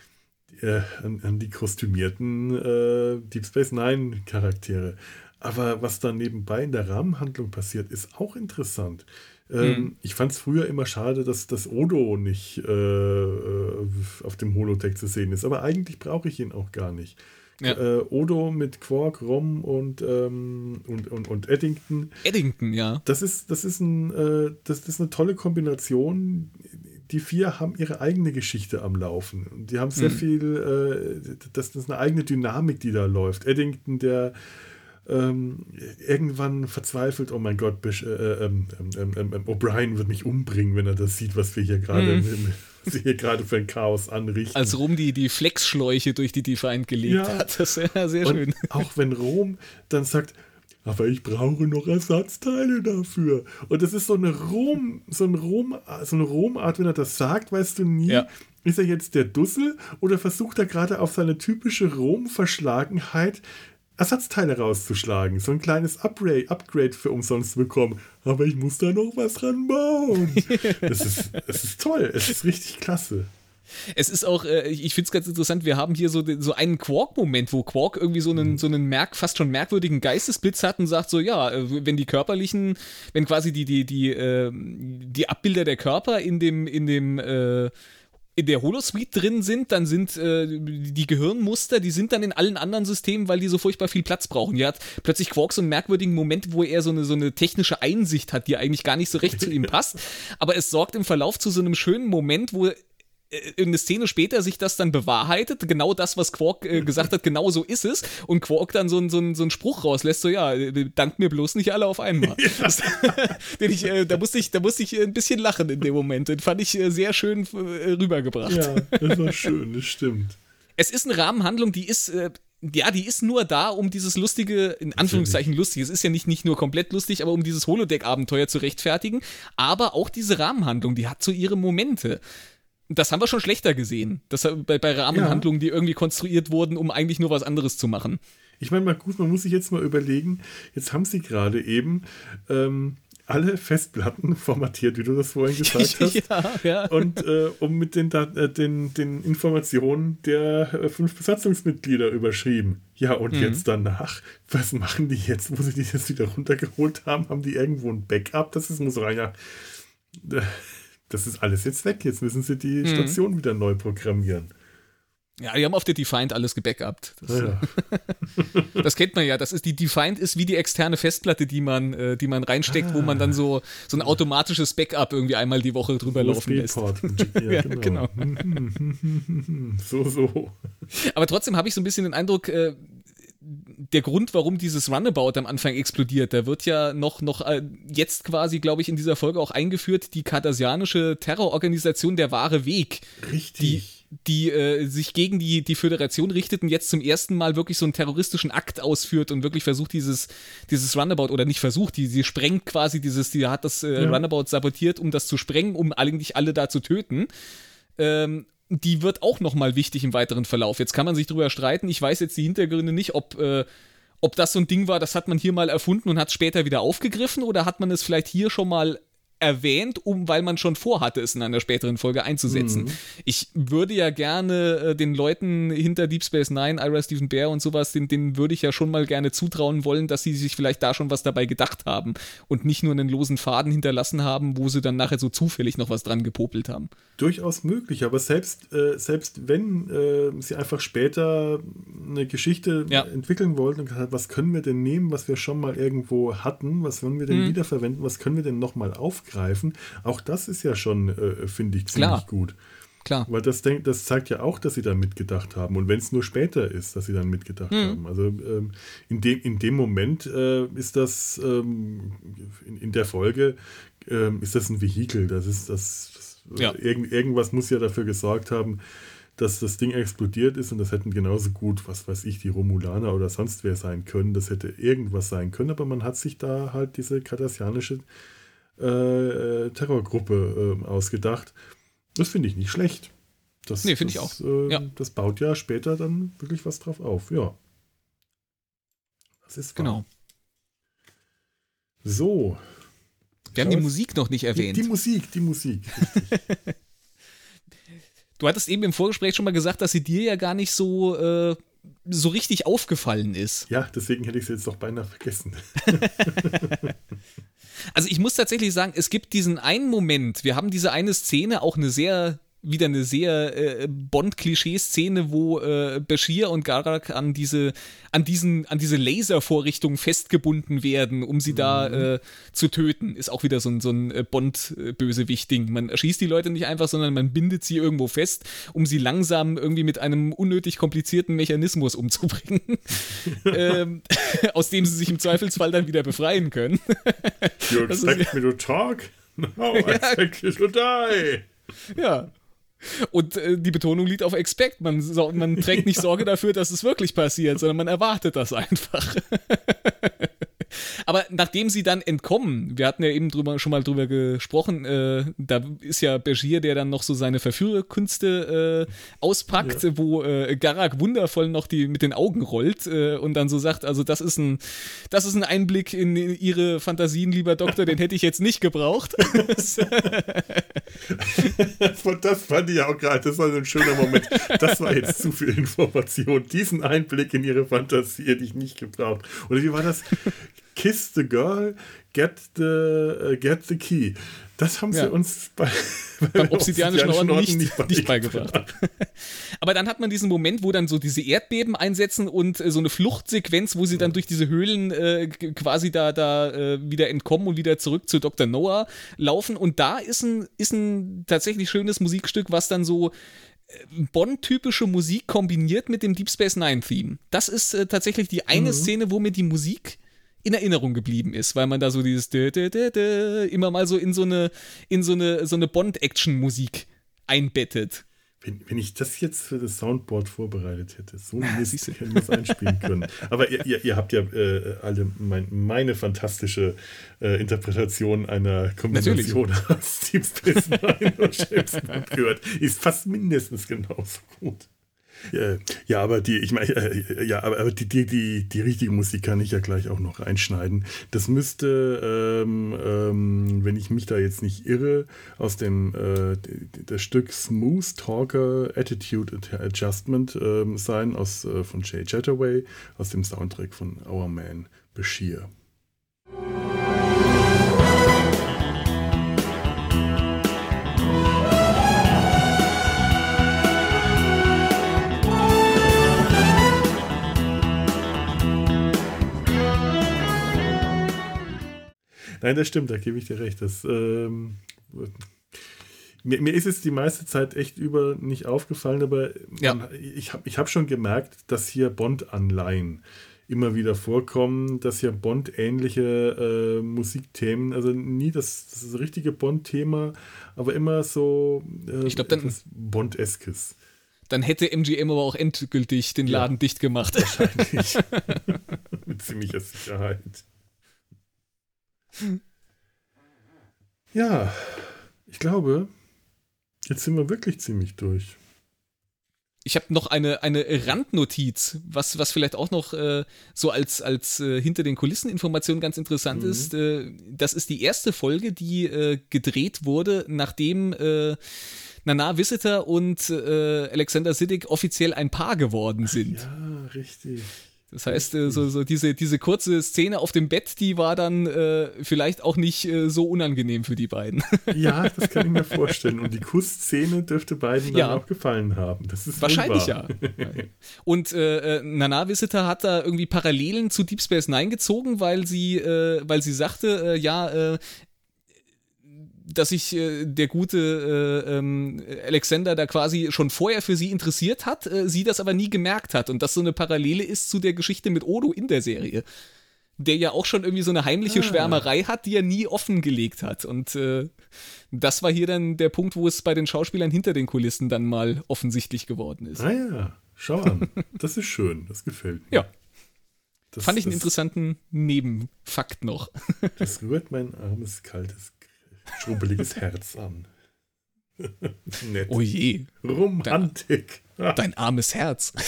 äh, an, an, die kostümierten äh, Deep Space Nine Charaktere. Aber was da nebenbei in der Rahmenhandlung passiert, ist auch interessant. Ähm, hm. Ich fand es früher immer schade, dass das Odo nicht äh, äh, auf dem Holodeck zu sehen ist. Aber eigentlich brauche ich ihn auch gar nicht. Ja. Äh, Odo mit Quark, Rom und, ähm, und, und, und Eddington. Eddington, ja. Das ist, das ist, ein, äh, das, das ist eine tolle Kombination. Die vier haben ihre eigene Geschichte am Laufen. Und die haben sehr mhm. viel, äh, das, das ist eine eigene Dynamik, die da läuft. Eddington, der ähm, irgendwann verzweifelt, oh mein Gott, äh, ähm, ähm, ähm, ähm, O'Brien wird mich umbringen, wenn er das sieht, was wir hier gerade mhm sie hier gerade für ein Chaos anrichten. Als Rom die, die Flexschläuche durch die Defiant gelegt ja. hat. Das ist ja sehr Und schön. Auch wenn Rom dann sagt, aber ich brauche noch Ersatzteile dafür. Und das ist so eine Rom, so ein Rom, so eine Romart, wenn er das sagt, weißt du nie, ja. ist er jetzt der Dussel oder versucht er gerade auf seine typische Rom-Verschlagenheit Ersatzteile rauszuschlagen, so ein kleines Upgrade, Upgrade für umsonst zu bekommen. Aber ich muss da noch was dran bauen. das, ist, das ist toll, es ist richtig klasse. Es ist auch, äh, ich finde es ganz interessant, wir haben hier so, so einen Quark-Moment, wo Quark irgendwie so einen, mhm. so einen merk, fast schon merkwürdigen Geistesblitz hat und sagt so, ja, äh, wenn die körperlichen, wenn quasi die, die, die, äh, die Abbilder der Körper in dem, in dem, äh, in der Holosuite drin sind, dann sind äh, die Gehirnmuster, die sind dann in allen anderen Systemen, weil die so furchtbar viel Platz brauchen. Hier hat plötzlich Quark so einen merkwürdigen Moment, wo er so eine, so eine technische Einsicht hat, die eigentlich gar nicht so recht zu ihm passt. Aber es sorgt im Verlauf zu so einem schönen Moment, wo äh, eine Szene später sich das dann bewahrheitet, genau das, was Quark äh, gesagt hat, genau so ist es, und Quark dann so, ein, so, ein, so einen Spruch rauslässt, so ja, äh, dank mir bloß nicht alle auf einmal. Ja. Das, ich, äh, da, musste ich, da musste ich ein bisschen lachen in dem Moment. Den fand ich äh, sehr schön äh, rübergebracht. Ja, das war schön, das stimmt. Es ist eine Rahmenhandlung, die ist ja, die ist nur da, um dieses lustige, in Anführungszeichen lustig, es ist ja nicht, nicht nur komplett lustig, aber um dieses Holodeck-Abenteuer zu rechtfertigen. Aber auch diese Rahmenhandlung, die hat so ihre Momente. Das haben wir schon schlechter gesehen. Das, bei, bei Rahmenhandlungen, ja. die irgendwie konstruiert wurden, um eigentlich nur was anderes zu machen. Ich meine, mal gut, man muss sich jetzt mal überlegen, jetzt haben sie gerade eben ähm, alle Festplatten formatiert, wie du das vorhin gesagt hast. ja, ja. Und äh, um mit den, äh, den, den Informationen der äh, fünf Besatzungsmitglieder überschrieben. Ja, und mhm. jetzt danach, was machen die jetzt, wo sie die jetzt wieder runtergeholt haben? Haben die irgendwo ein Backup? Das ist, muss rein, ja. Das ist alles jetzt weg. Jetzt müssen sie die mhm. Station wieder neu programmieren. Ja, die haben auf der Defiant alles gebackupt. Das, ja. das kennt man ja. Das ist die Defiant ist wie die externe Festplatte, die man, äh, die man reinsteckt, ah. wo man dann so, so ein automatisches Backup irgendwie einmal die Woche drüber laufen lässt. Ja, ja, genau. genau. so, so. Aber trotzdem habe ich so ein bisschen den Eindruck, äh, der Grund, warum dieses Runabout am Anfang explodiert, da wird ja noch, noch äh, jetzt quasi, glaube ich, in dieser Folge auch eingeführt, die kartasianische Terrororganisation Der wahre Weg. Richtig. Die, die äh, sich gegen die, die Föderation richtet und jetzt zum ersten Mal wirklich so einen terroristischen Akt ausführt und wirklich versucht, dieses, dieses Runabout, oder nicht versucht, die, sie sprengt quasi dieses, die hat das äh, ja. Runabout sabotiert, um das zu sprengen, um eigentlich alle da zu töten. Ähm, die wird auch nochmal wichtig im weiteren Verlauf. Jetzt kann man sich drüber streiten. Ich weiß jetzt die Hintergründe nicht, ob, äh, ob das so ein Ding war, das hat man hier mal erfunden und hat es später wieder aufgegriffen oder hat man es vielleicht hier schon mal erwähnt, um, weil man schon vorhatte, es in einer späteren Folge einzusetzen. Mhm. Ich würde ja gerne äh, den Leuten hinter Deep Space Nine, Ira Stephen Bear und sowas, denen, denen würde ich ja schon mal gerne zutrauen wollen, dass sie sich vielleicht da schon was dabei gedacht haben und nicht nur einen losen Faden hinterlassen haben, wo sie dann nachher so zufällig noch was dran gepopelt haben. Durchaus möglich, aber selbst, äh, selbst wenn äh, sie einfach später eine Geschichte ja. entwickeln wollten und gesagt, was können wir denn nehmen, was wir schon mal irgendwo hatten, was wollen wir denn mhm. wiederverwenden, was können wir denn nochmal aufgreifen, aufgreifen. Auch das ist ja schon, äh, finde ich, ziemlich Klar. gut. Klar. Weil das, denk, das zeigt ja auch, dass sie da mitgedacht haben. Und wenn es nur später ist, dass sie dann mitgedacht mhm. haben. Also ähm, in, dem, in dem Moment äh, ist das ähm, in, in, der Folge ähm, ist das ein Vehikel. Das ist das, das ja. irgend, irgendwas muss ja dafür gesorgt haben, dass das Ding explodiert ist und das hätten genauso gut, was weiß ich, die Romulaner oder sonst wer sein können. Das hätte irgendwas sein können, aber man hat sich da halt diese kardassianische äh, Terrorgruppe äh, ausgedacht. Das finde ich nicht schlecht. Das, nee, finde ich auch. Äh, ja. Das baut ja später dann wirklich was drauf auf. Ja. Das ist wahr. Genau. So. Wir haben die Musik noch nicht erwähnt. Die, die Musik, die Musik. du hattest eben im Vorgespräch schon mal gesagt, dass sie dir ja gar nicht so, äh, so richtig aufgefallen ist. Ja, deswegen hätte ich sie jetzt doch beinahe vergessen. Also ich muss tatsächlich sagen, es gibt diesen einen Moment, wir haben diese eine Szene, auch eine sehr wieder eine sehr äh, Bond-Klischee-Szene, wo äh, Bashir und Garak an diese, an diesen, an diese Laservorrichtung festgebunden werden, um sie mhm. da äh, zu töten. Ist auch wieder so ein, so ein äh, Bond-Bösewicht-Ding. Man erschießt die Leute nicht einfach, sondern man bindet sie irgendwo fest, um sie langsam irgendwie mit einem unnötig komplizierten Mechanismus umzubringen, ähm, aus dem sie sich im Zweifelsfall dann wieder befreien können. you expect me to talk? No, I expect you to die. Ja, und äh, die Betonung liegt auf Expect. Man, so, man trägt nicht Sorge dafür, dass es wirklich passiert, sondern man erwartet das einfach. Aber nachdem sie dann entkommen, wir hatten ja eben drüber, schon mal drüber gesprochen, äh, da ist ja Bergier, der dann noch so seine Verführerkünste äh, auspackt, ja. wo äh, Garak wundervoll noch die mit den Augen rollt äh, und dann so sagt, also das ist ein, das ist ein Einblick in ihre Fantasien, lieber Doktor, den hätte ich jetzt nicht gebraucht. das fand ich auch gerade, das war so ein schöner Moment. Das war jetzt zu viel Information. Diesen Einblick in ihre Fantasie hätte ich nicht gebraucht. Oder wie war das? Kiss the Girl, Get the, uh, get the Key. Das haben sie ja. uns bei, bei beim obsidianischen Orden nicht, nicht, nicht beigebracht. Aber dann hat man diesen Moment, wo dann so diese Erdbeben einsetzen und äh, so eine Fluchtsequenz, wo sie dann durch diese Höhlen äh, quasi da, da äh, wieder entkommen und wieder zurück zu Dr. Noah laufen. Und da ist ein, ist ein tatsächlich schönes Musikstück, was dann so äh, Bond-typische Musik kombiniert mit dem Deep Space Nine-Theme. Das ist äh, tatsächlich die eine mhm. Szene, wo mir die Musik in Erinnerung geblieben ist, weil man da so dieses immer mal so in so eine, in so eine, so eine Bond-Action-Musik einbettet. Wenn, wenn, ich das jetzt für das Soundboard vorbereitet hätte, so hätte ich das einspielen können. Aber ihr, ihr, ihr habt ja äh, alle mein, meine fantastische äh, Interpretation einer Kombination aus Deep Space Nine und James Bond gehört. Ist fast mindestens genauso gut. Ja, aber die, ich meine, äh, ja, aber die, die, die, die richtige Musik kann ich ja gleich auch noch reinschneiden. Das müsste, ähm, ähm, wenn ich mich da jetzt nicht irre, aus dem äh, das Stück Smooth Talker Attitude Adjustment ähm, sein, aus, äh, von Jay Chataway, aus dem Soundtrack von Our Man Bashir. Nein, das stimmt, da gebe ich dir recht. Das, ähm, mir, mir, ist es die meiste Zeit echt über nicht aufgefallen, aber ja. man, ich habe ich hab schon gemerkt, dass hier Bond-Anleihen immer wieder vorkommen, dass hier Bond-ähnliche äh, Musikthemen, also nie das, das richtige Bond-Thema, aber immer so äh, ich glaub, dann, Bond-eskes. Dann hätte MGM aber auch endgültig den Laden ja, dicht gemacht. Wahrscheinlich. Mit ziemlicher Sicherheit. Ja, ich glaube, jetzt sind wir wirklich ziemlich durch. Ich habe noch eine, eine Randnotiz, was, was vielleicht auch noch äh, so als, als äh, hinter den Kulissen Information ganz interessant mhm. ist. Äh, das ist die erste Folge, die äh, gedreht wurde, nachdem äh, Nana Visitor und äh, Alexander Siddig offiziell ein Paar geworden sind. Ja, richtig. Das heißt, äh, so, so diese, diese kurze Szene auf dem Bett, die war dann äh, vielleicht auch nicht äh, so unangenehm für die beiden. Ja, das kann ich mir vorstellen. Und die Kussszene dürfte beiden ja. dann auch gefallen haben. Das ist Wahrscheinlich ja. Und äh, äh, Nana Visitor hat da irgendwie Parallelen zu Deep Space Nine gezogen, weil sie, äh, weil sie sagte, ja, dass sich äh, der gute äh, ähm, Alexander da quasi schon vorher für sie interessiert hat, äh, sie das aber nie gemerkt hat und das so eine Parallele ist zu der Geschichte mit Odo in der Serie. Der ja auch schon irgendwie so eine heimliche ah. Schwärmerei hat, die er nie offengelegt hat. Und äh, das war hier dann der Punkt, wo es bei den Schauspielern hinter den Kulissen dann mal offensichtlich geworden ist. Ah ja, schau an. Das ist schön, das gefällt mir. Ja. Das, Fand ich einen interessanten Nebenfakt noch. Das rührt mein armes, kaltes schrubbeliges Herz an. Nett. Oh je. Romantik. Dein, dein armes Herz.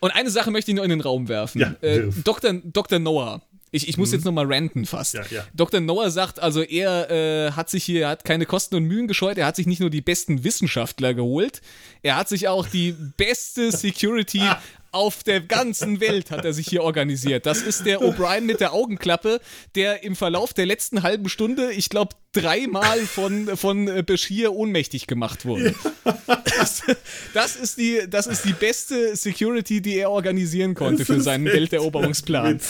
Und eine Sache möchte ich nur in den Raum werfen. Ja, äh, Dr. Dr. Noah. Ich, ich muss mhm. jetzt nochmal ranten fast. Ja, ja. Dr. Noah sagt, also er äh, hat sich hier, hat keine Kosten und Mühen gescheut, er hat sich nicht nur die besten Wissenschaftler geholt, er hat sich auch die beste Security auf der ganzen Welt hat er sich hier organisiert. Das ist der O'Brien mit der Augenklappe, der im Verlauf der letzten halben Stunde, ich glaube, dreimal von, von äh, Bashir ohnmächtig gemacht wurde. Das, das, ist die, das ist die beste Security, die er organisieren konnte für seinen Welteroberungsplan.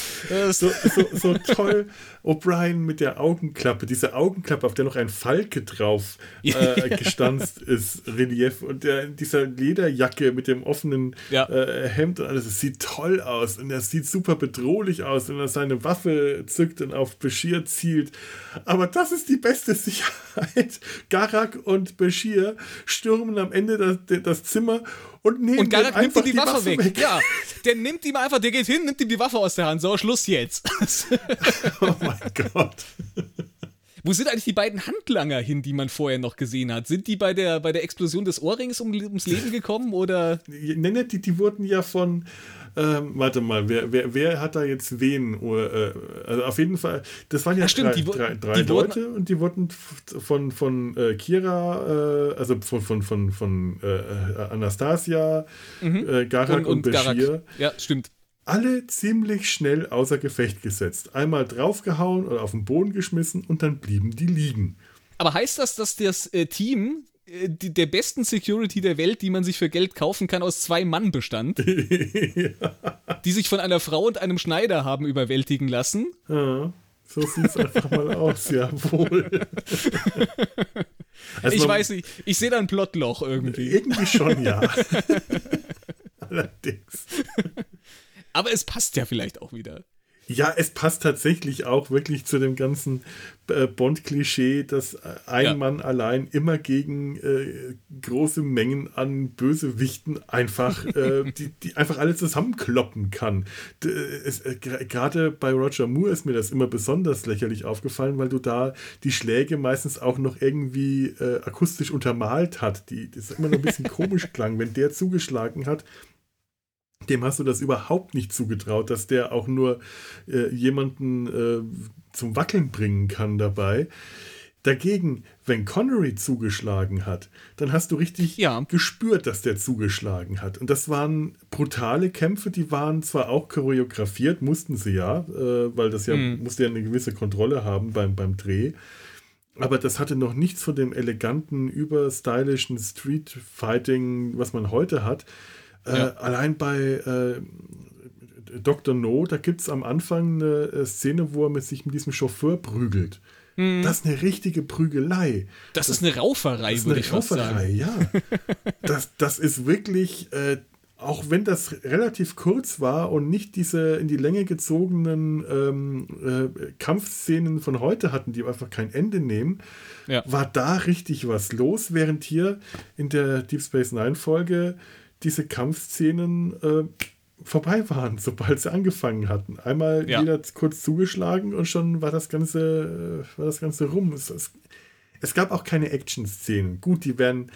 So, so, so toll. O'Brien mit der Augenklappe, diese Augenklappe, auf der noch ein Falke drauf äh, gestanzt ist, Relief und der, dieser Lederjacke mit dem offenen ja. äh, Hemd und alles, es sieht toll aus und er sieht super bedrohlich aus, wenn er seine Waffe zückt und auf Bashir zielt. Aber das ist die beste Sicherheit. Garak und Bashir stürmen am Ende das, das Zimmer und nehmen und Garak nimmt ihm die, die Waffe, Waffe weg. weg. Ja, der nimmt ihm einfach, der geht hin, nimmt ihm die Waffe aus der Hand. So, Schluss jetzt. oh mein Gott. Wo sind eigentlich die beiden Handlanger hin, die man vorher noch gesehen hat? Sind die bei der, bei der Explosion des Ohrrings um, ums Leben gekommen oder? Nee, die, die wurden ja von, ähm, warte mal, wer, wer, wer hat da jetzt wen? Äh, also auf jeden Fall, das waren ja, ja stimmt, drei, drei, drei Leute und die wurden von, von äh, Kira, äh, also von, von, von, von äh, Anastasia, mhm. Äh, Garak und, und, und Bashir. Garak. Ja, stimmt alle ziemlich schnell außer Gefecht gesetzt. Einmal draufgehauen oder auf den Boden geschmissen und dann blieben die liegen. Aber heißt das, dass das äh, Team die, der besten Security der Welt, die man sich für Geld kaufen kann, aus zwei Mann bestand, ja. die sich von einer Frau und einem Schneider haben überwältigen lassen? Ja, so sieht es einfach mal aus, jawohl. Also ich weiß nicht, ich sehe da ein Plotloch irgendwie. Irgendwie schon, ja. Allerdings. Aber es passt ja vielleicht auch wieder. Ja, es passt tatsächlich auch wirklich zu dem ganzen äh, Bond-Klischee, dass äh, ein ja. Mann allein immer gegen äh, große Mengen an Bösewichten einfach, äh, die, die einfach alle zusammenkloppen kann. Äh, gerade bei Roger Moore ist mir das immer besonders lächerlich aufgefallen, weil du da die Schläge meistens auch noch irgendwie äh, akustisch untermalt hat, die das immer noch ein bisschen komisch klang. Wenn der zugeschlagen hat, dem hast du das überhaupt nicht zugetraut, dass der auch nur äh, jemanden äh, zum Wackeln bringen kann dabei. Dagegen, wenn Connery zugeschlagen hat, dann hast du richtig ja. gespürt, dass der zugeschlagen hat. Und das waren brutale Kämpfe, die waren zwar auch choreografiert, mussten sie ja, äh, weil das ja mhm. musste ja eine gewisse Kontrolle haben beim, beim Dreh. Aber das hatte noch nichts von dem eleganten, überstylischen Street-Fighting, was man heute hat. Äh, ja. allein bei äh, Dr. No, da gibt es am Anfang eine äh, Szene, wo er mit sich mit diesem Chauffeur prügelt. Mhm. Das ist eine richtige Prügelei. Das, das ist eine Rauferei, würde ich Rauferei, ja. das, das ist wirklich, äh, auch wenn das relativ kurz war und nicht diese in die Länge gezogenen ähm, äh, Kampfszenen von heute hatten, die einfach kein Ende nehmen, ja. war da richtig was los, während hier in der Deep Space Nine Folge diese Kampfszenen äh, vorbei waren, sobald sie angefangen hatten. Einmal ja. jeder kurz zugeschlagen und schon war das Ganze, äh, war das Ganze rum. Es, es, es gab auch keine Action-Szenen. Gut, die wären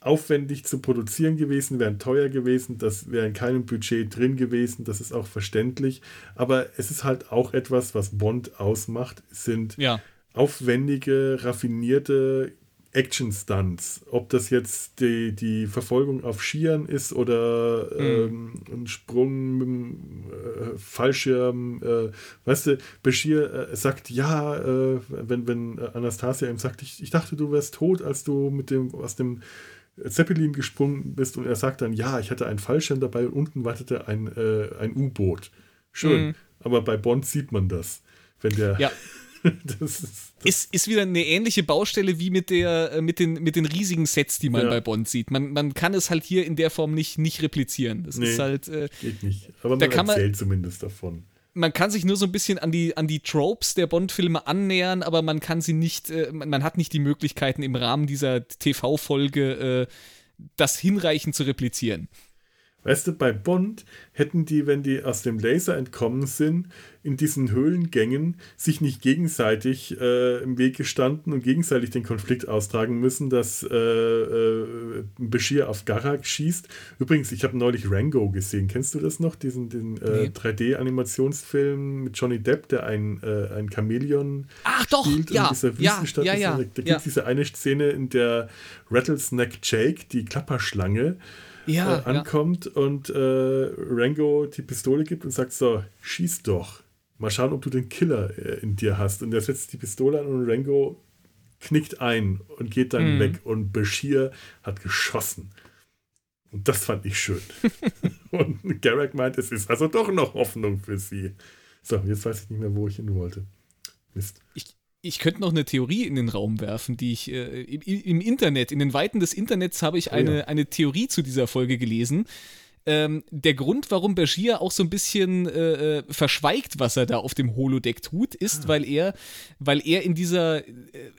aufwendig zu produzieren gewesen, wären teuer gewesen, das wäre in keinem Budget drin gewesen, das ist auch verständlich. Aber es ist halt auch etwas, was Bond ausmacht, sind ja. aufwendige, raffinierte Action-Stunts. Ob das jetzt die, die Verfolgung auf Skiern ist oder mhm. ähm, ein Sprung mit dem äh, Fallschirm. Äh, weißt du, Bashir äh, sagt ja, äh, wenn, wenn Anastasia ihm sagt, ich, ich dachte, du wärst tot, als du mit dem aus dem Zeppelin gesprungen bist und er sagt dann, ja, ich hatte einen Fallschirm dabei und unten wartete ein, äh, ein U-Boot. Schön. Mhm. Aber bei Bond sieht man das. Wenn der, ja. das ist, das ist, ist, wieder eine ähnliche Baustelle wie mit, der, äh, mit, den, mit den riesigen Sets, die man ja. bei Bond sieht. Man, man kann es halt hier in der Form nicht, nicht replizieren. Das nee, ist halt. Äh, geht nicht. Aber man erzählt man, zumindest davon. Man kann sich nur so ein bisschen an die, an die Tropes der Bond-Filme annähern, aber man kann sie nicht, äh, man hat nicht die Möglichkeiten im Rahmen dieser TV-Folge äh, das hinreichend zu replizieren. Weißt du, bei Bond hätten die, wenn die aus dem Laser entkommen sind, in diesen Höhlengängen sich nicht gegenseitig äh, im Weg gestanden und gegenseitig den Konflikt austragen müssen, dass äh, äh, Bashir auf Garak schießt. Übrigens, ich habe neulich Rango gesehen. Kennst du das noch? Diesen, diesen äh, nee. 3D-Animationsfilm mit Johnny Depp, der ein, äh, ein Chamäleon Ach, doch, spielt ja, in dieser Wüstenstadt. Ja, ja, da gibt es ja. diese eine Szene, in der Rattlesnake Jake, die Klapperschlange, ja, äh, ankommt ja. und äh, Rango die Pistole gibt und sagt so, schieß doch. Mal schauen, ob du den Killer äh, in dir hast. Und er setzt die Pistole an und Rango knickt ein und geht dann mhm. weg. Und Bashir hat geschossen. Und das fand ich schön. und Garrick meint, es ist also doch noch Hoffnung für sie. So, jetzt weiß ich nicht mehr, wo ich hin wollte. Mist. Ich, ich könnte noch eine Theorie in den Raum werfen, die ich äh, im, im, Internet, in den Weiten des Internets habe ich eine, oh ja. eine Theorie zu dieser Folge gelesen. Ähm, der Grund, warum Bashir auch so ein bisschen äh, äh verschweigt, was er da auf dem Holodeck tut, ist, ah. weil er, weil er in dieser, äh,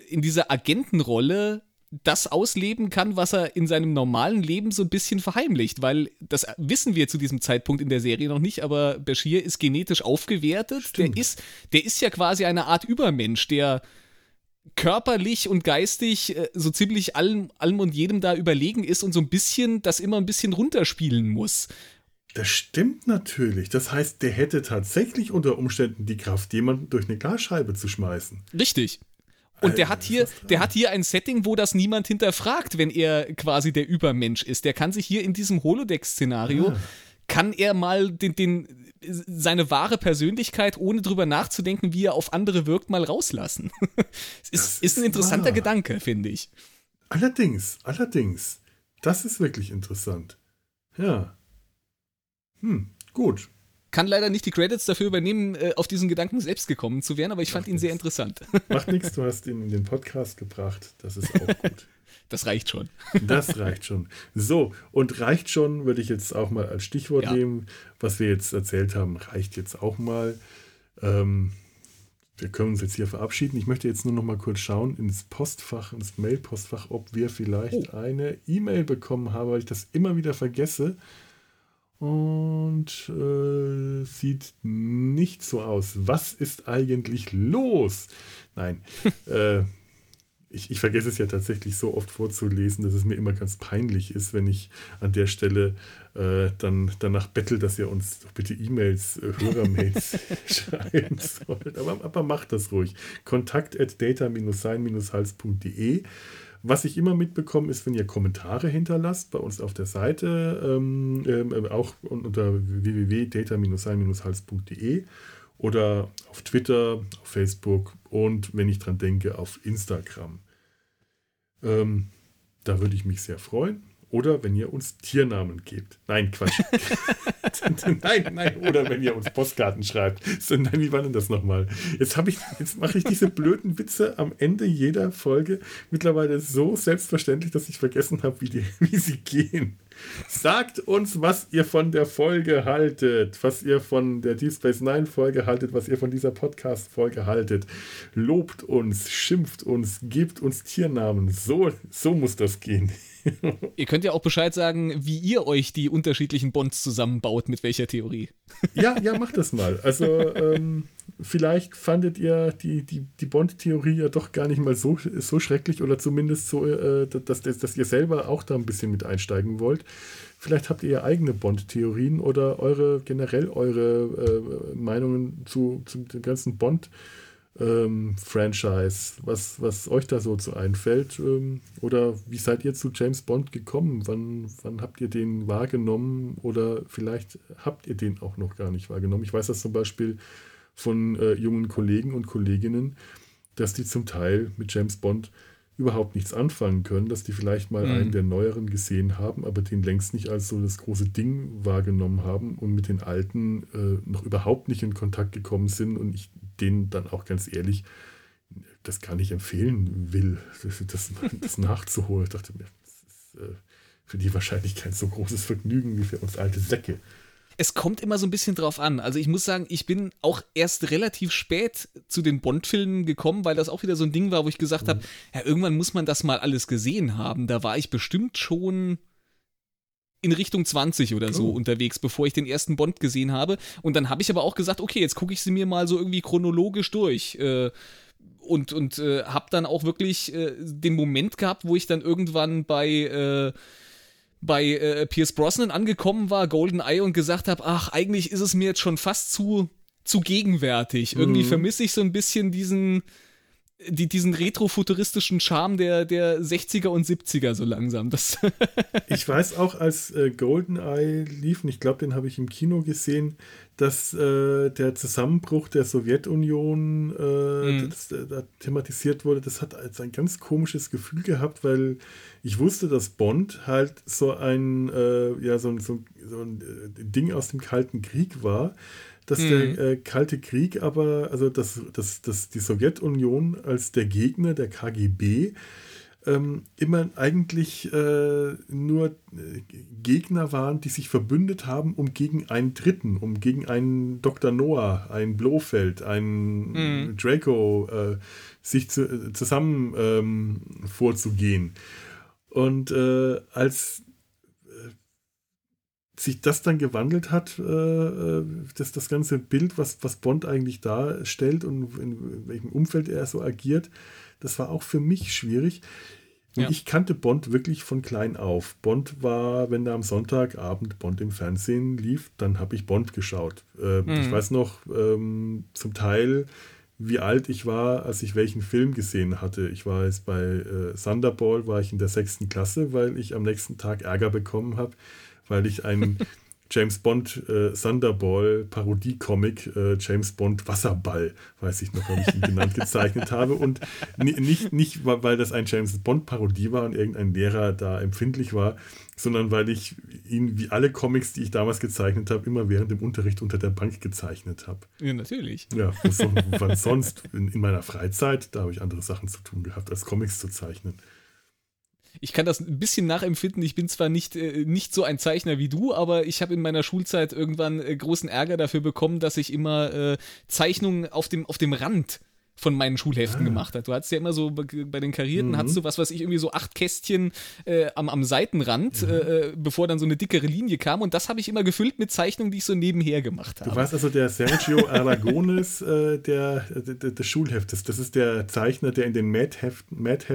in dieser Agentenrolle das ausleben kann, was er in seinem normalen Leben so ein bisschen verheimlicht, weil das wissen wir zu diesem Zeitpunkt in der Serie noch nicht, aber Bashir ist genetisch aufgewertet. Der ist, der ist ja quasi eine Art Übermensch, der körperlich und geistig äh, so ziemlich allem, allem und jedem da überlegen ist und so ein bisschen das immer ein bisschen runterspielen muss. Das stimmt natürlich. Das heißt, der hätte tatsächlich unter Umständen die Kraft, jemanden durch eine Glasscheibe zu schmeißen. Richtig. Und der hat hier, der hat hier ein Setting, wo das niemand hinterfragt, wenn er quasi der Übermensch ist. Der kann sich hier in diesem Holodeck-Szenario, ah. kann er mal den, den, seine wahre Persönlichkeit, ohne drüber nachzudenken, wie er auf andere wirkt, mal rauslassen. ist, ist ein interessanter wahr. Gedanke, finde ich. Allerdings, allerdings. Das ist wirklich interessant. Ja. Hm, gut. Kann leider nicht die Credits dafür übernehmen, äh, auf diesen Gedanken selbst gekommen zu werden, aber ich Macht fand ihn nix. sehr interessant. Macht nichts, du hast ihn in den Podcast gebracht. Das ist auch gut. Das reicht schon. Das reicht schon. So, und reicht schon, würde ich jetzt auch mal als Stichwort ja. nehmen. Was wir jetzt erzählt haben, reicht jetzt auch mal. Ähm, wir können uns jetzt hier verabschieden. Ich möchte jetzt nur noch mal kurz schauen ins Postfach, ins Mailpostfach, ob wir vielleicht oh. eine E-Mail bekommen haben, weil ich das immer wieder vergesse. Und äh, sieht nicht so aus. Was ist eigentlich los? Nein. äh, ich, ich, vergesse es ja tatsächlich so oft vorzulesen, dass es mir immer ganz peinlich ist, wenn ich an der Stelle äh, dann danach bettel, dass ihr uns doch bitte E-Mails, äh, Hörermails schreiben sollt. Aber, aber macht das ruhig. Kontakt at data-sein-hals.de. Was ich immer mitbekomme, ist, wenn ihr Kommentare hinterlasst bei uns auf der Seite, ähm, äh, auch unter www.data-sein-hals.de oder auf Twitter, auf Facebook und wenn ich dran denke, auf Instagram. Ähm, da würde ich mich sehr freuen. Oder wenn ihr uns Tiernamen gebt. Nein, Quatsch. nein, nein, oder wenn ihr uns Postkarten schreibt. So, nein, wie war denn das nochmal? Jetzt ich, jetzt mache ich diese blöden Witze am Ende jeder Folge mittlerweile so selbstverständlich, dass ich vergessen habe, wie, wie sie gehen. Sagt uns, was ihr von der Folge haltet, was ihr von der Deep Space Nine Folge haltet, was ihr von dieser Podcast Folge haltet. Lobt uns, schimpft uns, gebt uns Tiernamen. So, so muss das gehen. ihr könnt ja auch Bescheid sagen, wie ihr euch die unterschiedlichen Bonds zusammenbaut, mit welcher Theorie. ja, ja, macht das mal. Also, ähm, vielleicht fandet ihr die, die, die Bond-Theorie ja doch gar nicht mal so, so schrecklich oder zumindest so, äh, dass, dass ihr selber auch da ein bisschen mit einsteigen wollt. Vielleicht habt ihr ja eigene Bond-Theorien oder eure generell eure äh, Meinungen zu, zu dem ganzen Bond- ähm, Franchise, was, was euch da so zu einfällt. Ähm, oder wie seid ihr zu James Bond gekommen? Wann, wann habt ihr den wahrgenommen? Oder vielleicht habt ihr den auch noch gar nicht wahrgenommen? Ich weiß das zum Beispiel von äh, jungen Kollegen und Kolleginnen, dass die zum Teil mit James Bond überhaupt nichts anfangen können, dass die vielleicht mal mhm. einen der neueren gesehen haben, aber den längst nicht als so das große Ding wahrgenommen haben und mit den alten äh, noch überhaupt nicht in Kontakt gekommen sind und ich denen dann auch ganz ehrlich das gar nicht empfehlen will, das, das, das nachzuholen. Ich dachte mir, das ist äh, für die wahrscheinlich kein so großes Vergnügen wie für uns alte Säcke es kommt immer so ein bisschen drauf an. Also ich muss sagen, ich bin auch erst relativ spät zu den Bond-Filmen gekommen, weil das auch wieder so ein Ding war, wo ich gesagt mhm. habe, ja, irgendwann muss man das mal alles gesehen haben. Da war ich bestimmt schon in Richtung 20 oder so oh. unterwegs, bevor ich den ersten Bond gesehen habe. Und dann habe ich aber auch gesagt, okay, jetzt gucke ich sie mir mal so irgendwie chronologisch durch. Äh, und und äh, habe dann auch wirklich äh, den Moment gehabt, wo ich dann irgendwann bei äh, bei äh, Pierce Brosnan angekommen war, Golden Eye, und gesagt habe, ach, eigentlich ist es mir jetzt schon fast zu, zu gegenwärtig. Irgendwie mhm. vermisse ich so ein bisschen diesen, die, diesen retrofuturistischen Charme der, der 60er und 70er so langsam. Das ich weiß auch, als äh, GoldenEye lief, und ich glaube, den habe ich im Kino gesehen, dass äh, der Zusammenbruch der Sowjetunion äh, mhm. das, äh, da thematisiert wurde. Das hat als ein ganz komisches Gefühl gehabt, weil ich wusste, dass Bond halt so ein, äh, ja, so, so, so ein äh, Ding aus dem Kalten Krieg war dass mhm. der äh, Kalte Krieg aber, also dass, dass, dass die Sowjetunion als der Gegner der KGB ähm, immer eigentlich äh, nur äh, Gegner waren, die sich verbündet haben, um gegen einen Dritten, um gegen einen Dr. Noah, einen Blofeld, einen mhm. Draco äh, sich zu, äh, zusammen ähm, vorzugehen. Und äh, als sich das dann gewandelt hat, äh, äh, das, das ganze Bild, was, was Bond eigentlich darstellt und in welchem Umfeld er so agiert, das war auch für mich schwierig. Und ja. ich kannte Bond wirklich von klein auf. Bond war, wenn da am Sonntagabend Bond im Fernsehen lief, dann habe ich Bond geschaut. Äh, mhm. Ich weiß noch ähm, zum Teil, wie alt ich war, als ich welchen Film gesehen hatte. Ich war jetzt bei äh, Thunderball, war ich in der sechsten Klasse, weil ich am nächsten Tag Ärger bekommen habe, weil ich einen James Bond äh, Thunderball Parodie-Comic äh, James Bond Wasserball, weiß ich noch, wie ich ihn genannt gezeichnet habe. Und nicht, nicht, weil das ein James Bond Parodie war und irgendein Lehrer da empfindlich war, sondern weil ich ihn, wie alle Comics, die ich damals gezeichnet habe, immer während dem Unterricht unter der Bank gezeichnet habe. Ja, natürlich. Ja, wann sonst? In, in meiner Freizeit, da habe ich andere Sachen zu tun gehabt, als Comics zu zeichnen ich kann das ein bisschen nachempfinden. Ich bin zwar nicht, äh, nicht so ein Zeichner wie du, aber ich habe in meiner Schulzeit irgendwann äh, großen Ärger dafür bekommen, dass ich immer äh, Zeichnungen auf dem, auf dem Rand von meinen Schulheften ah. gemacht hat. Du hattest ja immer so bei den Karierten, mhm. hattest du was, was ich irgendwie so acht Kästchen äh, am, am Seitenrand, mhm. äh, bevor dann so eine dickere Linie kam. Und das habe ich immer gefüllt mit Zeichnungen, die ich so nebenher gemacht habe. Du warst also der Sergio Aragones äh, der, der, des Schulheftes. Das ist der Zeichner, der in den Mad-Heften Mad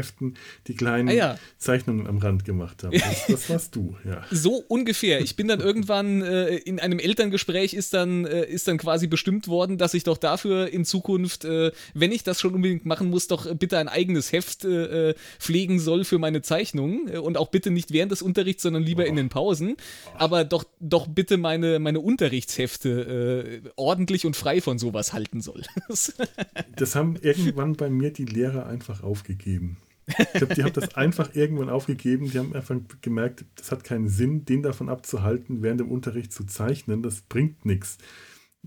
die kleinen ah, ja. Zeichnungen am Rand gemacht hat. Das, das, warst du, ja. So ungefähr. Ich bin dann irgendwann äh, in einem Elterngespräch ist dann, äh, ist dann quasi bestimmt worden, dass ich doch dafür in Zukunft, wenn ich ich das schon unbedingt machen muss, doch bitte ein eigenes Heft äh, pflegen soll für meine Zeichnungen äh, und auch bitte nicht während des Unterrichts, sondern lieber oh. in den Pausen. Aber doch, doch bitte meine, meine Unterrichtshefte äh, ordentlich und frei von sowas halten soll. das haben irgendwann bei mir die Lehrer einfach aufgegeben. Ich glaube, die haben das einfach irgendwann aufgegeben. Die haben einfach gemerkt, das hat keinen Sinn, den davon abzuhalten, während dem Unterricht zu zeichnen. Das bringt nichts.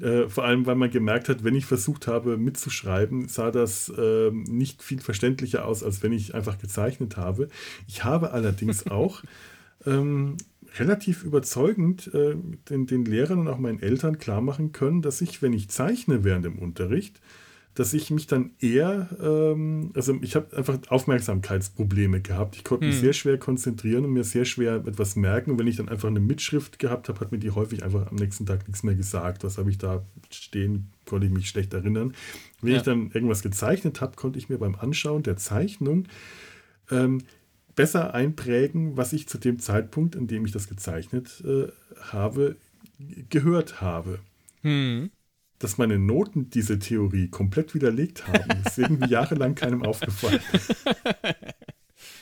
Äh, vor allem, weil man gemerkt hat, wenn ich versucht habe mitzuschreiben, sah das äh, nicht viel verständlicher aus, als wenn ich einfach gezeichnet habe. Ich habe allerdings auch ähm, relativ überzeugend äh, den, den Lehrern und auch meinen Eltern klar machen können, dass ich, wenn ich zeichne während dem Unterricht, dass ich mich dann eher, ähm, also ich habe einfach Aufmerksamkeitsprobleme gehabt. Ich konnte mich hm. sehr schwer konzentrieren und mir sehr schwer etwas merken. Und wenn ich dann einfach eine Mitschrift gehabt habe, hat mir die häufig einfach am nächsten Tag nichts mehr gesagt. Was habe ich da stehen, konnte ich mich schlecht erinnern. Wenn ja. ich dann irgendwas gezeichnet habe, konnte ich mir beim Anschauen der Zeichnung ähm, besser einprägen, was ich zu dem Zeitpunkt, an dem ich das gezeichnet äh, habe, gehört habe. Hm dass meine Noten diese Theorie komplett widerlegt haben. Das ist irgendwie jahrelang keinem aufgefallen.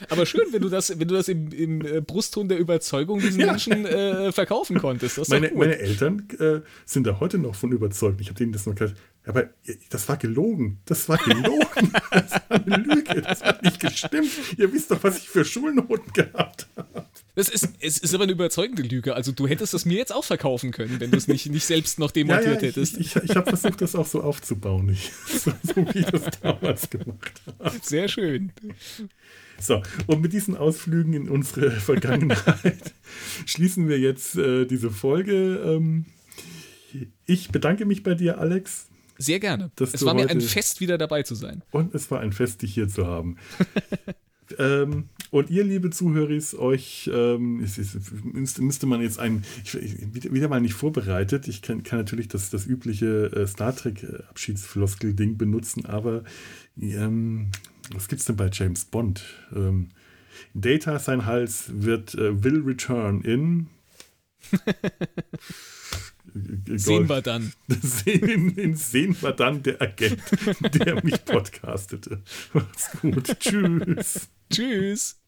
Aber schön, wenn du das, wenn du das im, im äh, Brustton der Überzeugung diesen ja. Menschen äh, verkaufen konntest. meine, meine Eltern äh, sind da heute noch von überzeugt. Ich habe denen das noch gesagt. Aber das war gelogen. Das war gelogen. das war eine Lüge. Das hat nicht gestimmt. Ihr wisst doch, was ich für Schulnoten gehabt habe. Das ist, es ist aber eine überzeugende Lüge. Also du hättest das mir jetzt auch verkaufen können, wenn du es nicht, nicht selbst noch demontiert ja, ja, hättest. Ich, ich, ich habe versucht, das auch so aufzubauen. Ich, so, so wie ich das damals gemacht habe. Sehr schön. So, und mit diesen Ausflügen in unsere Vergangenheit schließen wir jetzt äh, diese Folge. Ähm, ich bedanke mich bei dir, Alex. Sehr gerne. Es war mir ein Fest, wieder dabei zu sein. Und es war ein Fest, dich hier zu haben. ähm, und ihr, liebe Zuhörer, euch ähm, ist, ist, müsste, man jetzt ein, ich, wieder mal nicht vorbereitet. Ich kann, kann natürlich das, das übliche äh, Star Trek-Abschiedsfloskel-Ding benutzen, aber ähm, was es denn bei James Bond? Ähm, Data, sein Hals, wird äh, will return in. sehen wir dann. Sehen, sehen wir dann der Agent, der mich podcastete. Macht's gut. Tschüss. Tschüss.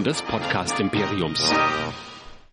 Produktion des Podcast Imperiums.